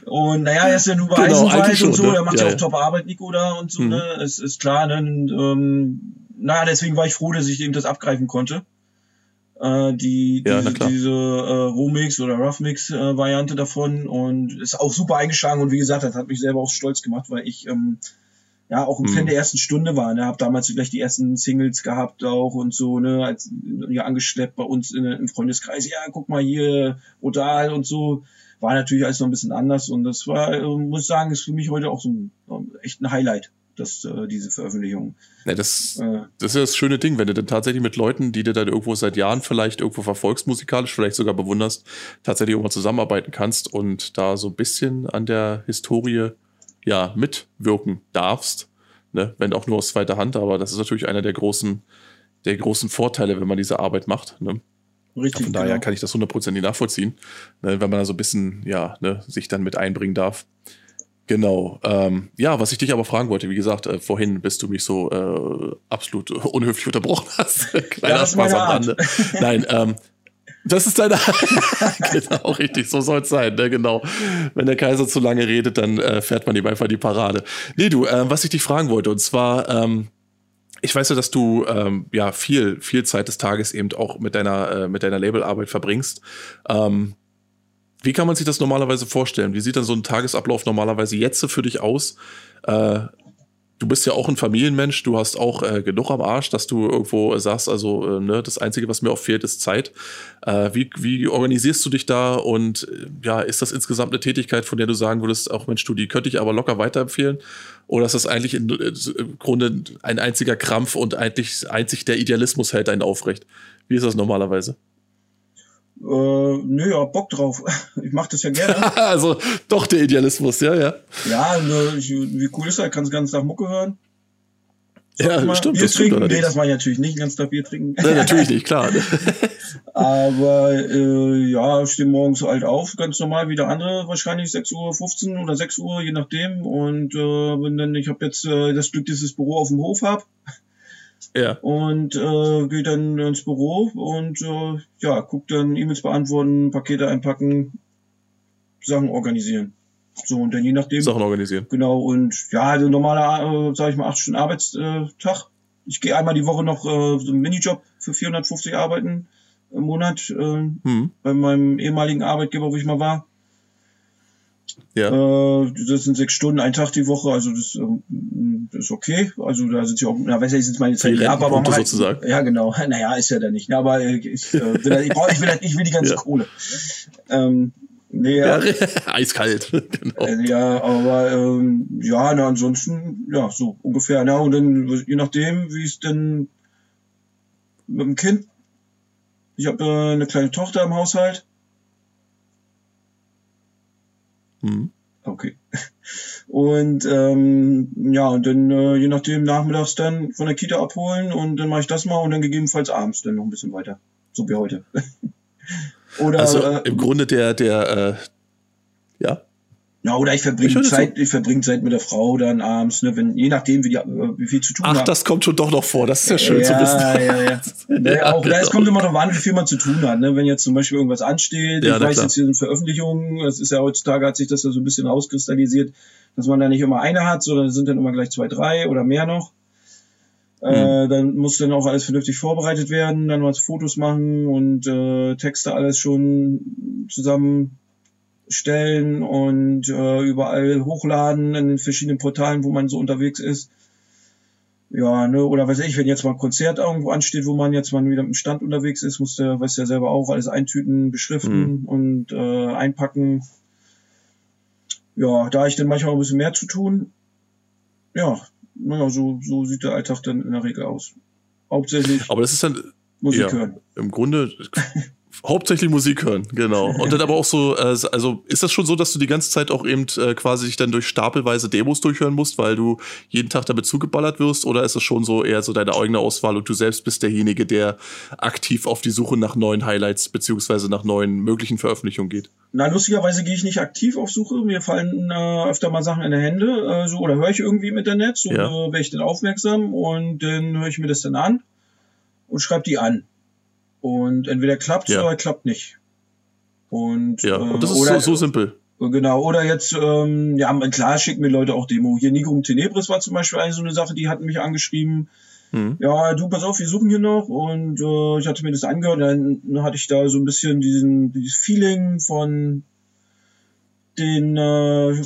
Speaker 1: Und naja, er ist ja nur bei genau, Eisenwald und so, ne? er macht ja, ja auch top Arbeit, Nico, da und so, mhm. ne? Es ist klar, ne? Und, ähm, naja, deswegen war ich froh, dass ich eben das abgreifen konnte. Äh, die, ja, diese, diese äh, Rohmix oder Roughmix äh, Variante davon und ist auch super eingeschlagen und wie gesagt, das hat mich selber auch stolz gemacht, weil ich ähm, ja auch ein mhm. Fan der ersten Stunde war. Ne? Hab damals gleich die ersten Singles gehabt auch und so, ne, als ja angeschleppt bei uns in, im Freundeskreis. Ja, guck mal hier, Odal und so. War natürlich alles noch ein bisschen anders und das war, äh, muss ich sagen, ist für mich heute auch so ein, echt ein Highlight dass äh, diese Veröffentlichung.
Speaker 2: Ja, das, äh, das ist ja das schöne Ding, wenn du dann tatsächlich mit Leuten, die du dann irgendwo seit Jahren vielleicht irgendwo verfolgst, musikalisch, vielleicht sogar bewunderst, tatsächlich irgendwann zusammenarbeiten kannst und da so ein bisschen an der Historie ja mitwirken darfst, ne? wenn auch nur aus zweiter Hand, aber das ist natürlich einer der großen, der großen Vorteile, wenn man diese Arbeit macht. Ne? Richtig. Von daher genau. kann ich das hundertprozentig nachvollziehen, ne? wenn man da so ein bisschen, ja, ne, sich dann mit einbringen darf. Genau. Ähm, ja, was ich dich aber fragen wollte, wie gesagt, äh, vorhin bist du mich so äh, absolut unhöflich unterbrochen hast. Kleiner ja, Spaß am Rande. Nein, ähm, das ist deine. genau, richtig, so soll es sein, ne? genau. Wenn der Kaiser zu lange redet, dann äh, fährt man ihm einfach die Parade. Nee, du, äh, was ich dich fragen wollte, und zwar, ähm, ich weiß ja, dass du ähm, ja viel, viel Zeit des Tages eben auch mit deiner, äh, mit deiner Labelarbeit verbringst. Ähm, wie kann man sich das normalerweise vorstellen? Wie sieht dann so ein Tagesablauf normalerweise jetzt für dich aus? Äh, du bist ja auch ein Familienmensch, du hast auch äh, genug am Arsch, dass du irgendwo sagst, also äh, ne, das Einzige, was mir auch fehlt, ist Zeit. Äh, wie, wie organisierst du dich da und äh, ja, ist das insgesamt eine Tätigkeit, von der du sagen würdest, auch Mensch, du, die könnte ich aber locker weiterempfehlen? Oder ist das eigentlich in, äh, im Grunde ein einziger Krampf und eigentlich einzig der Idealismus hält einen aufrecht? Wie ist das normalerweise?
Speaker 1: Äh, nö, ja, Bock drauf. Ich mach das ja gerne.
Speaker 2: also doch der Idealismus, ja, ja.
Speaker 1: Ja, ne, ich, wie cool ist das? Kannst den ganzen Tag Mucke hören.
Speaker 2: ja, mal, stimmt.
Speaker 1: Bier das trinken? Stimmt nee, das mache ich natürlich nicht, den ganzen Tag Bier trinken.
Speaker 2: Nee, natürlich nicht, klar.
Speaker 1: Aber äh, ja, ich stehe morgens halt auf, ganz normal wie der andere, wahrscheinlich 6.15 Uhr oder 6 Uhr, je nachdem. Und äh, wenn dann, ich habe jetzt äh, das Glück, dass ich das Büro auf dem Hof hab.
Speaker 2: Ja.
Speaker 1: Und äh, gehe dann ins Büro und äh, ja, guck dann E-Mails beantworten, Pakete einpacken, Sachen organisieren. So, und dann je nachdem.
Speaker 2: Sachen organisieren.
Speaker 1: Genau, und ja, also normaler, äh, sag ich mal, acht Stunden Arbeitstag. Ich gehe einmal die Woche noch äh, so einen Minijob für 450 arbeiten im Monat äh, hm. bei meinem ehemaligen Arbeitgeber, wo ich mal war. Ja. Äh, das sind sechs Stunden, ein Tag die Woche, also das, ähm, das ist okay. Also da sind sie auch, na, weiß ja, ich jetzt meine Zeit
Speaker 2: ab, aber halt, sozusagen.
Speaker 1: Ja, genau. Naja, ist ja da nicht. Aber ich, äh, will, ich, brauch, ich, will, ich will die ganze ja. Kohle. Ähm, nee, ja,
Speaker 2: eiskalt.
Speaker 1: genau. Äh, ja, aber ähm, ja, na, ansonsten, ja, so ungefähr. Na, und dann, je nachdem, wie es denn mit dem Kind. Ich habe äh, eine kleine Tochter im Haushalt
Speaker 2: Mhm.
Speaker 1: Okay. Und ähm, ja, und dann äh, je nachdem nachmittags dann von der Kita abholen und dann mache ich das mal und dann gegebenenfalls abends dann noch ein bisschen weiter. So wie heute.
Speaker 2: Oder also äh, im Grunde der, der äh, ja.
Speaker 1: Ja, oder ich verbringe Zeit, ich verbringe Zeit mit der Frau dann abends, ne, wenn, je nachdem, wie, die, wie viel zu tun
Speaker 2: Ach, hat. das kommt schon doch noch vor, das ist ja schön
Speaker 1: ja,
Speaker 2: zu wissen.
Speaker 1: Ja, ja, ja. ja auch, genau. Es kommt immer darauf an, wie viel man zu tun hat, ne, wenn jetzt zum Beispiel irgendwas ansteht, ja, ich weiß klar. jetzt hier sind Veröffentlichungen, das ist ja heutzutage hat sich das ja so ein bisschen rauskristallisiert, dass man da nicht immer eine hat, sondern es sind dann immer gleich zwei, drei oder mehr noch. Äh, dann muss dann auch alles vernünftig vorbereitet werden, dann was Fotos machen und äh, Texte alles schon zusammen stellen und äh, überall hochladen in den verschiedenen Portalen, wo man so unterwegs ist. Ja, ne, oder weiß ich, wenn jetzt mal ein Konzert irgendwo ansteht, wo man jetzt mal wieder im Stand unterwegs ist, muss der, weiß ja selber auch, alles eintüten, beschriften mhm. und äh, einpacken. Ja, da ich dann manchmal ein bisschen mehr zu tun. Ja, naja, so, so sieht der Alltag dann in der Regel aus. Hauptsächlich.
Speaker 2: Aber das ist dann
Speaker 1: Musik ja, hören.
Speaker 2: Im Grunde Hauptsächlich Musik hören, genau. Und dann aber auch so, äh, also ist das schon so, dass du die ganze Zeit auch eben äh, quasi dich dann durch stapelweise Demos durchhören musst, weil du jeden Tag damit zugeballert wirst? Oder ist es schon so eher so deine eigene Auswahl und du selbst bist derjenige, der aktiv auf die Suche nach neuen Highlights beziehungsweise nach neuen möglichen Veröffentlichungen geht?
Speaker 1: Na, lustigerweise gehe ich nicht aktiv auf Suche. Mir fallen äh, öfter mal Sachen in die Hände, äh, so, oder höre ich irgendwie im Internet, so ja. äh, werde ich dann aufmerksam und dann höre ich mir das dann an und schreibe die an. Und entweder klappt ja. oder klappt nicht. Und,
Speaker 2: ja, und das äh, ist oder, so, so simpel.
Speaker 1: Genau, oder jetzt, ähm, ja, klar schicken mir Leute auch Demo. Hier Nigrum Tenebris war zum Beispiel eine so eine Sache, die hatten mich angeschrieben. Hm. Ja, du, pass auf, wir suchen hier noch. Und äh, ich hatte mir das angehört, dann hatte ich da so ein bisschen diesen, dieses Feeling von den äh,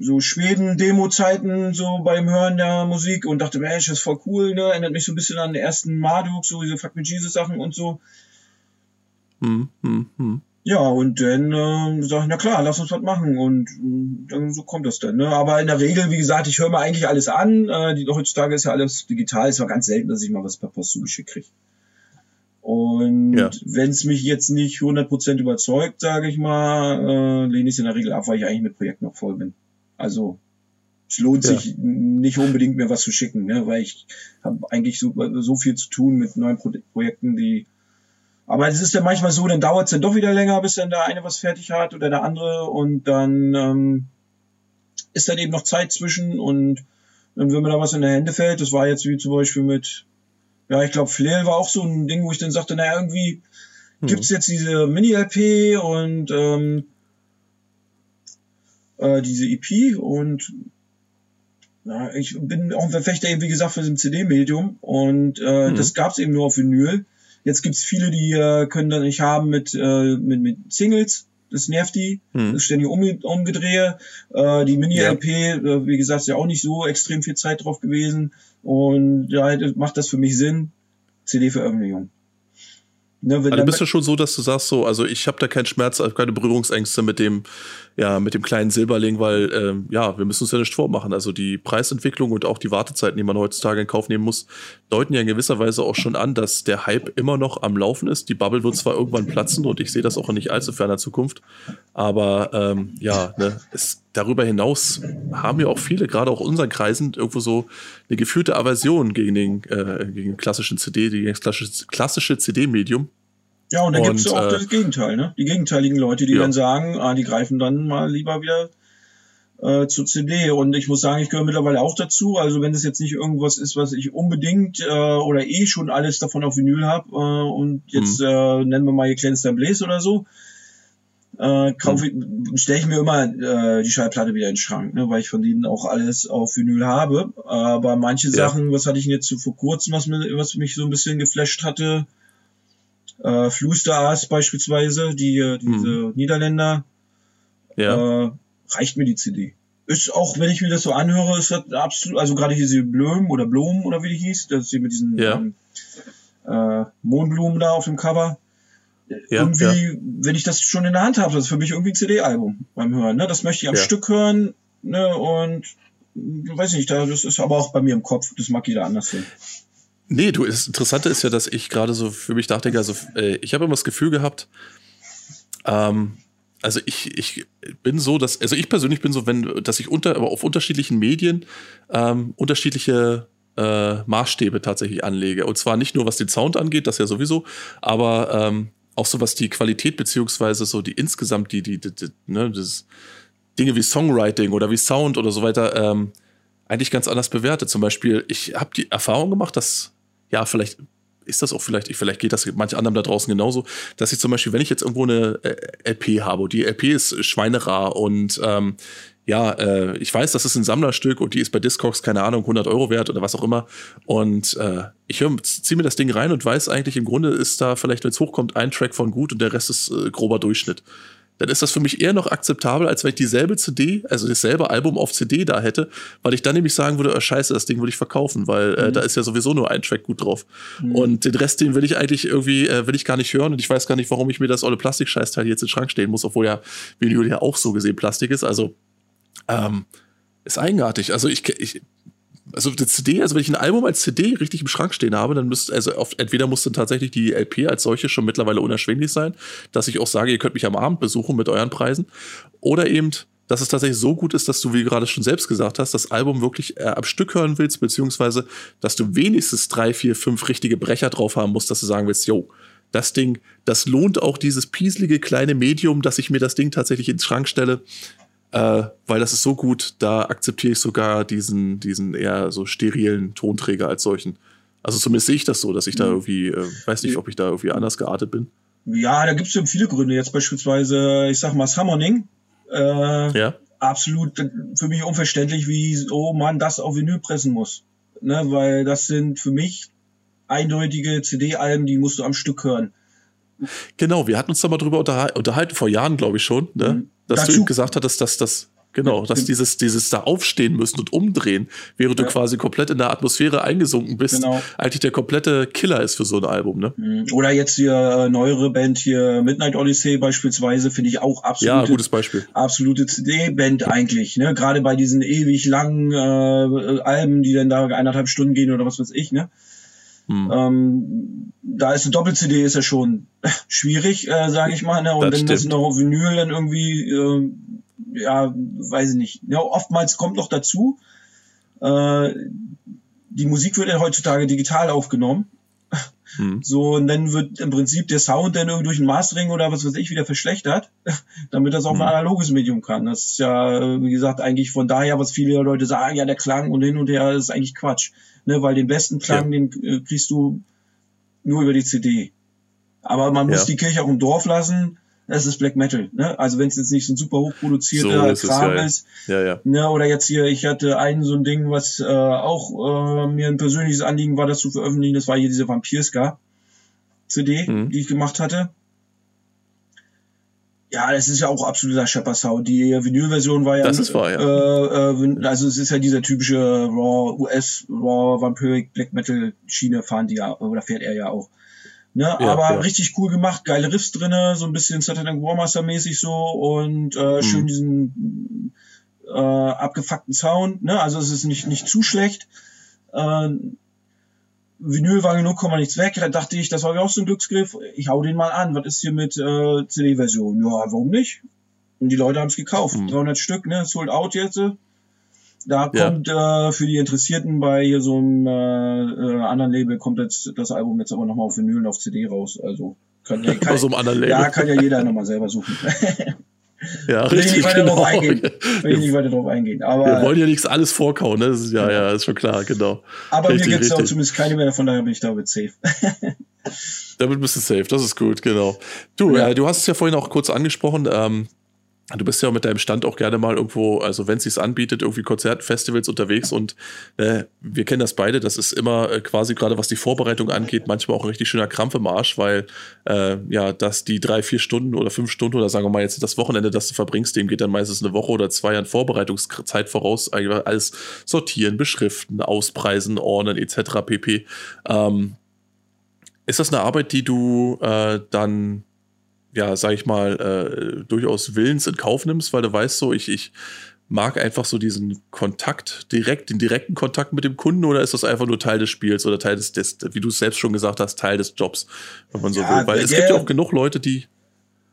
Speaker 1: so Schweden-Demo-Zeiten so beim Hören der Musik und dachte, Mensch, das ist voll cool, ne? Erinnert mich so ein bisschen an den ersten Marduk, so diese Fuck Me Jesus-Sachen und so.
Speaker 2: Hm, hm, hm.
Speaker 1: Ja, und dann äh, sag ich, na klar, lass uns was machen. Und äh, dann so kommt das dann. Ne? Aber in der Regel, wie gesagt, ich höre mir eigentlich alles an. Äh, die, heutzutage ist ja alles digital. Es war ganz selten, dass ich mal was per Post zugeschickt kriege. Und ja. wenn es mich jetzt nicht 100% überzeugt, sage ich mal, äh, lehne ich es in der Regel ab, weil ich eigentlich mit Projekten noch voll bin. Also es lohnt ja. sich nicht unbedingt mir was zu schicken, ne? weil ich habe eigentlich so, so viel zu tun mit neuen Pro Projekten, die aber es ist ja manchmal so, dann dauert es dann doch wieder länger, bis dann der eine was fertig hat oder der andere und dann ähm, ist dann eben noch Zeit zwischen und dann, wenn mir da was in die Hände fällt, das war jetzt wie zum Beispiel mit ja, ich glaube, Flair war auch so ein Ding, wo ich dann sagte, naja, irgendwie hm. gibt's jetzt diese Mini-LP und ähm, äh, diese EP und ja, ich bin auch ein Verfechter eben, wie gesagt, für das CD-Medium und äh, hm. das gab's eben nur auf Vinyl. Jetzt gibt's viele, die äh, können das nicht haben mit, äh, mit, mit Singles. Das nervt die. Hm. Das ständig um, umgedrehe. Äh, die Mini-LP, ja. äh, wie gesagt, ist ja auch nicht so extrem viel Zeit drauf gewesen. Und da ja, macht das für mich Sinn. CD-Veröffentlichung.
Speaker 2: Ne, also du bist ja schon so, dass du sagst so, also ich habe da keinen Schmerz, also keine Berührungsängste mit dem, ja, mit dem kleinen Silberling, weil ähm, ja, wir müssen uns ja nicht vormachen. Also die Preisentwicklung und auch die Wartezeiten, die man heutzutage in Kauf nehmen muss, deuten ja in gewisser Weise auch schon an, dass der Hype immer noch am Laufen ist. Die Bubble wird zwar irgendwann platzen und ich sehe das auch in nicht allzu ferner Zukunft, aber ähm, ja, ne, es, darüber hinaus haben ja auch viele, gerade auch unseren Kreisen, irgendwo so eine gefühlte Aversion gegen den, äh, gegen den klassischen CD, gegen das klassische, klassische CD-Medium.
Speaker 1: Ja, und dann gibt es auch äh, das Gegenteil, ne? Die gegenteiligen Leute, die ja. dann sagen, ah, die greifen dann mal lieber wieder äh, zur CD. Und ich muss sagen, ich gehöre mittlerweile auch dazu. Also wenn das jetzt nicht irgendwas ist, was ich unbedingt äh, oder eh schon alles davon auf Vinyl habe äh, und jetzt mhm. äh, nennen wir mal hier Cleanse Blaze oder so, äh, kaufe mhm. stelle ich mir immer äh, die Schallplatte wieder in den Schrank, ne, weil ich von denen auch alles auf Vinyl habe. Aber manche ja. Sachen, was hatte ich jetzt so vor kurzem, was, mir, was mich so ein bisschen geflasht hatte, äh, Flustars beispielsweise, die äh, diese hm. Niederländer, ja. äh, reicht mir die CD. Ist auch, wenn ich mir das so anhöre, ist das absolut, also gerade diese Blöm oder Blom oder wie die hieß, das ist hier mit diesen ja. ähm, äh, Mondblumen da auf dem Cover. Ja, irgendwie, ja. wenn ich das schon in der Hand habe, das ist für mich irgendwie ein CD-Album beim Hören. Ne? Das möchte ich am. Stück hören ne? und weiß nicht, das ist aber auch bei mir im Kopf, das mag jeder anders sehen.
Speaker 2: Nee, du, das Interessante ist ja, dass ich gerade so für mich dachte, also äh, ich habe immer das Gefühl gehabt, ähm, also ich, ich bin so, dass, also ich persönlich bin so, wenn, dass ich unter, aber auf unterschiedlichen Medien ähm, unterschiedliche äh, Maßstäbe tatsächlich anlege. Und zwar nicht nur was den Sound angeht, das ja sowieso, aber ähm, auch so was die Qualität beziehungsweise so die insgesamt die, die, die, die ne, das Dinge wie Songwriting oder wie Sound oder so weiter ähm, eigentlich ganz anders bewerte. Zum Beispiel, ich habe die Erfahrung gemacht, dass ja, vielleicht ist das auch vielleicht, vielleicht geht das manche anderen da draußen genauso, dass ich zum Beispiel, wenn ich jetzt irgendwo eine äh, LP habe, die LP ist schweinerar und ähm, ja, äh, ich weiß, das ist ein Sammlerstück und die ist bei Discogs, keine Ahnung, 100 Euro wert oder was auch immer. Und äh, ich ziehe mir das Ding rein und weiß eigentlich, im Grunde ist da vielleicht, wenn es hochkommt, ein Track von gut und der Rest ist äh, grober Durchschnitt dann ist das für mich eher noch akzeptabel, als wenn ich dieselbe CD, also dasselbe Album auf CD da hätte, weil ich dann nämlich sagen würde, oh scheiße, das Ding würde ich verkaufen, weil äh, mhm. da ist ja sowieso nur ein Track gut drauf. Mhm. Und den Rest, den will ich eigentlich irgendwie, äh, will ich gar nicht hören und ich weiß gar nicht, warum ich mir das olle Plastikscheißteil jetzt in den Schrank stehen muss, obwohl ja Vinyl ja auch so gesehen Plastik ist. Also ähm, ist eigenartig. Also ich, ich also die CD, also wenn ich ein Album als CD richtig im Schrank stehen habe, dann müsste, also oft, entweder muss dann tatsächlich die LP als solche schon mittlerweile unerschwinglich sein, dass ich auch sage, ihr könnt mich am Abend besuchen mit euren Preisen. Oder eben, dass es tatsächlich so gut ist, dass du, wie gerade schon selbst gesagt hast, das Album wirklich äh, am Stück hören willst, beziehungsweise, dass du wenigstens drei, vier, fünf richtige Brecher drauf haben musst, dass du sagen willst, yo, das Ding, das lohnt auch dieses pieselige kleine Medium, dass ich mir das Ding tatsächlich ins Schrank stelle äh, weil das ist so gut, da akzeptiere ich sogar diesen, diesen eher so sterilen Tonträger als solchen. Also zumindest sehe ich das so, dass ich da mhm. irgendwie, äh, weiß nicht, ob ich da irgendwie anders geartet bin.
Speaker 1: Ja, da gibt es ja viele Gründe. Jetzt beispielsweise, ich sag mal, Summoning. Äh, ja. Absolut für mich unverständlich, wie so man das auf Vinyl pressen muss. Ne, weil das sind für mich eindeutige CD-Alben, die musst du am Stück hören.
Speaker 2: Genau, wir hatten uns da mal drüber unterhalten, vor Jahren, glaube ich schon, ne? Mhm. dass Dazu, du ihm gesagt hattest, dass das, genau, dass dieses, dieses da aufstehen müssen und umdrehen, während ja. du quasi komplett in der Atmosphäre eingesunken bist, genau. eigentlich der komplette Killer ist für so ein Album, ne?
Speaker 1: Mhm. Oder jetzt hier äh, neuere Band hier, Midnight Odyssey beispielsweise, finde ich auch absolut.
Speaker 2: Ja, gutes Beispiel.
Speaker 1: Absolute CD-Band eigentlich, ne? Gerade bei diesen ewig langen äh, Alben, die dann da eineinhalb Stunden gehen oder was weiß ich, ne? Hm. Ähm, da ist eine Doppel-CD ist ja schon schwierig, äh, sage ich mal. Ne? Und das wenn stimmt. das noch auf Vinyl dann irgendwie, äh, ja, weiß ich nicht. Ja, oftmals kommt noch dazu, äh, die Musik wird ja heutzutage digital aufgenommen. Hm. So, und dann wird im Prinzip der Sound dann irgendwie durch ein Mastering oder was weiß ich wieder verschlechtert, damit das auch hm. ein analoges Medium kann. Das ist ja, wie gesagt, eigentlich von daher, was viele Leute sagen, ja, der Klang und hin und her, ist eigentlich Quatsch. Ne, weil den besten Klang, ja. den äh, kriegst du nur über die CD. Aber man muss ja. die Kirche auch im Dorf lassen. Das ist Black Metal. Ne? Also wenn es jetzt nicht so ein super hochproduzierter so Kram ist.
Speaker 2: Ja, ja.
Speaker 1: Ne? Oder jetzt hier, ich hatte einen so ein Ding, was äh, auch äh, mir ein persönliches Anliegen war, das zu veröffentlichen. Das war hier diese Vampirska CD, mhm. die ich gemacht hatte. Ja, das ist ja auch absoluter Shepard Sound. Die Vinyl-Version war ja,
Speaker 2: das ist wahr, ja.
Speaker 1: Äh, äh, also es ist ja dieser typische Raw US Raw Vampiric Black Metal Schiene fahren die ja oder fährt er ja auch. Ne, ja, aber ja. richtig cool gemacht, geile Riffs drinne, so ein bisschen Saturday Warmaster mäßig so und äh, mhm. schön diesen äh, abgefuckten Sound. Ne, also es ist nicht nicht zu schlecht. Äh, Vinyl war genug, kommt man nichts weg. Da dachte ich, das war ja auch so ein Glücksgriff. Ich hau den mal an. Was ist hier mit äh, CD-Version? Ja, warum nicht? Und die Leute haben es gekauft. Mhm. 300 Stück, ne? Sold out jetzt. Da ja. kommt äh, für die Interessierten bei hier so einem äh, äh, anderen Label kommt jetzt das Album jetzt aber nochmal auf Vinyl und auf CD raus. Also kann ja, kann,
Speaker 2: so einem anderen Label.
Speaker 1: ja, kann ja jeder nochmal selber suchen.
Speaker 2: Ja, will richtig. Ich nicht
Speaker 1: genau. drauf eingehen. Will ich nicht weiter drauf eingehen. Aber,
Speaker 2: wir wollen ja nichts alles vorkauen, ne? Ist, ja, ja, ist schon klar, genau.
Speaker 1: Aber richtig, mir gibt es auch zumindest keine mehr, von daher bin ich damit safe.
Speaker 2: damit bist du safe, das ist gut, genau. Du, ja. äh, du hast es ja vorhin auch kurz angesprochen, ähm, Du bist ja mit deinem Stand auch gerne mal irgendwo, also wenn es sich anbietet, irgendwie Konzerten, Festivals unterwegs und äh, wir kennen das beide. Das ist immer äh, quasi gerade, was die Vorbereitung angeht, manchmal auch ein richtig schöner Krampf im Arsch, weil äh, ja, dass die drei, vier Stunden oder fünf Stunden oder sagen wir mal jetzt das Wochenende, das du verbringst, dem geht dann meistens eine Woche oder zwei an Vorbereitungszeit voraus, alles sortieren, beschriften, auspreisen, ordnen etc. pp. Ähm, ist das eine Arbeit, die du äh, dann ja, sag ich mal, äh, durchaus willens in Kauf nimmst, weil du weißt so, ich, ich mag einfach so diesen Kontakt, direkt, den direkten Kontakt mit dem Kunden oder ist das einfach nur Teil des Spiels oder Teil des, des wie du es selbst schon gesagt hast, Teil des Jobs, wenn man so ja, will. Weil es gibt ja auch genug Leute, die.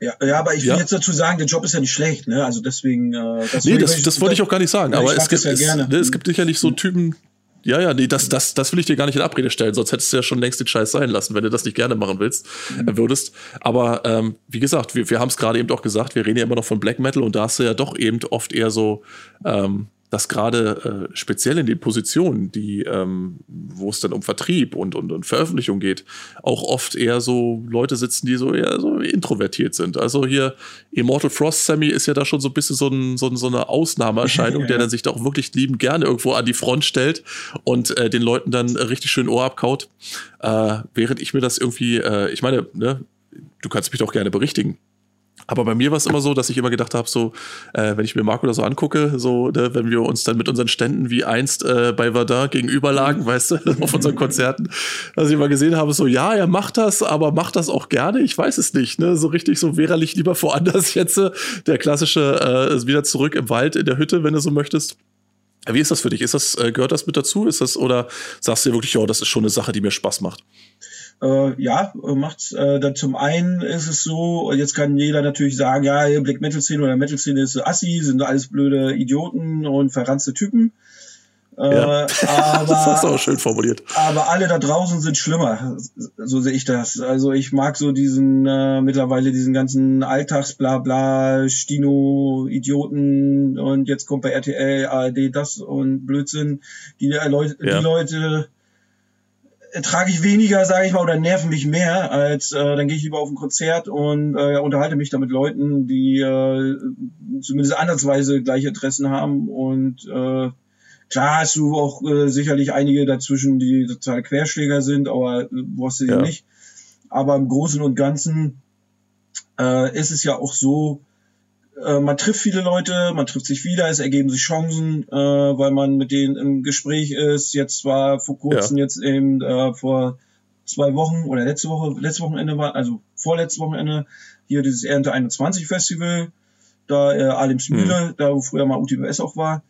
Speaker 1: Ja, ja, aber ich will ja. jetzt dazu sagen, der Job ist ja nicht schlecht, ne? Also deswegen. Äh,
Speaker 2: das nee, das, das wollte ich auch gar nicht sagen. aber es gibt, ja es, ne, es gibt sicherlich so Typen, ja, ja, nee, das, das, das will ich dir gar nicht in Abrede stellen, sonst hättest du ja schon längst den Scheiß sein lassen, wenn du das nicht gerne machen willst, mhm. Äh, würdest. Aber ähm, wie gesagt, wir, wir haben es gerade eben auch gesagt, wir reden ja immer noch von Black Metal und da hast du ja doch eben oft eher so ähm, dass gerade äh, speziell in den Positionen, die, ähm, wo es dann um Vertrieb und, und, und Veröffentlichung geht, auch oft eher so Leute sitzen, die so eher so introvertiert sind. Also hier Immortal Frost Sammy ist ja da schon so ein bisschen so, ein, so, so eine Ausnahmeerscheinung, ja. der dann sich da auch wirklich liebend gerne irgendwo an die Front stellt und äh, den Leuten dann richtig schön Ohr abkaut. Äh, während ich mir das irgendwie, äh, ich meine, ne, du kannst mich doch gerne berichtigen. Aber bei mir war es immer so, dass ich immer gedacht habe, so, äh, wenn ich mir Marco da so angucke, so, ne, wenn wir uns dann mit unseren Ständen wie einst äh, bei Verdun gegenüberlagen, weißt du, auf unseren Konzerten, dass ich immer gesehen habe, so, ja, er macht das, aber macht das auch gerne, ich weiß es nicht, ne, so richtig so, wäre ich lieber woanders jetzt, äh, der klassische, äh, wieder zurück im Wald, in der Hütte, wenn du so möchtest. Wie ist das für dich? Ist das, äh, gehört das mit dazu? Ist das, oder sagst du dir wirklich, ja, das ist schon eine Sache, die mir Spaß macht?
Speaker 1: Äh, ja, macht's. Äh, dann zum einen ist es so, jetzt kann jeder natürlich sagen, ja, Black Metal Szene oder Metal Szene ist Assi, sind alles blöde Idioten und verranzte Typen.
Speaker 2: Äh, ja. aber, das hast du auch schön formuliert.
Speaker 1: Aber alle da draußen sind schlimmer, so sehe ich das. Also ich mag so diesen äh, mittlerweile diesen ganzen Alltagsblabla, Stino, Idioten und jetzt kommt bei RTL, ARD das und Blödsinn. Die, äh, Leute, ja. die Leute ertrage ich weniger, sage ich mal, oder nerven mich mehr, als äh, dann gehe ich lieber auf ein Konzert und äh, unterhalte mich da mit Leuten, die äh, zumindest ansatzweise gleiche Interessen haben. Und äh, klar hast du auch äh, sicherlich einige dazwischen, die total Querschläger sind, aber äh, brauchst du ja. nicht. Aber im Großen und Ganzen äh, ist es ja auch so, äh, man trifft viele Leute, man trifft sich wieder, es ergeben sich Chancen, äh, weil man mit denen im Gespräch ist. Jetzt war vor kurzem, ja. jetzt eben äh, vor zwei Wochen oder letzte Woche, letzte Wochenende war, also vorletzte Wochenende, hier dieses Ernte 21 Festival, da äh, Alems Mühle, mhm. da wo früher mal UTBS auch war.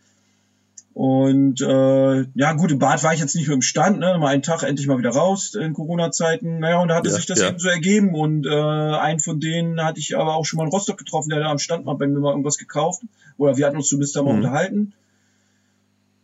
Speaker 1: Und äh, ja, gut, im Bad war ich jetzt nicht mehr im Stand, ne? Mal einen Tag endlich mal wieder raus in Corona-Zeiten. Naja, und da hatte ja, sich das ja. eben so ergeben. Und äh, einen von denen hatte ich aber auch schon mal in Rostock getroffen, der da am Stand mal bei mir mal irgendwas gekauft. Oder wir hatten uns zumindest da mal mhm. unterhalten.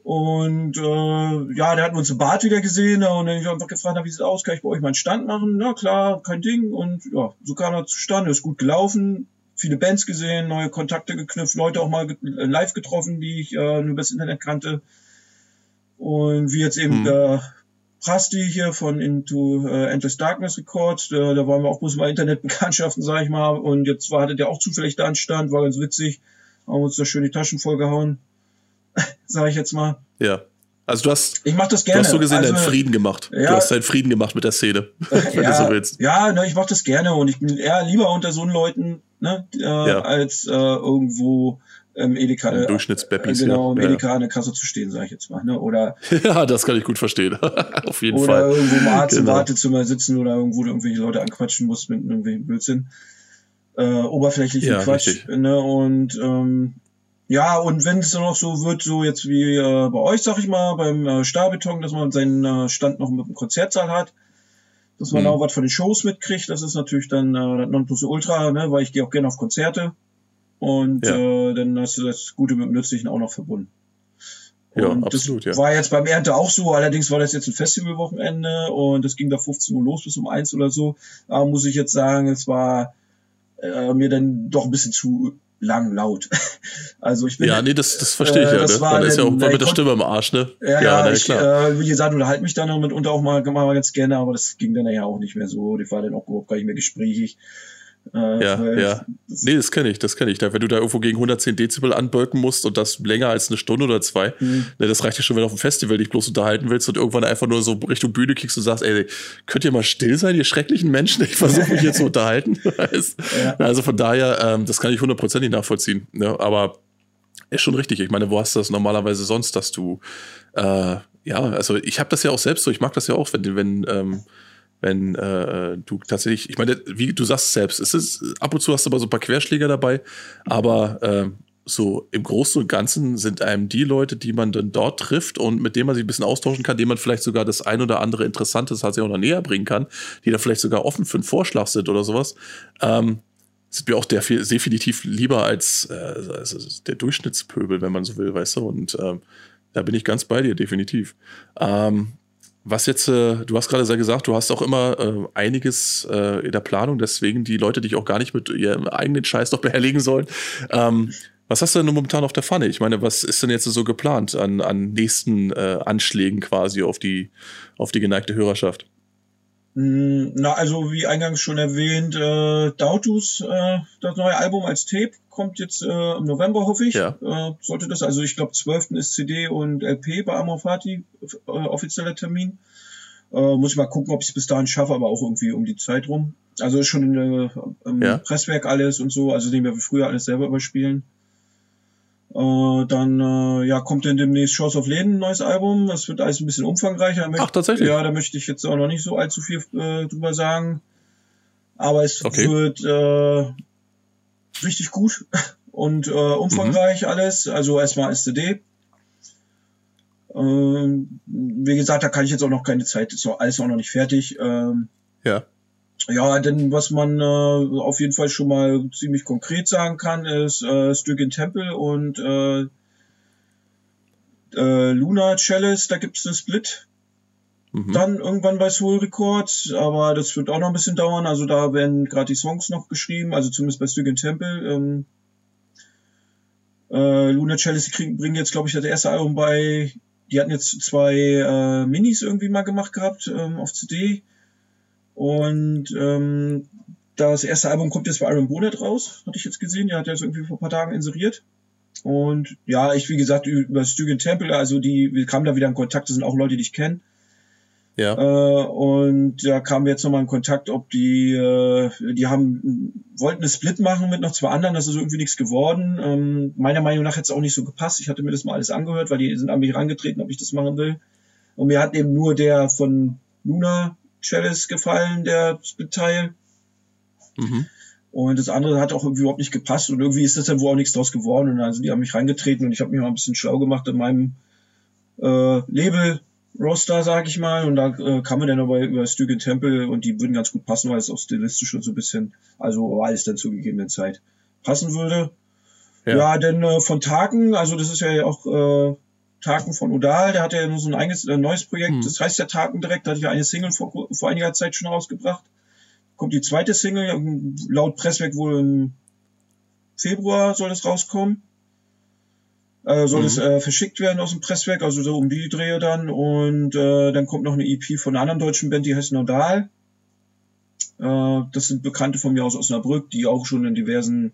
Speaker 1: Und äh, ja, der hat uns im Bad wieder gesehen und dann ich einfach gefragt, wie sieht's aus, kann ich bei euch mal einen Stand machen? Na klar, kein Ding. Und ja, so kam er zustande, ist gut gelaufen viele Bands gesehen, neue Kontakte geknüpft, Leute auch mal live getroffen, die ich äh, nur übers Internet kannte. Und wie jetzt eben mhm. der Prasti hier von Into äh, Endless Darkness Records, da, da waren wir auch bloß mal Internetbekanntschaften, sag ich mal. Und jetzt war, hatte der auch zufällig da anstand, war ganz witzig. Haben uns da schön die Taschen vollgehauen, sag ich jetzt mal.
Speaker 2: Ja. Also du hast,
Speaker 1: ich mach das gerne.
Speaker 2: Du hast so gesehen
Speaker 1: also,
Speaker 2: deinen Frieden gemacht. Ja, du hast deinen Frieden gemacht mit der Szene,
Speaker 1: wenn ja, du so willst. Ja, ne, ich mach das gerne und ich bin eher lieber unter so Leuten, ne, äh, ja. als äh, irgendwo im Edeka,
Speaker 2: äh, Durchschnittsbeppis,
Speaker 1: genau, im ja. Edeka an der Kasse zu stehen, sage ich jetzt mal, ne? Oder
Speaker 2: ja, das kann ich gut verstehen, auf jeden
Speaker 1: oder
Speaker 2: Fall.
Speaker 1: Oder irgendwo im Arzt genau. im Wartezimmer sitzen oder irgendwo du irgendwelche Leute anquatschen musst mit irgendwelchen Blödsinn, äh, oberflächlichen ja, Quatsch, richtig. ne? Und ähm, ja, und wenn es dann auch so wird, so jetzt wie äh, bei euch, sag ich mal, beim äh, Stahlbeton, dass man seinen äh, Stand noch mit dem Konzertsaal hat, dass man mhm. auch was von den Shows mitkriegt, das ist natürlich dann äh, das Nonplusultra, ne, weil ich gehe auch gerne auf Konzerte. Und ja. äh, dann hast du das Gute mit dem Nützlichen auch noch verbunden.
Speaker 2: Ja, und absolut,
Speaker 1: das
Speaker 2: ja.
Speaker 1: war jetzt beim Ernte auch so, allerdings war das jetzt ein Festivalwochenende und es ging da 15 Uhr los bis um eins oder so. Da muss ich jetzt sagen, es war äh, mir dann doch ein bisschen zu lang laut. also ich bin
Speaker 2: ja, nee, das, das verstehe ich äh, ja. Ne? Man ist ja auch mal mit der Stimme im Arsch, ne?
Speaker 1: Ja, ja, ja ich, klar. Äh, wie gesagt, unterhalte mich dann mitunter auch mal, mal ganz gerne, aber das ging dann ja auch nicht mehr so. Die war dann auch überhaupt gar nicht mehr gesprächig.
Speaker 2: Äh, ja, ja. Nee, das kenne ich, das kenne ich. Da, wenn du da irgendwo gegen 110 Dezibel anbölken musst und das länger als eine Stunde oder zwei, mhm. ne, das reicht ja schon, wenn du auf dem Festival dich bloß unterhalten willst und irgendwann einfach nur so Richtung Bühne kickst und sagst, ey, könnt ihr mal still sein, ihr schrecklichen Menschen? Ich versuche mich hier zu unterhalten. ja. Also von daher, ähm, das kann ich hundertprozentig nachvollziehen. Ne? Aber ist schon richtig. Ich meine, wo hast du das normalerweise sonst, dass du, äh, ja, also ich habe das ja auch selbst so, ich mag das ja auch, wenn, wenn, ähm, wenn äh, du tatsächlich, ich meine, wie du sagst selbst, es ist, ab und zu hast du aber so ein paar Querschläger dabei, aber äh, so im Großen und Ganzen sind einem die Leute, die man dann dort trifft und mit denen man sich ein bisschen austauschen kann, denen man vielleicht sogar das ein oder andere Interessantes hat sich auch noch näher bringen kann, die da vielleicht sogar offen für einen Vorschlag sind oder sowas, ähm, sind mir auch der definitiv lieber als, äh, also der Durchschnittspöbel, wenn man so will, weißt du, und ähm, da bin ich ganz bei dir, definitiv. Ähm, was jetzt, äh, du hast gerade sehr gesagt, du hast auch immer äh, einiges äh, in der Planung, deswegen die Leute dich auch gar nicht mit ihrem eigenen Scheiß noch behelligen sollen. Ähm, was hast du denn momentan auf der Pfanne? Ich meine, was ist denn jetzt so geplant an, an nächsten äh, Anschlägen quasi auf die, auf die geneigte Hörerschaft?
Speaker 1: Mm, na, also wie eingangs schon erwähnt, äh, Dautus, äh, das neue Album als Tape, kommt jetzt äh, im November, hoffe ich. Ja. Äh, sollte das, also ich glaube 12. ist CD und LP bei Amorfati, äh, offizieller Termin. Äh, muss ich mal gucken, ob ich es bis dahin schaffe, aber auch irgendwie um die Zeit rum. Also ist schon in, äh, im ja. Presswerk alles und so, also den wir früher alles selber überspielen. Äh, dann äh, ja, kommt dann demnächst Shows of Leden, ein neues Album. Das wird alles ein bisschen umfangreicher.
Speaker 2: Ach, tatsächlich?
Speaker 1: Ja, da möchte ich jetzt auch noch nicht so allzu viel äh, drüber sagen. Aber es okay. wird äh, richtig gut und äh, umfangreich mhm. alles. Also erstmal SCD. Ähm, wie gesagt, da kann ich jetzt auch noch keine Zeit, ist auch alles auch noch nicht fertig. Ähm,
Speaker 2: ja.
Speaker 1: Ja, denn was man äh, auf jeden Fall schon mal ziemlich konkret sagen kann, ist äh, Stygian Temple und äh, äh, Luna Chalice, da gibt es einen Split. Mhm. Dann irgendwann bei Soul Records, aber das wird auch noch ein bisschen dauern. Also da werden gerade die Songs noch geschrieben, also zumindest bei Stygian Temple. Ähm, äh, Luna Chalice kriegen, bringen jetzt, glaube ich, das erste Album bei. Die hatten jetzt zwei äh, Minis irgendwie mal gemacht gehabt ähm, auf CD. Und ähm, das erste Album kommt jetzt bei Iron Bonnet raus, hatte ich jetzt gesehen. Der hat jetzt irgendwie vor ein paar Tagen inseriert. Und ja, ich, wie gesagt, über Stygian Temple, also die, wir kamen da wieder in Kontakt, das sind auch Leute, die ich kenne.
Speaker 2: Ja.
Speaker 1: Äh, und da kamen wir jetzt nochmal in Kontakt, ob die, äh, die haben, wollten eine Split machen mit noch zwei anderen, das ist irgendwie nichts geworden. Ähm, meiner Meinung nach hätte es auch nicht so gepasst. Ich hatte mir das mal alles angehört, weil die sind an mich herangetreten, ob ich das machen will. Und mir hat eben nur der von Luna Chalice gefallen, der Teil. Mhm. Und das andere hat auch irgendwie überhaupt nicht gepasst und irgendwie ist das dann wohl auch nichts draus geworden. Und also die haben mich reingetreten und ich habe mich mal ein bisschen schlau gemacht in meinem äh, Label Roster, sag ich mal. Und da äh, kam man dann aber über Stygian Temple und die würden ganz gut passen, weil es auch stilistisch und so ein bisschen, also alles dann zur gegebenen Zeit passen würde. Ja, ja denn äh, von Tagen, also das ist ja auch äh, Taken von Udal, der hat ja nur so ein eigenes, ein neues Projekt, hm. das heißt ja Taken direkt, da hatte ich eine Single vor, vor einiger Zeit schon rausgebracht. Kommt die zweite Single, laut Presswerk wohl im Februar soll es rauskommen. Äh, soll mhm. es äh, verschickt werden aus dem Presswerk, also so um die Drehe dann. Und äh, dann kommt noch eine EP von einer anderen deutschen Band, die heißt Nodal. Äh, das sind Bekannte von mir aus Osnabrück, die auch schon in diversen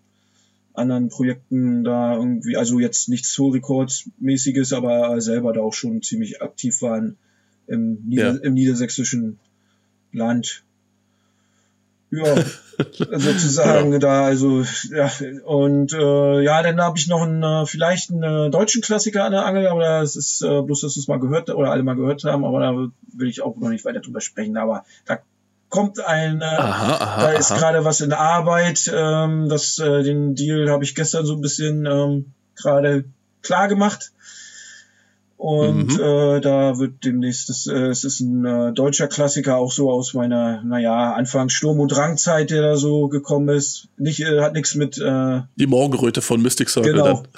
Speaker 1: anderen Projekten da irgendwie, also jetzt nichts Soul Records mäßiges, aber selber da auch schon ziemlich aktiv waren im, Nieder ja. im niedersächsischen Land. Ja, sozusagen ja. da, also ja, und äh, ja, dann habe ich noch einen, äh, vielleicht einen äh, deutschen Klassiker an der Angel, aber das ist äh, bloß, dass wir es mal gehört oder alle mal gehört haben, aber da will ich auch noch nicht weiter drüber sprechen, aber da kommt ein, äh, aha, aha, da ist gerade was in Arbeit, ähm, das, äh, den Deal habe ich gestern so ein bisschen ähm, gerade klar gemacht. Und mhm. äh, da wird demnächst, das, äh, es ist ein äh, deutscher Klassiker, auch so aus meiner, naja, Anfang Sturm- und Drangzeit, der da so gekommen ist. Nicht, äh, hat nichts mit. Äh,
Speaker 2: Die Morgenröte von Mystic Circle.
Speaker 1: Genau. Dann.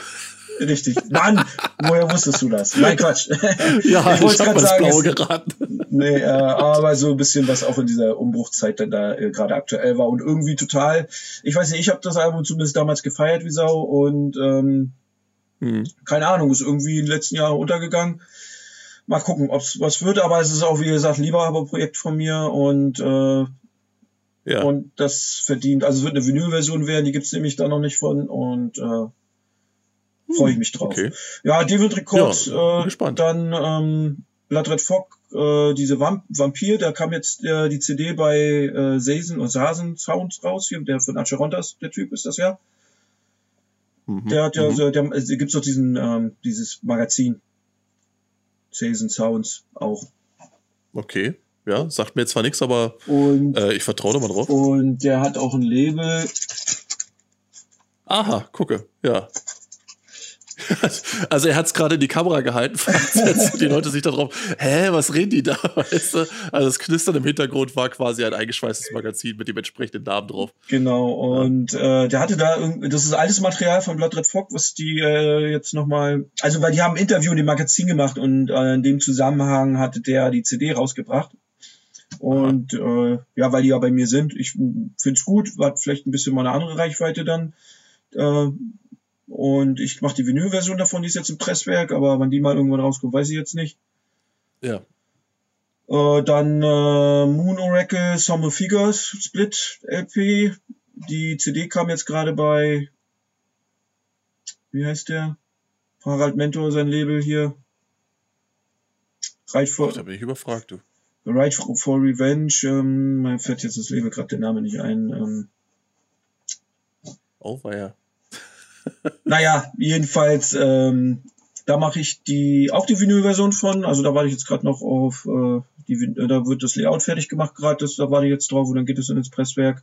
Speaker 1: Richtig. Mann, woher wusstest du das? Nein, Quatsch.
Speaker 2: Ja, ich, ich habe das Blaue geraten.
Speaker 1: Nee, äh, aber so ein bisschen, was auch in dieser Umbruchzeit dann da äh, gerade aktuell war und irgendwie total, ich weiß nicht, ich habe das Album zumindest damals gefeiert wie Sau und ähm, hm. Keine Ahnung, ist irgendwie in den letzten Jahren untergegangen. Mal gucken, ob es was wird, aber es ist auch, wie gesagt, Liebehaber-Projekt von mir und äh, ja. und das verdient, also es wird eine Vinyl-Version werden, die gibt's nämlich da noch nicht von und äh. Freue ich mich drauf. Okay. Ja, David Records, ja, äh, dann ähm, Blood Red Fog, äh, diese Vamp Vampir, da kam jetzt äh, die CD bei äh, Sazen und Sasen Sounds raus, hier, der von Acherontas, der Typ ist das ja. Mhm. Der hat ja, mhm. so, der, es gibt doch diesen, ähm, dieses Magazin. Season Sounds auch.
Speaker 2: Okay. Ja, sagt mir zwar nichts, aber
Speaker 1: und,
Speaker 2: äh, ich vertraue da mal drauf.
Speaker 1: Und der hat auch ein Label.
Speaker 2: Aha, gucke, ja. Also er hat es gerade in die Kamera gehalten, die Leute sich da drauf, hä, was reden die da? Weißt du? Also das Knistern im Hintergrund war quasi ein eingeschweißtes Magazin mit dem entsprechenden Namen drauf.
Speaker 1: Genau, und ja. äh, der hatte da, das ist alles Material von Blood Red Fog, was die äh, jetzt nochmal, also weil die haben ein Interview in dem Magazin gemacht und äh, in dem Zusammenhang hatte der die CD rausgebracht. Und äh, ja, weil die ja bei mir sind, ich find's gut, hat vielleicht ein bisschen mal eine andere Reichweite dann. Äh, und ich mache die Vinyl-Version davon, die ist jetzt im Presswerk, aber wann die mal irgendwann rauskommt, weiß ich jetzt nicht.
Speaker 2: Ja.
Speaker 1: Äh, dann äh, Moon Oracle Summer Figures Split LP. Die CD kam jetzt gerade bei, wie heißt der? Harald Mentor, sein Label hier.
Speaker 2: Right for, Ach, da bin ich überfragt, du.
Speaker 1: Right for, for Revenge. Ähm, mir fällt jetzt das Label gerade der Name nicht ein. Ähm,
Speaker 2: oh, war ja
Speaker 1: naja, jedenfalls, ähm, da mache ich die auch die Vinyl-Version von. Also da warte ich jetzt gerade noch auf äh, die, äh, da wird das Layout fertig gemacht gerade. Da warte ich jetzt drauf und dann geht es ins Presswerk.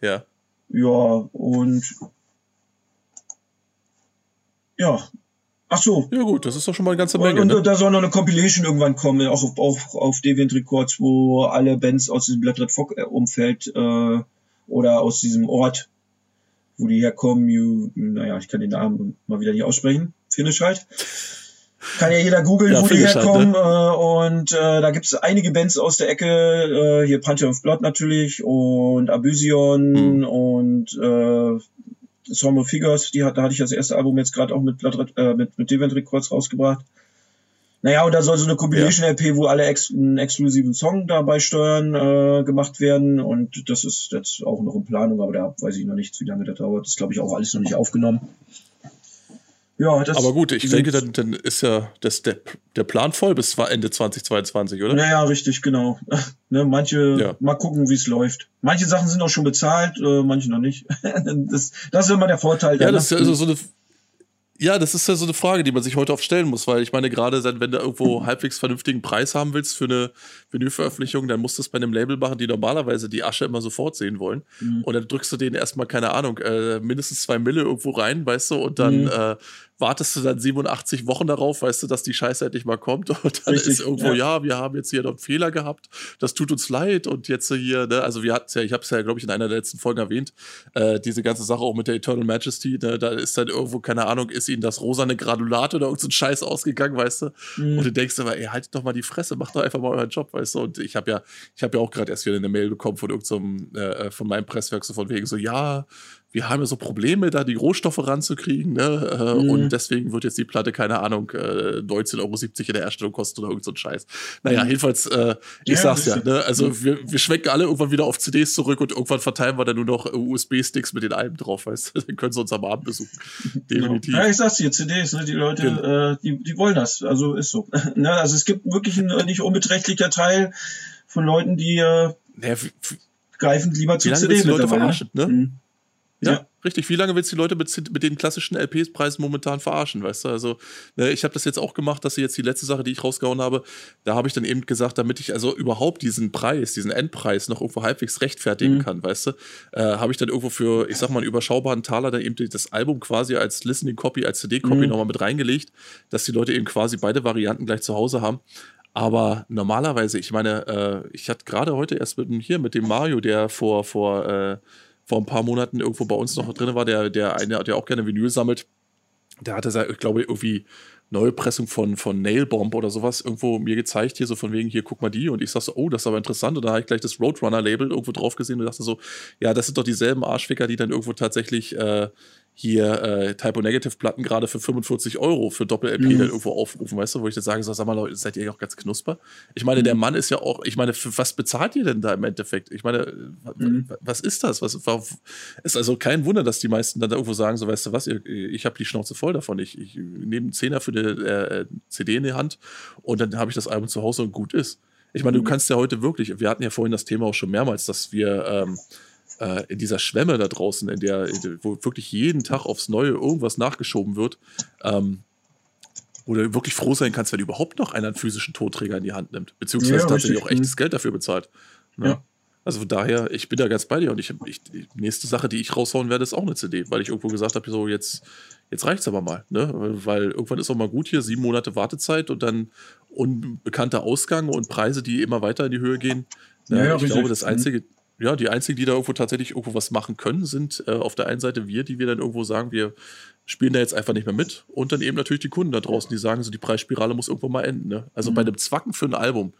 Speaker 2: Ja.
Speaker 1: Ja und ja. Ach so.
Speaker 2: Ja gut, das ist doch schon mal eine ganze Menge.
Speaker 1: Und,
Speaker 2: und
Speaker 1: ne? da soll noch eine Compilation irgendwann kommen, auch auf, auf, auf Deviant Records, wo alle Bands aus diesem Blood Red Fog Umfeld äh, oder aus diesem Ort wo die herkommen, you, naja, ich kann den Namen mal wieder nicht aussprechen, Finnisch halt. Kann ja jeder googeln, ja, wo die herkommen. Halt, ne? äh, und äh, da gibt es einige Bands aus der Ecke, äh, hier Pantheon of Blood natürlich und Abysion hm. und äh, Swarm of Figures, die hat, da hatte ich das erste Album jetzt gerade auch mit, Blood, äh, mit, mit Devent Records rausgebracht. Naja, und da soll so eine Compilation-LP, ja. wo alle ex einen exklusiven Song dabei steuern, äh, gemacht werden. Und das ist jetzt auch noch in Planung, aber da weiß ich noch nicht, wie lange das dauert. Das ist, glaube ich, auch alles noch nicht aufgenommen.
Speaker 2: Ja, das aber gut, ich denke, dann, dann ist ja das, der, der Plan voll bis Ende 2022, oder?
Speaker 1: Naja, richtig, genau. ne, manche, ja. mal gucken, wie es läuft. Manche Sachen sind auch schon bezahlt, äh, manche noch nicht. das, das ist immer der Vorteil.
Speaker 2: Ja, das ist ja also so eine ja, das ist ja so eine Frage, die man sich heute oft stellen muss, weil ich meine, gerade wenn du irgendwo halbwegs vernünftigen Preis haben willst für eine Vinylveröffentlichung, dann musst du es bei einem Label machen, die normalerweise die Asche immer sofort sehen wollen. Mhm. Und dann drückst du denen erstmal, keine Ahnung, äh, mindestens zwei Mille irgendwo rein, weißt du, und dann mhm. äh, wartest du dann 87 Wochen darauf, weißt du, dass die Scheiße endlich mal kommt und dann Richtig, ist irgendwo, ja. ja. wir haben jetzt hier noch einen Fehler gehabt, das tut uns leid und jetzt hier, ne, also wir hatten ja, ich habe es ja, glaube ich, in einer der letzten Folgen erwähnt, äh, diese ganze Sache auch mit der Eternal Majesty, ne, da ist dann irgendwo, keine Ahnung, ist ihnen das rosane Granulat oder irgendein so Scheiß ausgegangen, weißt du, mhm. und du denkst aber, ey, haltet doch mal die Fresse, macht doch einfach mal euren Job, weißt du, und ich habe ja, ich habe ja auch gerade erst wieder eine Mail bekommen von irgendeinem, so äh, von meinem Presswerk so von wegen so, ja, wir haben ja so Probleme, da die Rohstoffe ranzukriegen, ne? Mhm. Und deswegen wird jetzt die Platte, keine Ahnung, 19,70 Euro in der Erstellung kosten oder irgend so ein Scheiß. Naja, mhm. jedenfalls, äh, ich ja, sag's ja, ne? Also mhm. wir, wir schwenken alle irgendwann wieder auf CDs zurück und irgendwann verteilen wir dann nur noch USB-Sticks mit den Alben drauf, weißt du? Dann können sie uns am Abend besuchen.
Speaker 1: Definitiv. Ja, ich sag's dir, CDs, ne? Die Leute, genau. äh, die, die wollen das. Also ist so. ne? Also es gibt wirklich ein nicht unbeträchtlicher Teil von Leuten, die äh,
Speaker 2: ja,
Speaker 1: greifen lieber zu
Speaker 2: CD Leute verarschen, ne? Mhm. Ja, ja, richtig. Wie lange willst du die Leute mit, mit den klassischen LP-Preisen momentan verarschen, weißt du? Also, ne, ich habe das jetzt auch gemacht, dass sie jetzt die letzte Sache, die ich rausgehauen habe, da habe ich dann eben gesagt, damit ich also überhaupt diesen Preis, diesen Endpreis noch irgendwo halbwegs rechtfertigen mhm. kann, weißt du, äh, habe ich dann irgendwo für, ich sag mal, einen überschaubaren Taler da eben das Album quasi als Listening Copy, als CD-Copy mhm. nochmal mit reingelegt, dass die Leute eben quasi beide Varianten gleich zu Hause haben. Aber normalerweise, ich meine, äh, ich hatte gerade heute erst mit hier mit dem Mario, der vor, vor äh, vor ein paar Monaten irgendwo bei uns noch drin war, der, der eine, der auch gerne Vinyl sammelt, der hatte, ich glaube, irgendwie Neupressung von, von Nailbomb oder sowas irgendwo mir gezeigt, hier so von wegen, hier guck mal die. Und ich sag so, oh, das ist aber interessant. Und da habe ich gleich das Roadrunner-Label irgendwo drauf gesehen und dachte so, ja, das sind doch dieselben Arschficker, die dann irgendwo tatsächlich äh, hier äh, Typo Negative Platten gerade für 45 Euro für Doppel-LP mhm. dann irgendwo aufrufen, weißt du, wo ich dann sage, so, sag mal, Leute, seid ihr auch ganz knusper? Ich meine, mhm. der Mann ist ja auch, ich meine, für was bezahlt ihr denn da im Endeffekt? Ich meine, mhm. was ist das? Was ist also kein Wunder, dass die meisten dann da irgendwo sagen, so, weißt du was, ich habe die Schnauze voll davon. Ich, ich nehme einen Zehner für die äh, CD in die Hand und dann habe ich das Album zu Hause und gut ist. Ich meine, du mhm. kannst ja heute wirklich, wir hatten ja vorhin das Thema auch schon mehrmals, dass wir ähm, äh, in dieser Schwemme da draußen, in der, wo wirklich jeden Tag aufs Neue irgendwas nachgeschoben wird, ähm, wo du wirklich froh sein kannst, wenn überhaupt noch einer einen physischen Tonträger in die Hand nimmt, beziehungsweise ja, tatsächlich auch echtes mhm. Geld dafür bezahlt. Ne? Ja. Also von daher, ich bin da ganz bei dir und ich, ich, die nächste Sache, die ich raushauen werde, ist auch eine CD, weil ich irgendwo gesagt habe, so jetzt, jetzt reicht's aber mal, ne? Weil irgendwann ist auch mal gut hier, sieben Monate Wartezeit und dann unbekannter Ausgang und Preise, die immer weiter in die Höhe gehen. Ja, ja, ich glaube, das mhm. einzige, ja, die einzigen, die da irgendwo tatsächlich irgendwo was machen können, sind äh, auf der einen Seite wir, die wir dann irgendwo sagen, wir spielen da jetzt einfach nicht mehr mit. Und dann eben natürlich die Kunden da draußen, die sagen, so die Preisspirale muss irgendwo mal enden. Ne? Also mhm. bei einem Zwacken für ein Album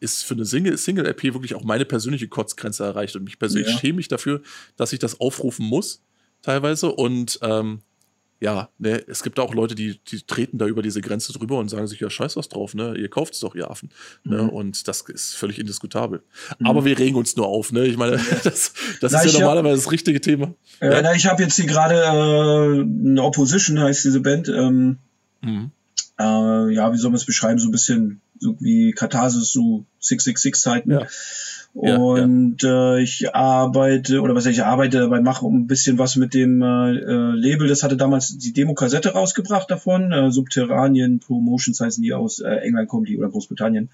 Speaker 2: ist für eine Single-LP Single wirklich auch meine persönliche Kotzgrenze erreicht. Und mich persönlich ja. schäme ich dafür, dass ich das aufrufen muss, teilweise. Und ähm, ja, ne, es gibt auch Leute, die, die treten da über diese Grenze drüber und sagen sich, ja, scheiß was drauf, ne? Ihr kauft es doch, ihr Affen. Ne? Mhm. Und das ist völlig indiskutabel. Mhm. Aber wir regen uns nur auf, ne? Ich meine, das, das na, ist ja normalerweise hab, das richtige Thema.
Speaker 1: Äh, ja. Na, ich habe jetzt hier gerade äh, eine Opposition, heißt diese Band. Ähm, mhm. äh, ja, wie soll man es beschreiben? So ein bisschen so wie Katharsis, so 666-Zeiten. Ja. Und ja. Äh, ich arbeite, oder was ich arbeite, dabei mache ein bisschen was mit dem äh, äh, Label. Das hatte damals die Demo-Kassette rausgebracht davon. Äh, Subterranien Promotions heißen die aus äh, England kommen die oder Großbritannien.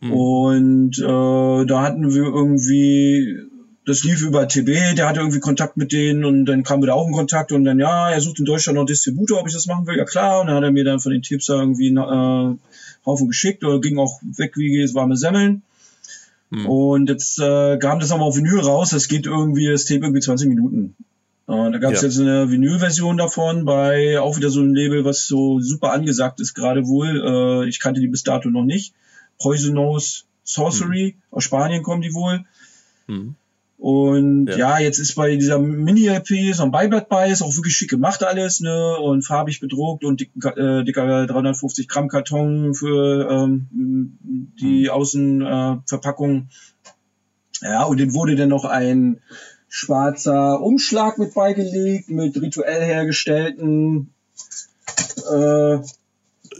Speaker 1: Mhm. Und äh, da hatten wir irgendwie, das lief über TB, der hatte irgendwie Kontakt mit denen und dann kamen wir da auch in Kontakt und dann, ja, er sucht in Deutschland noch einen Distributor, ob ich das machen will. Ja klar. Und dann hat er mir dann von den Tipps irgendwie einen äh, Haufen geschickt oder ging auch weg wie warme Semmeln. Hm. Und jetzt äh, kam das nochmal auf Vinyl raus. Das geht irgendwie, das Tape irgendwie 20 Minuten. Äh, da gab es ja. jetzt eine Vinyl-Version davon bei auch wieder so ein Label, was so super angesagt ist gerade wohl. Äh, ich kannte die bis dato noch nicht. Poisonous Sorcery, hm. aus Spanien kommen die wohl. Hm. Und ja. ja. jetzt ist bei dieser Mini-LP so ein Beiblatt bei, ist auch wirklich schick gemacht alles, ne? Und farbig bedruckt und dick, äh, dicker 350 Gramm Karton für ähm, die mhm. Außenverpackung. Äh, ja, und dann wurde dann noch ein schwarzer Umschlag mit beigelegt, mit rituell hergestellten äh,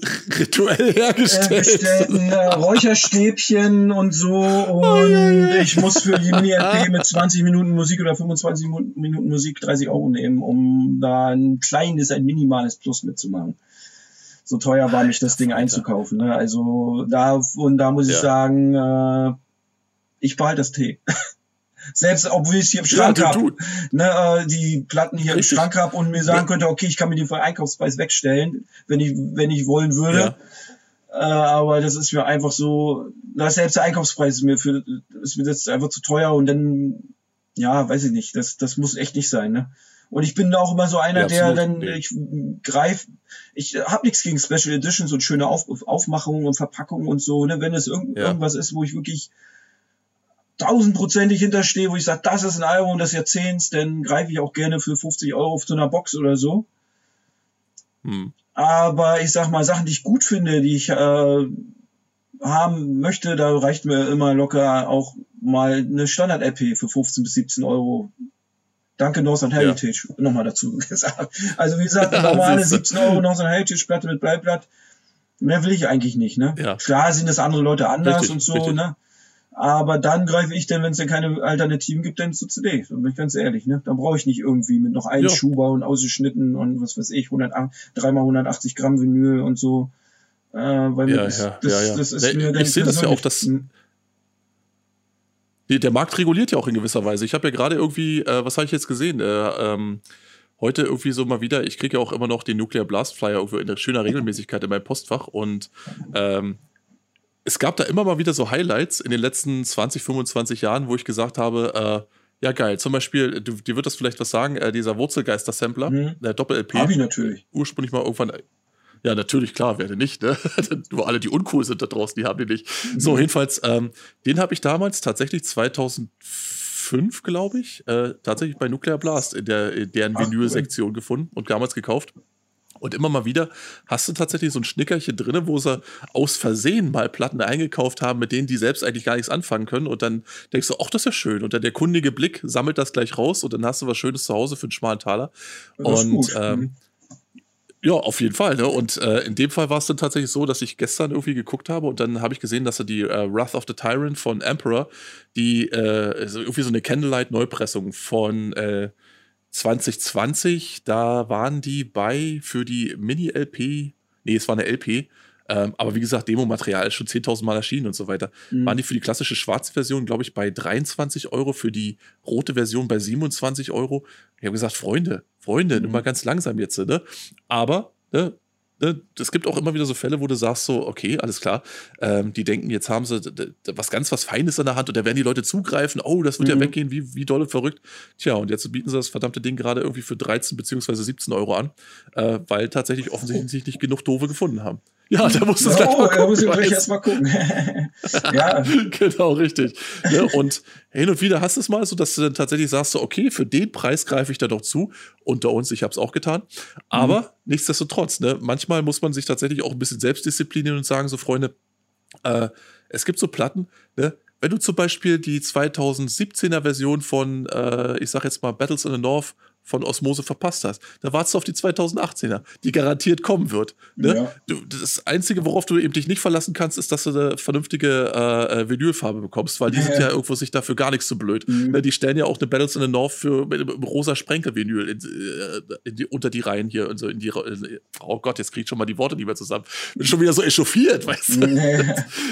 Speaker 2: rituell hergestellt.
Speaker 1: Äh, Räucherstäbchen und so. Und oh, ja, ja. ich muss für die Mini-LP mit 20 Minuten Musik oder 25 Minuten Musik 30 Euro nehmen, um da ein kleines, ein minimales Plus mitzumachen. So teuer war mich das Ding einzukaufen. Ne? Also da und da muss ich sagen, äh, ich behalte das Tee. Selbst obwohl ich es hier im Schrank ja, habe, ne, äh, die Platten hier Richtig. im Schrank habe und mir sagen könnte, okay, ich kann mir den für Einkaufspreis wegstellen, wenn ich, wenn ich wollen würde. Ja. Äh, aber das ist mir einfach so, das selbst der Einkaufspreis ist mir für, ist mir das einfach zu teuer und dann, ja, weiß ich nicht, das, das muss echt nicht sein, ne? Und ich bin auch immer so einer, ja, der dann, ich greif, ich habe nichts gegen Special Editions und schöne Auf, Aufmachungen und Verpackungen und so, ne? Wenn es irgend, ja. irgendwas ist, wo ich wirklich tausendprozentig hinterstehe, wo ich sage, das ist ein Album des Jahrzehnts, dann greife ich auch gerne für 50 Euro auf so einer Box oder so. Hm. Aber ich sag mal, Sachen, die ich gut finde, die ich äh, haben möchte, da reicht mir immer locker auch mal eine Standard-LP für 15 bis 17 Euro. Danke Northern Heritage, ja. nochmal dazu gesagt. Also wie gesagt, eine normale 17 Euro Northern Heritage-Platte mit Bleiblatt, mehr will ich eigentlich nicht. Ne? Ja. Klar sind das andere Leute anders richtig, und so, richtig. ne? Aber dann greife ich dann, wenn es dann keine Alternativen gibt, dann zu CD. Da bin ich ganz ehrlich, ne? Dann brauche ich nicht irgendwie mit noch einem ja. Schuhbau und ausgeschnitten und was weiß ich, 100, dreimal 180 Gramm Vinyl und so.
Speaker 2: Äh, weil ja, das, ja, das, ja, das ist mir Ich sehe das ja auch, dass der Markt reguliert ja auch in gewisser Weise. Ich habe ja gerade irgendwie, äh, was habe ich jetzt gesehen? Äh, ähm, heute irgendwie so mal wieder, ich kriege ja auch immer noch den Nuclear Blast Flyer irgendwo in schöner Regelmäßigkeit in meinem Postfach und ähm, es gab da immer mal wieder so Highlights in den letzten 20, 25 Jahren, wo ich gesagt habe, äh, ja geil, zum Beispiel, du, dir wird das vielleicht was sagen, äh, dieser Wurzelgeister-Sampler, mhm. der Doppel-LP.
Speaker 1: Hab ich natürlich.
Speaker 2: Ursprünglich mal irgendwann ja, natürlich, klar, wer denn nicht, ne? Nur alle, die uncool sind da draußen, die haben die nicht. Mhm. So, jedenfalls, ähm, den habe ich damals tatsächlich 2005, glaube ich, äh, tatsächlich bei Nuclear Blast in, der, in deren Vinyl-Sektion gefunden und damals gekauft. Und immer mal wieder hast du tatsächlich so ein Schnickerchen drin, wo sie aus Versehen mal Platten eingekauft haben, mit denen die selbst eigentlich gar nichts anfangen können. Und dann denkst du, ach, das ist ja schön. Und dann der kundige Blick sammelt das gleich raus und dann hast du was Schönes zu Hause für einen schmalen Taler. und ähm, mhm. ja, auf jeden Fall. Ne? Und äh, in dem Fall war es dann tatsächlich so, dass ich gestern irgendwie geguckt habe und dann habe ich gesehen, dass er die äh, Wrath of the Tyrant von Emperor, die äh, irgendwie so eine Candlelight-Neupressung von äh, 2020, da waren die bei für die Mini-LP, nee, es war eine LP, ähm, aber wie gesagt, Demo-Material ist schon 10.000 Mal erschienen und so weiter. Mhm. Waren die für die klassische schwarze Version, glaube ich, bei 23 Euro, für die rote Version bei 27 Euro. Ich habe gesagt, Freunde, Freunde, mhm. mal ganz langsam jetzt, ne? Aber ne, es gibt auch immer wieder so Fälle, wo du sagst so, okay, alles klar, ähm, die denken, jetzt haben sie was ganz was Feines in der Hand und da werden die Leute zugreifen, oh, das wird mhm. ja weggehen, wie, wie doll und verrückt. Tja, und jetzt bieten sie das verdammte Ding gerade irgendwie für 13 beziehungsweise 17 Euro an, äh, weil tatsächlich offensichtlich nicht genug Doofe gefunden haben. Ja, da musst du es
Speaker 1: oh, da muss ich gleich erstmal gucken.
Speaker 2: ja. Genau, richtig. Ne? Und hin und wieder hast du es mal so, dass du dann tatsächlich sagst, so, okay, für den Preis greife ich da doch zu. Unter uns, ich habe es auch getan. Aber mhm. nichtsdestotrotz, ne, manchmal muss man sich tatsächlich auch ein bisschen selbstdisziplinieren und sagen, so, Freunde, äh, es gibt so Platten, ne, wenn du zum Beispiel die 2017er Version von, äh, ich sag jetzt mal, Battles in the North von Osmose verpasst hast. Da wartest du auf die 2018er, die garantiert kommen wird. Ne? Ja. Du, das Einzige, worauf du eben dich nicht verlassen kannst, ist, dass du eine vernünftige äh, äh Vinylfarbe bekommst, weil die ja. sind ja irgendwo sich dafür gar nichts zu blöd. Mhm. Ne? Die stellen ja auch eine Battles in the North für mit, mit rosa Sprenkel-Vinyl in, äh, in die, unter die Reihen hier und so in die. In, oh Gott, jetzt krieg ich schon mal die Worte nicht mehr zusammen. Bin schon wieder so echauffiert, weißt du?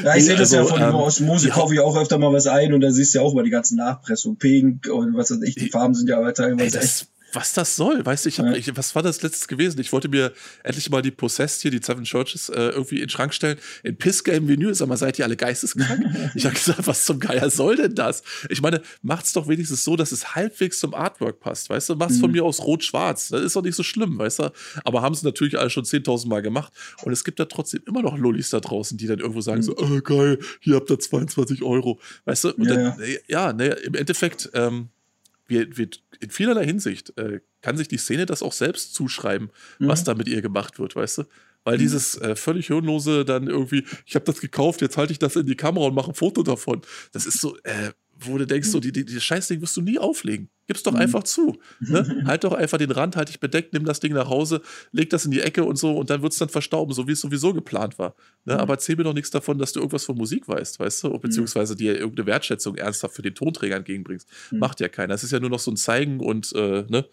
Speaker 1: Ja, ich sehe das also, ja von ähm, Osmose, kaufe ich auch öfter mal was ein und da siehst du ja auch mal die ganzen Nachpressungen, Pink und was weiß ich, die Farben sind ja aber teilweise echt
Speaker 2: was das soll. Weißt du, ich hab, ja. was war das letztes gewesen? Ich wollte mir endlich mal die Possessed hier, die Seven Churches, äh, irgendwie in den Schrank stellen. In Pissgame Vinyl, sag mal, seid ihr alle geisteskrank? ich habe gesagt, was zum Geier soll denn das? Ich meine, macht's doch wenigstens so, dass es halbwegs zum Artwork passt, weißt du? Mach's mhm. von mir aus rot-schwarz. Das ist doch nicht so schlimm, weißt du? Aber haben sie natürlich alle schon 10.000 Mal gemacht. Und es gibt da trotzdem immer noch Lullis da draußen, die dann irgendwo sagen mhm. so, oh, geil, hier habt ihr 22 Euro. Weißt du? Und ja, dann, ja, ja ne, im Endeffekt, ähm, wir, wir, in vielerlei Hinsicht äh, kann sich die Szene das auch selbst zuschreiben, mhm. was da mit ihr gemacht wird, weißt du? Weil mhm. dieses äh, völlig hirnlose dann irgendwie, ich habe das gekauft, jetzt halte ich das in die Kamera und mache ein Foto davon. Das ist so, äh, wo du denkst, so, die, die, die Scheißding wirst du nie auflegen. Gib's doch mhm. einfach zu. Ne? halt doch einfach den Rand, halt dich bedeckt, nimm das Ding nach Hause, leg das in die Ecke und so und dann wird's dann verstauben, so wie es sowieso geplant war. Ne? Mhm. Aber erzähl mir doch nichts davon, dass du irgendwas von Musik weißt, weißt du? Beziehungsweise dir irgendeine Wertschätzung ernsthaft für den Tonträger entgegenbringst. Mhm. Macht ja keiner. Es ist ja nur noch so ein Zeigen und, äh, ne?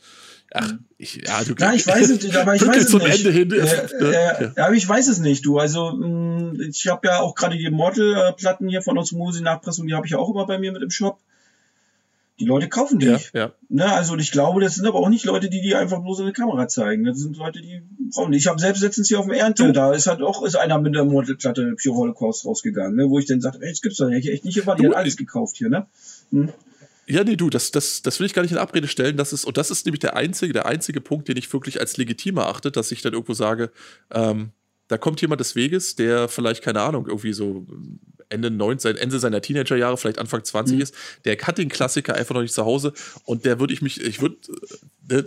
Speaker 2: Ach, ich, ja, du
Speaker 1: ja, ich weiß es, aber ich weiß es
Speaker 2: zum
Speaker 1: nicht.
Speaker 2: Ende hin.
Speaker 1: Äh, äh, ja. aber ich weiß es nicht, du. Also mh, mm, ich habe ja auch gerade die Model-Platten hier von Osmosi Nachpressung, die habe ich ja auch immer bei mir mit im Shop. Die Leute kaufen die. Ja, ja. Ne, also ich glaube, das sind aber auch nicht Leute, die die einfach bloß in der Kamera zeigen. Das sind Leute, die brauchen die. Ich habe selbst letztens hier auf dem Ernte, da ist halt auch ist einer mit der Modelplatte Pure Holocaust rausgegangen, ne, wo ich dann sagte, ey, das gibt's doch nicht, echt nicht immer, die hat alles gekauft hier, ne? Hm?
Speaker 2: Ja, nee, du, das, das, das will ich gar nicht in Abrede stellen. Das ist, und das ist nämlich der einzige, der einzige Punkt, den ich wirklich als legitim erachte, dass ich dann irgendwo sage, ähm, da kommt jemand des Weges, der vielleicht, keine Ahnung, irgendwie so Ende, 19, Ende seiner Teenagerjahre, vielleicht Anfang 20 mhm. ist, der hat den Klassiker einfach noch nicht zu Hause und der würde ich mich, ich würde, der,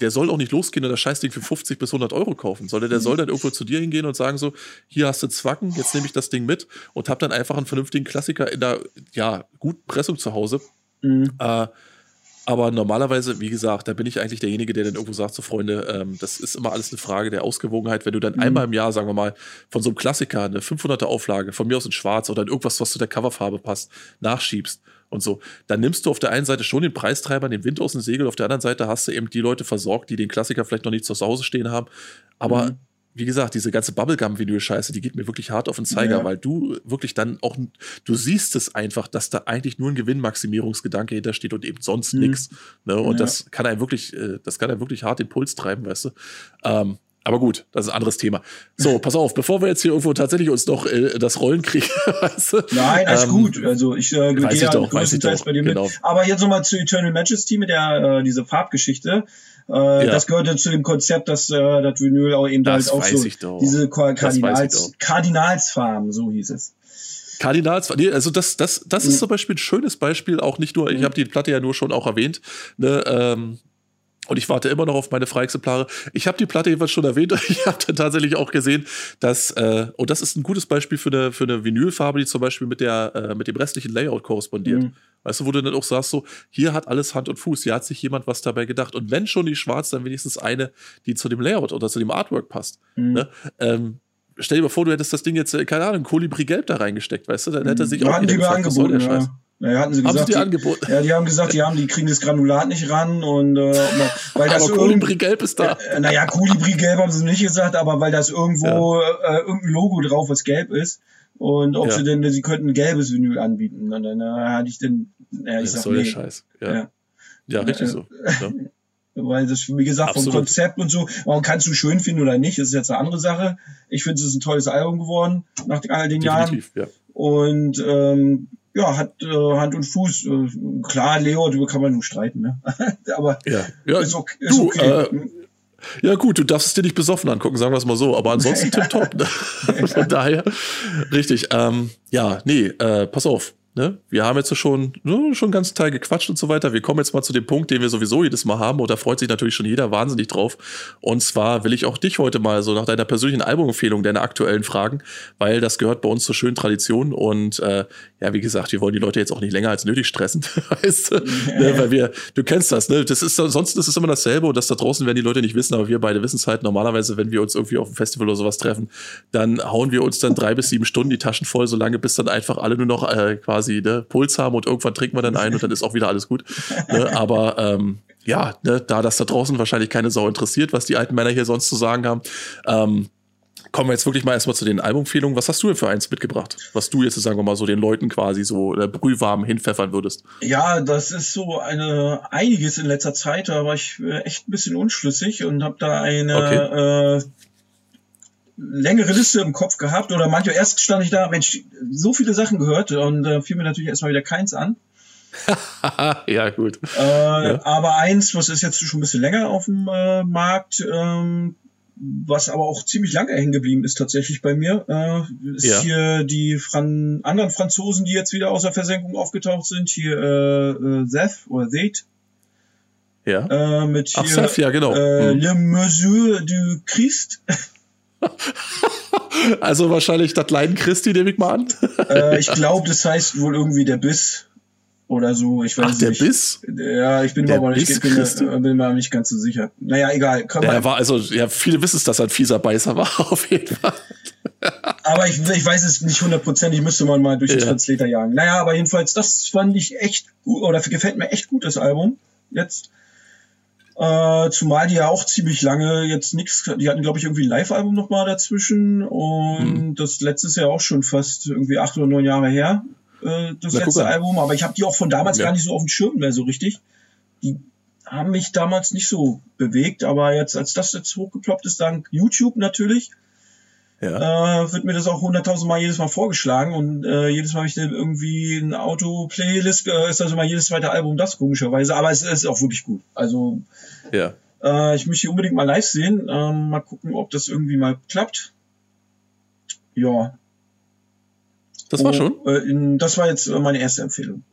Speaker 2: der, soll auch nicht losgehen und das Scheißding für 50 bis 100 Euro kaufen, sondern der mhm. soll dann irgendwo zu dir hingehen und sagen so, hier hast du Zwacken, jetzt nehme ich das Ding mit und hab dann einfach einen vernünftigen Klassiker in der, ja, guten Pressung zu Hause. Mhm. Äh, Aber normalerweise, wie gesagt, da bin ich eigentlich derjenige, der dann irgendwo sagt, so Freunde, ähm, das ist immer alles eine Frage der Ausgewogenheit. Wenn du dann mhm. einmal im Jahr, sagen wir mal, von so einem Klassiker eine 500er Auflage, von mir aus in schwarz oder in irgendwas, was zu der Coverfarbe passt, nachschiebst und so, dann nimmst du auf der einen Seite schon den Preistreiber, den Wind aus dem Segel, auf der anderen Seite hast du eben die Leute versorgt, die den Klassiker vielleicht noch nicht zu Hause stehen haben. Aber mhm wie gesagt, diese ganze Bubblegum-Video-Scheiße, die geht mir wirklich hart auf den Zeiger, ja. weil du wirklich dann auch, du siehst es einfach, dass da eigentlich nur ein Gewinnmaximierungsgedanke hintersteht und eben sonst mhm. nichts. Ne? Und ja. das kann einem wirklich, äh, das kann einem wirklich hart den Puls treiben, weißt du. Ähm, aber gut, das ist ein anderes Thema. So, pass auf, bevor wir jetzt hier irgendwo tatsächlich uns noch äh, das Rollen kriegen. weißt du?
Speaker 1: Nein, alles ähm, gut. Also ich äh, gehe ja größtenteils bei dir genau. mit. Aber jetzt nochmal zu Eternal Majesty mit der äh, diese Farbgeschichte. Äh, ja. Das gehörte zu dem Konzept, dass äh, das Vinyl auch eben das halt auch so diese Kardinals, Kardinalsfarben, so hieß es.
Speaker 2: Kardinals, also das, das, das ist mhm. zum Beispiel ein schönes Beispiel, auch nicht nur, ich mhm. habe die Platte ja nur schon auch erwähnt, ne, ähm, und ich warte immer noch auf meine Freiexemplare. Ich habe die Platte jedenfalls schon erwähnt. Ich habe dann tatsächlich auch gesehen, dass, äh, und das ist ein gutes Beispiel für eine, für eine Vinylfarbe, die zum Beispiel mit, der, äh, mit dem restlichen Layout korrespondiert. Mhm. Weißt du, wo du dann auch sagst, so, hier hat alles Hand und Fuß, hier hat sich jemand was dabei gedacht. Und wenn schon die schwarz, dann wenigstens eine, die zu dem Layout oder zu dem Artwork passt. Mhm. Ne? Ähm, stell dir mal vor, du hättest das Ding jetzt, äh, keine Ahnung, Kolibri Gelb da reingesteckt, weißt du? Dann hätte er sich
Speaker 1: ja,
Speaker 2: auch
Speaker 1: gefragt, was soll der Scheiß. Ja, hatten sie gesagt, haben sie
Speaker 2: die, angeboten?
Speaker 1: Ja, die haben gesagt, die haben, die kriegen das Granulat nicht ran und äh,
Speaker 2: weil das aber Kolibri Gelb ist da.
Speaker 1: Äh, naja, Kolibri Gelb haben sie nicht gesagt, aber weil das irgendwo ja. äh, irgendein Logo drauf, was gelb ist. Und ob ja. sie denn, sie könnten ein gelbes Vinyl anbieten. Und dann äh, hatte ich denn, ja, ich
Speaker 2: das sag, soll nee. Scheiß. Ja, ja. ja richtig so. Ja.
Speaker 1: Weil das, wie gesagt, Absolut. vom Konzept und so, man kannst du schön finden oder nicht, das ist jetzt eine andere Sache. Ich finde, es ist ein tolles Album geworden, nach all den Definitiv, Jahren. Ja. Und ähm, ja, hat äh, Hand und Fuß. Äh, klar, Leo, darüber kann man nur streiten, ne? Aber
Speaker 2: ja, ja ist okay. Ist du, okay. Äh, ja, gut, du darfst es dir nicht besoffen angucken, sagen wir es mal so, aber ansonsten tipptopp. Ne? Von daher, richtig. Ähm, ja, nee, äh, pass auf ne, wir haben jetzt schon, ne, schon einen ganzen Teil gequatscht und so weiter. Wir kommen jetzt mal zu dem Punkt, den wir sowieso jedes Mal haben. Und da freut sich natürlich schon jeder wahnsinnig drauf. Und zwar will ich auch dich heute mal so nach deiner persönlichen Albumempfehlung, deiner aktuellen fragen, weil das gehört bei uns zur schönen Tradition. Und äh, ja, wie gesagt, wir wollen die Leute jetzt auch nicht länger als nötig stressen. weißt du? ne, weil wir, du kennst das, ne? Das ist sonst ist es immer dasselbe und das da draußen werden die Leute nicht wissen, aber wir beide wissen es halt normalerweise, wenn wir uns irgendwie auf einem Festival oder sowas treffen, dann hauen wir uns dann drei bis sieben Stunden die Taschen voll, solange bis dann einfach alle nur noch äh, quasi quasi ne, Puls haben und irgendwann trinken wir dann ein und dann ist auch wieder alles gut. Ne? Aber ähm, ja, ne, da das da draußen wahrscheinlich keine Sau interessiert, was die alten Männer hier sonst zu sagen haben, ähm, kommen wir jetzt wirklich mal erstmal zu den Albumempfehlungen. Was hast du denn für eins mitgebracht? Was du jetzt, sagen wir mal, so den Leuten quasi so äh, brühwarm hinpfeffern würdest?
Speaker 1: Ja, das ist so eine einiges in letzter Zeit, da war ich äh, echt ein bisschen unschlüssig und habe da eine okay. äh, längere Liste im Kopf gehabt oder manchmal erst stand ich da, Mensch, so viele Sachen gehört und äh, fiel mir natürlich erstmal wieder keins an.
Speaker 2: ja, gut.
Speaker 1: Äh, ja. Aber eins, was ist jetzt schon ein bisschen länger auf dem äh, Markt, ähm, was aber auch ziemlich lange hängen geblieben ist tatsächlich bei mir, äh, ist ja. hier die Fran anderen Franzosen, die jetzt wieder aus der Versenkung aufgetaucht sind, hier äh, äh, Zeth oder Zeth.
Speaker 2: Ja.
Speaker 1: Äh, mit
Speaker 2: Ach, hier, Seth, ja, genau.
Speaker 1: Äh, hm. Le Mesure du Christ.
Speaker 2: also wahrscheinlich das Leiden Christi, nehme ich mal an.
Speaker 1: äh, ich glaube, das heißt wohl irgendwie der Biss oder so. Ich weiß Ach,
Speaker 2: der
Speaker 1: nicht.
Speaker 2: Biss?
Speaker 1: Ja, ich bin mir aber nicht, bin, bin, bin mir nicht ganz so sicher. Naja, egal.
Speaker 2: Komm der war also, ja, viele wissen es, dass er ein fieser Beißer war, auf jeden Fall.
Speaker 1: aber ich, ich weiß es nicht hundertprozentig, müsste man mal durch den ja. Translator jagen. Naja, aber jedenfalls, das fand ich echt gut, oder gefällt mir echt gut, das Album. Jetzt. Äh, zumal die ja auch ziemlich lange jetzt nichts, die hatten glaube ich irgendwie ein Live-Album nochmal dazwischen und mhm. das letztes Jahr auch schon fast irgendwie acht oder neun Jahre her, äh, das Na, letzte Album, aber ich habe die auch von damals ja. gar nicht so auf dem Schirm mehr so richtig. Die haben mich damals nicht so bewegt, aber jetzt, als das jetzt hochgeploppt ist, dank YouTube natürlich, ja. äh, wird mir das auch hunderttausend Mal jedes Mal vorgeschlagen und äh, jedes Mal habe ich dann irgendwie ein Auto-Playlist, äh, ist also mal jedes zweite Album das komischerweise, aber es ist auch wirklich gut. Also
Speaker 2: ja.
Speaker 1: äh, ich möchte unbedingt mal live sehen, ähm, mal gucken, ob das irgendwie mal klappt. Ja.
Speaker 2: Das war oh, schon?
Speaker 1: Äh, das war jetzt meine erste Empfehlung.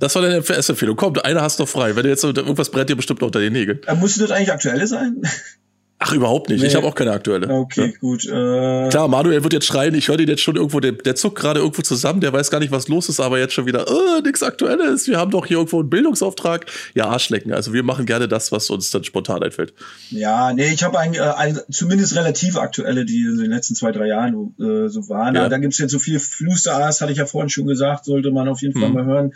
Speaker 2: Das war deine erste Empfehlung. Komm, eine hast du noch frei. Wenn du jetzt irgendwas brennt dir bestimmt unter den Nägeln.
Speaker 1: Äh, musste das eigentlich aktuelle sein?
Speaker 2: Ach, überhaupt nicht. Nee. Ich habe auch keine aktuelle.
Speaker 1: Okay, ja. gut.
Speaker 2: Äh Klar, Manuel wird jetzt schreien. Ich höre den jetzt schon irgendwo, der, der zuckt gerade irgendwo zusammen. Der weiß gar nicht, was los ist, aber jetzt schon wieder, oh, nichts Aktuelles. Wir haben doch hier irgendwo einen Bildungsauftrag. Ja, Arschlecken. Also wir machen gerne das, was uns dann spontan einfällt.
Speaker 1: Ja, nee, ich habe eigentlich äh, ein, zumindest relativ aktuelle, die in den letzten zwei, drei Jahren äh, so waren. Ja. Da gibt's jetzt so viel Fluster, hatte ich ja vorhin schon gesagt, sollte man auf jeden Fall hm. mal hören.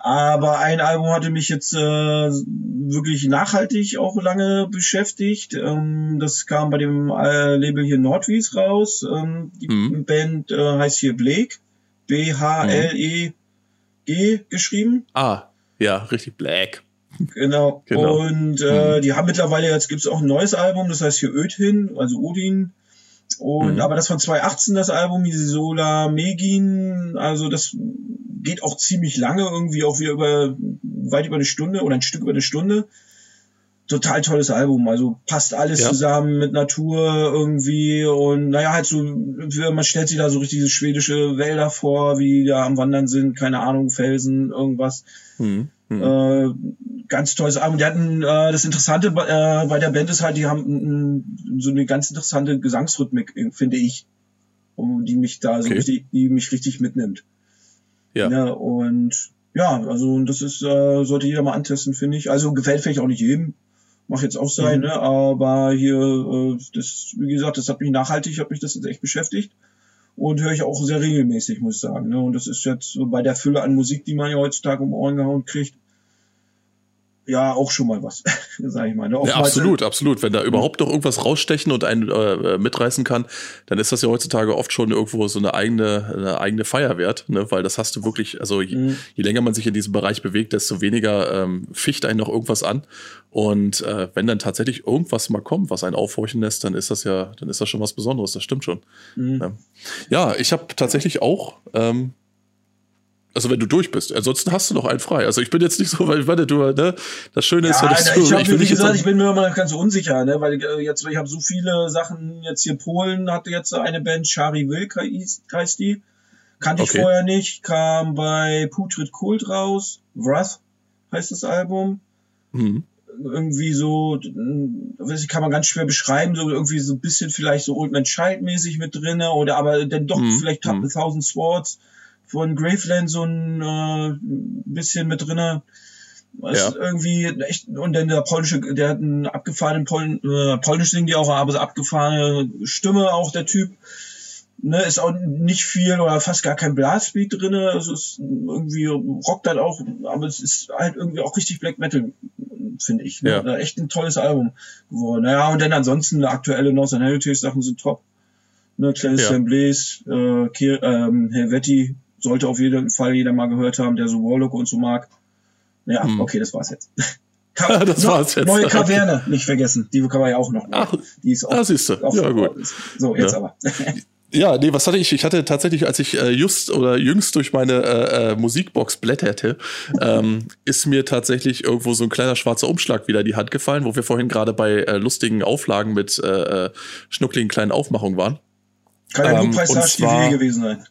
Speaker 1: Aber ein Album hatte mich jetzt äh, wirklich nachhaltig auch lange beschäftigt. Ähm, das kam bei dem äh, Label hier Nordwies raus. Ähm, die mhm. Band äh, heißt hier Blake. B-H-L-E-G geschrieben.
Speaker 2: Ah, ja, richtig Black.
Speaker 1: Genau. genau. Und äh, mhm. die haben mittlerweile, jetzt gibt's auch ein neues Album, das heißt hier Ödhin, also Odin. Und mhm. aber das von 2018, das Album, Sola Megin, also das geht auch ziemlich lange, irgendwie auch wieder über weit über eine Stunde oder ein Stück über eine Stunde. Total tolles Album, also passt alles ja. zusammen mit Natur irgendwie und naja, halt so, man stellt sich da so richtig diese schwedische Wälder vor, wie da am Wandern sind, keine Ahnung, Felsen, irgendwas. Mhm. Mhm. Äh, ganz tolles Album. Die hatten äh, das Interessante bei, äh, bei der Band ist halt, die haben so eine ganz interessante Gesangsrhythmik, finde ich, um, die mich da so okay. richtig, die mich richtig mitnimmt. Ja. Ne, und ja, also das ist, äh, sollte jeder mal antesten, finde ich. Also gefällt vielleicht auch nicht jedem. Mach jetzt auch sein, mhm. ne? Aber hier, äh, das, wie gesagt, das hat mich nachhaltig, hat mich das jetzt echt beschäftigt. Und höre ich auch sehr regelmäßig, muss ich sagen. Ne? Und das ist jetzt bei der Fülle an Musik, die man ja heutzutage um Ohren gehauen kriegt, ja auch schon mal was, sag ich mal. Ne?
Speaker 2: Ja, absolut, absolut. Wenn da überhaupt noch irgendwas rausstechen und einen äh, mitreißen kann, dann ist das ja heutzutage oft schon irgendwo so eine eigene, eine eigene Feier wert, ne? weil das hast du wirklich, also je, mhm. je länger man sich in diesem Bereich bewegt, desto weniger ähm, ficht einen noch irgendwas an. Und äh, wenn dann tatsächlich irgendwas mal kommt, was einen aufhorchen lässt, dann ist das ja, dann ist das schon was Besonderes, das stimmt schon. Mhm. Ja. ja, ich habe tatsächlich auch ähm, also wenn du durch bist. Ansonsten hast du noch einen frei. Also ich bin jetzt nicht so, weil warte, du, ne? Das Schöne ist ja, dass
Speaker 1: du, ich, hab, ich, wie gesagt, ich bin mir immer ganz unsicher, ne? Weil äh, jetzt, ich habe so viele Sachen, jetzt hier Polen hatte jetzt eine Band, Shari Wilk heißt die. Kannte okay. ich vorher nicht, kam bei Putrid Kult raus. Wrath heißt das Album. Mhm. Irgendwie so, weiß ich, kann man ganz schwer beschreiben, so irgendwie so ein bisschen vielleicht so Old Man Child mäßig mit drinne oder aber dann doch mhm. vielleicht mhm. Thousand Swords von Graveland so ein äh, bisschen mit drinne. Was ja. irgendwie echt, und dann der polnische, der hat einen abgefahrenen Pol, äh, polnisch singen die auch, aber so abgefahrene Stimme auch der Typ. Ne, ist auch nicht viel oder fast gar kein Blastbeat drinne. Also es ist irgendwie rockt halt auch, aber es ist halt irgendwie auch richtig Black Metal, finde ich. Ne? Ja. Echt ein tolles Album geworden. Naja, und dann ansonsten aktuelle Northern Heritage Sachen sind top. Ne, Clarence ja. Blaze, äh, Kier, ähm, Helvetti, sollte auf jeden Fall jeder mal gehört haben, der so Warlock und so mag. Ja, hm. okay, das war's jetzt.
Speaker 2: Ka das war's jetzt.
Speaker 1: Neue Kaverne, nicht vergessen. Die kann man ja auch noch.
Speaker 2: Ach, die ist auch. Ah, siehst du. Ja, gut.
Speaker 1: So, jetzt ja. aber.
Speaker 2: Ja, nee, was hatte ich? Ich hatte tatsächlich, als ich äh, just oder jüngst durch meine äh, äh, Musikbox blätterte, ähm, ist mir tatsächlich irgendwo so ein kleiner schwarzer Umschlag wieder in die Hand gefallen, wo wir vorhin gerade bei äh, lustigen Auflagen mit äh, äh schnuckligen kleinen Aufmachungen waren.
Speaker 1: Kann ja ähm, nur Preis gewesen sein.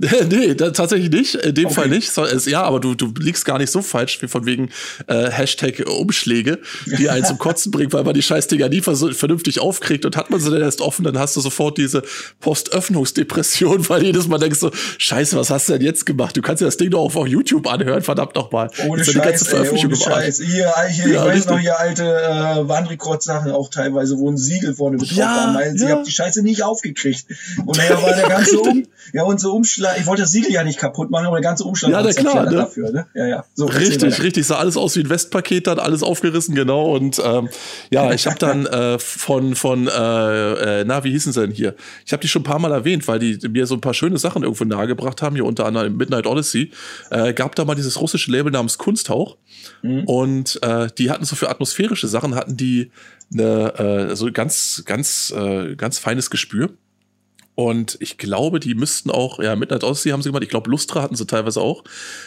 Speaker 2: nee, da, tatsächlich nicht. In dem okay. Fall nicht. So, ja, aber du, du liegst gar nicht so falsch, wie von wegen äh, Hashtag Umschläge, die einen zum Kotzen bringen, weil man die Scheißdinger nie vernünftig aufkriegt. Und hat man sie dann erst offen, dann hast du sofort diese Postöffnungsdepression, weil jedes Mal denkst so, scheiße, was hast du denn jetzt gemacht? Du kannst ja das Ding doch auch auf YouTube anhören, verdammt nochmal.
Speaker 1: Ohne Scheiß, die ganze Veröffentlichung ey, ohne Scheiß. Hier, hier, ja, ich weiß noch hier alte äh, Warnrekord-Sachen auch teilweise, wo ein Siegel vorne mit ja, war. Ja. Sie haben die Scheiße nicht aufgekriegt. Und naja, war der ganze um, ja, unser Umschlag ich wollte das Siegel ja nicht kaputt machen, aber der ganze Umstand
Speaker 2: ja, war klar, ne?
Speaker 1: dafür. Ne? Ja, ja.
Speaker 2: So, richtig, richtig. Sah alles aus wie ein Westpaket, dann alles aufgerissen, genau. Und ähm, ja, ich habe dann äh, von, von äh, äh, na, wie hießen sie denn hier? Ich habe die schon ein paar Mal erwähnt, weil die mir so ein paar schöne Sachen irgendwo nahegebracht haben, hier unter anderem Midnight Odyssey. Äh, gab da mal dieses russische Label namens Kunsthauch. Mhm. Und äh, die hatten so für atmosphärische Sachen, hatten die eine, äh, so ganz, ganz, äh, ganz feines Gespür. Und ich glaube, die müssten auch, ja, Midnight Odyssey haben sie gemacht. Ich glaube, Lustra hatten sie teilweise auch.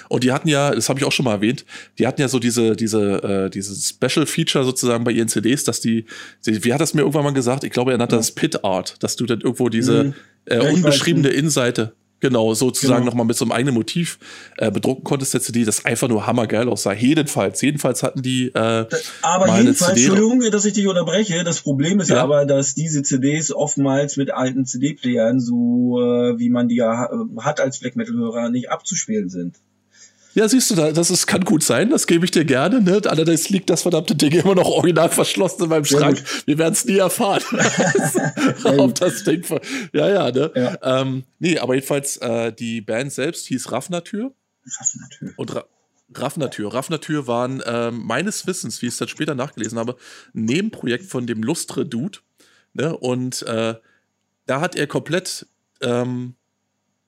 Speaker 2: Und die hatten ja, das habe ich auch schon mal erwähnt, die hatten ja so diese, diese, äh, diese Special Feature sozusagen bei ihren CDs, dass die, wie hat das mir irgendwann mal gesagt? Ich glaube, er nannte ja. das Pit Art, dass du dann irgendwo diese mhm. äh, unbeschriebene Innenseite Genau, sozusagen genau. nochmal mit so einem eigenen Motiv äh, bedrucken konntest, der CD, das einfach nur hammergeil aussah. Jedenfalls, jedenfalls hatten die. Äh,
Speaker 1: aber jedenfalls, CD Entschuldigung, dass ich dich unterbreche. Das Problem ist ja, ja aber, dass diese CDs oftmals mit alten CD-Playern, so äh, wie man die ja hat als Black Metal-Hörer, nicht abzuspielen sind.
Speaker 2: Ja, siehst du, das ist, kann gut sein, das gebe ich dir gerne. Ne? Allerdings liegt das verdammte Ding immer noch original verschlossen in meinem Schrank. Wir werden es nie erfahren. Ob das Ding. Ja, ja, ne? Ja. Ähm, nee, aber jedenfalls, äh, die Band selbst hieß Raffnatür. Raffnatür. Und Ra Raffnatür. Raffnatür waren äh, meines Wissens, wie ich es dann später nachgelesen habe, ein Nebenprojekt von dem Lustre-Dude. Ne? Und äh, da hat er komplett ähm,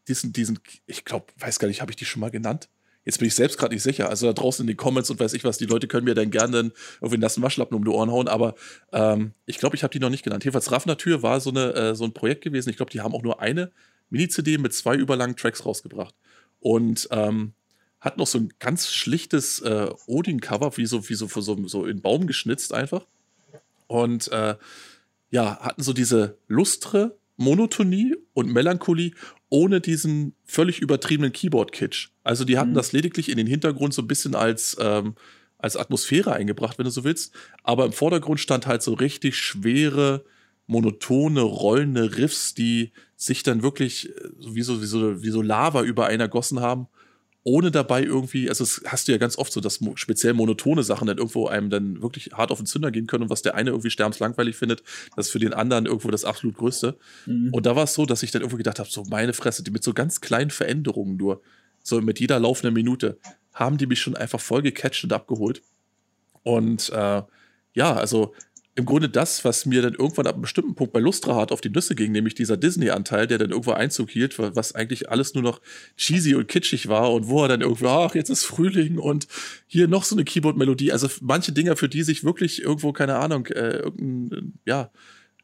Speaker 2: diesen, diesen, ich glaube, weiß gar nicht, habe ich die schon mal genannt? Jetzt bin ich selbst gerade nicht sicher. Also da draußen in den Comments und weiß ich was, die Leute können mir dann gerne irgendwie einen nassen Waschlappen um die Ohren hauen, aber ähm, ich glaube, ich habe die noch nicht genannt. Jedenfalls Raffnatür war so, eine, äh, so ein Projekt gewesen. Ich glaube, die haben auch nur eine Mini-CD mit zwei überlangen Tracks rausgebracht. Und ähm, hat noch so ein ganz schlichtes äh, Odin-Cover, wie so, wie so, so, so in Baum geschnitzt einfach. Und äh, ja, hatten so diese lustre Monotonie und Melancholie ohne diesen völlig übertriebenen Keyboard-Kitsch. Also die hatten mhm. das lediglich in den Hintergrund so ein bisschen als, ähm, als Atmosphäre eingebracht, wenn du so willst. Aber im Vordergrund stand halt so richtig schwere, monotone, rollende Riffs, die sich dann wirklich äh, wie so, wie so, wie so Lava über einen ergossen haben ohne dabei irgendwie, also das hast du ja ganz oft so, dass speziell monotone Sachen dann irgendwo einem dann wirklich hart auf den Zünder gehen können und was der eine irgendwie sterbenslangweilig findet, das ist für den anderen irgendwo das absolut Größte. Mhm. Und da war es so, dass ich dann irgendwo gedacht habe, so meine Fresse, die mit so ganz kleinen Veränderungen nur, so mit jeder laufenden Minute, haben die mich schon einfach voll gecatcht und abgeholt. Und äh, ja, also im Grunde das, was mir dann irgendwann ab einem bestimmten Punkt bei Lustra hart auf die Nüsse ging, nämlich dieser Disney-Anteil, der dann irgendwo Einzug hielt, was eigentlich alles nur noch cheesy und kitschig war und wo er dann irgendwo, ach, jetzt ist Frühling und hier noch so eine Keyboard-Melodie. Also manche Dinger, für die sich wirklich irgendwo, keine Ahnung, äh, irgendein, ja,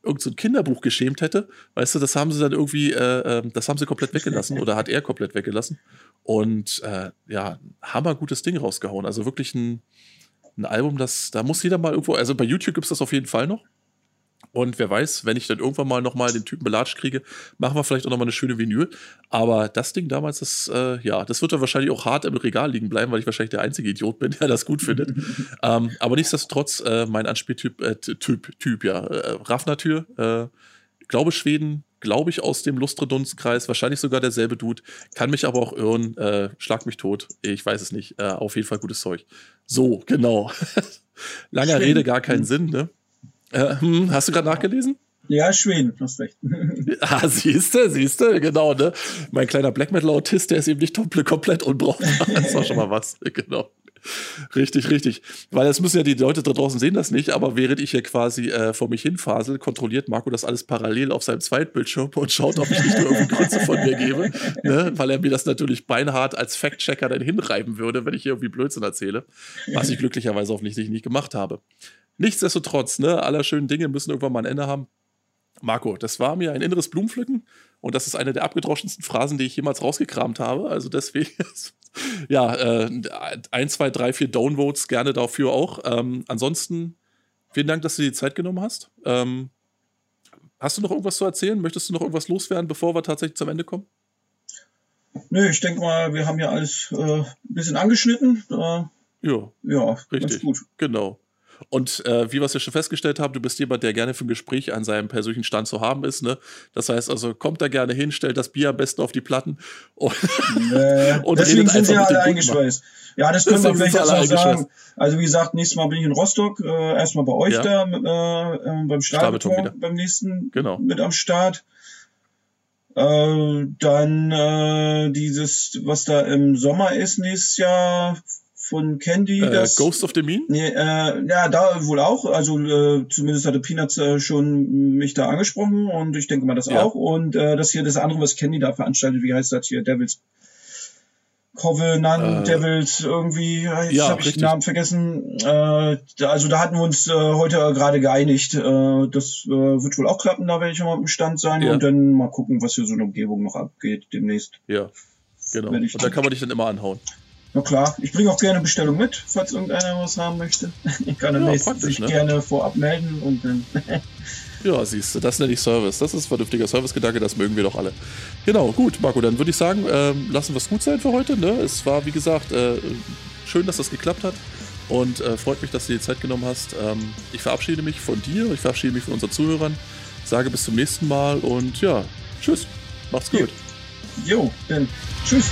Speaker 2: irgend so ein Kinderbuch geschämt hätte, weißt du, das haben sie dann irgendwie, äh, ähm, das haben sie komplett weggelassen oder hat er komplett weggelassen und äh, ja, hammergutes Ding rausgehauen. Also wirklich ein, ein Album, das, da muss jeder mal irgendwo, also bei YouTube gibt es das auf jeden Fall noch. Und wer weiß, wenn ich dann irgendwann mal nochmal den Typen belatscht kriege, machen wir vielleicht auch nochmal eine schöne Vinyl. Aber das Ding damals, das, äh, ja, das wird dann wahrscheinlich auch hart im Regal liegen bleiben, weil ich wahrscheinlich der einzige Idiot bin, der das gut findet. ähm, aber nichtsdestotrotz, äh, mein Anspieltyp, äh, Typ, Typ, ja, äh, Raffnatür, äh, glaube Schweden, glaube ich, aus dem Lustredunskreis, wahrscheinlich sogar derselbe Dude, kann mich aber auch irren, äh, schlag mich tot, ich weiß es nicht, äh, auf jeden Fall gutes Zeug. So, genau. Langer Schweden. Rede, gar keinen Sinn, ne? Äh, hm, hast du gerade nachgelesen?
Speaker 1: Ja, Schweden, hast recht.
Speaker 2: ah, siehste, siehste, genau, ne? Mein kleiner Black Metal-Autist, der ist eben nicht komplett unbrauchbar. Das war schon mal was, genau. Richtig, richtig. Weil das müssen ja die Leute da draußen sehen das nicht, aber während ich hier quasi äh, vor mich hinfasel, kontrolliert Marco das alles parallel auf seinem Zweitbildschirm und schaut, ob ich nicht nur irgendwie Grütze von mir gebe, ne? weil er mir das natürlich beinhart als Fact-Checker dann hinreiben würde, wenn ich hier irgendwie Blödsinn erzähle, was ich glücklicherweise offensichtlich nicht gemacht habe. Nichtsdestotrotz, ne, aller schönen Dinge müssen irgendwann mal ein Ende haben. Marco, das war mir ein inneres Blumenpflücken und das ist eine der abgedroschensten Phrasen, die ich jemals rausgekramt habe. Also deswegen ja, äh, ein, zwei, drei, vier Downvotes gerne dafür auch. Ähm, ansonsten, vielen Dank, dass du dir die Zeit genommen hast. Ähm, hast du noch irgendwas zu erzählen? Möchtest du noch irgendwas loswerden, bevor wir tatsächlich zum Ende kommen?
Speaker 1: Nö, ich denke mal, wir haben ja alles äh, ein bisschen angeschnitten. Äh,
Speaker 2: ja, ja, richtig. gut. Genau. Und äh, wie wir es ja schon festgestellt haben, du bist jemand, der gerne für ein Gespräch an seinem persönlichen Stand zu haben ist. Ne? Das heißt also, kommt da gerne hin, stellt das Bier am besten auf die Platten und,
Speaker 1: nee, und deswegen sind sie ja alle eingeschweißt. Ja, das können wir vielleicht noch sagen. Also wie gesagt, nächstes Mal bin ich in Rostock, äh, erstmal bei euch ja. da äh, äh beim Stahlbeton beim nächsten
Speaker 2: genau.
Speaker 1: mit am Start. Äh, dann äh, dieses, was da im Sommer ist nächstes Jahr, von Candy.
Speaker 2: Äh, das, Ghost of the Mean?
Speaker 1: Nee, äh, ja, da wohl auch. Also äh, zumindest hatte Peanuts äh, schon mich da angesprochen und ich denke mal das ja. auch. Und äh, das hier, das andere, was Candy da veranstaltet, wie heißt das hier? Devils Covenant, äh, Devils, irgendwie, jetzt ja, habe ich den Namen vergessen. Äh, also da hatten wir uns äh, heute gerade geeinigt. Äh, das äh, wird wohl auch klappen, da werde ich mal im Stand sein ja. und dann mal gucken, was hier so in der Umgebung noch abgeht demnächst.
Speaker 2: Ja, genau. Und da kann man dich dann immer anhauen.
Speaker 1: Na klar, ich bringe auch gerne Bestellung mit, falls irgendeiner was haben möchte. Ich kann ja, sich ne? gerne vorab melden und dann.
Speaker 2: Ja, siehst du, das nenne ich Service. Das ist vernünftiger Servicegedanke, das mögen wir doch alle. Genau, gut, Marco, dann würde ich sagen, ähm, lassen wir es gut sein für heute. Ne? Es war, wie gesagt, äh, schön, dass das geklappt hat. Und äh, freut mich, dass du dir Zeit genommen hast. Ähm, ich verabschiede mich von dir, ich verabschiede mich von unseren Zuhörern. Sage bis zum nächsten Mal und ja, tschüss. Macht's gut.
Speaker 1: Jo, dann tschüss.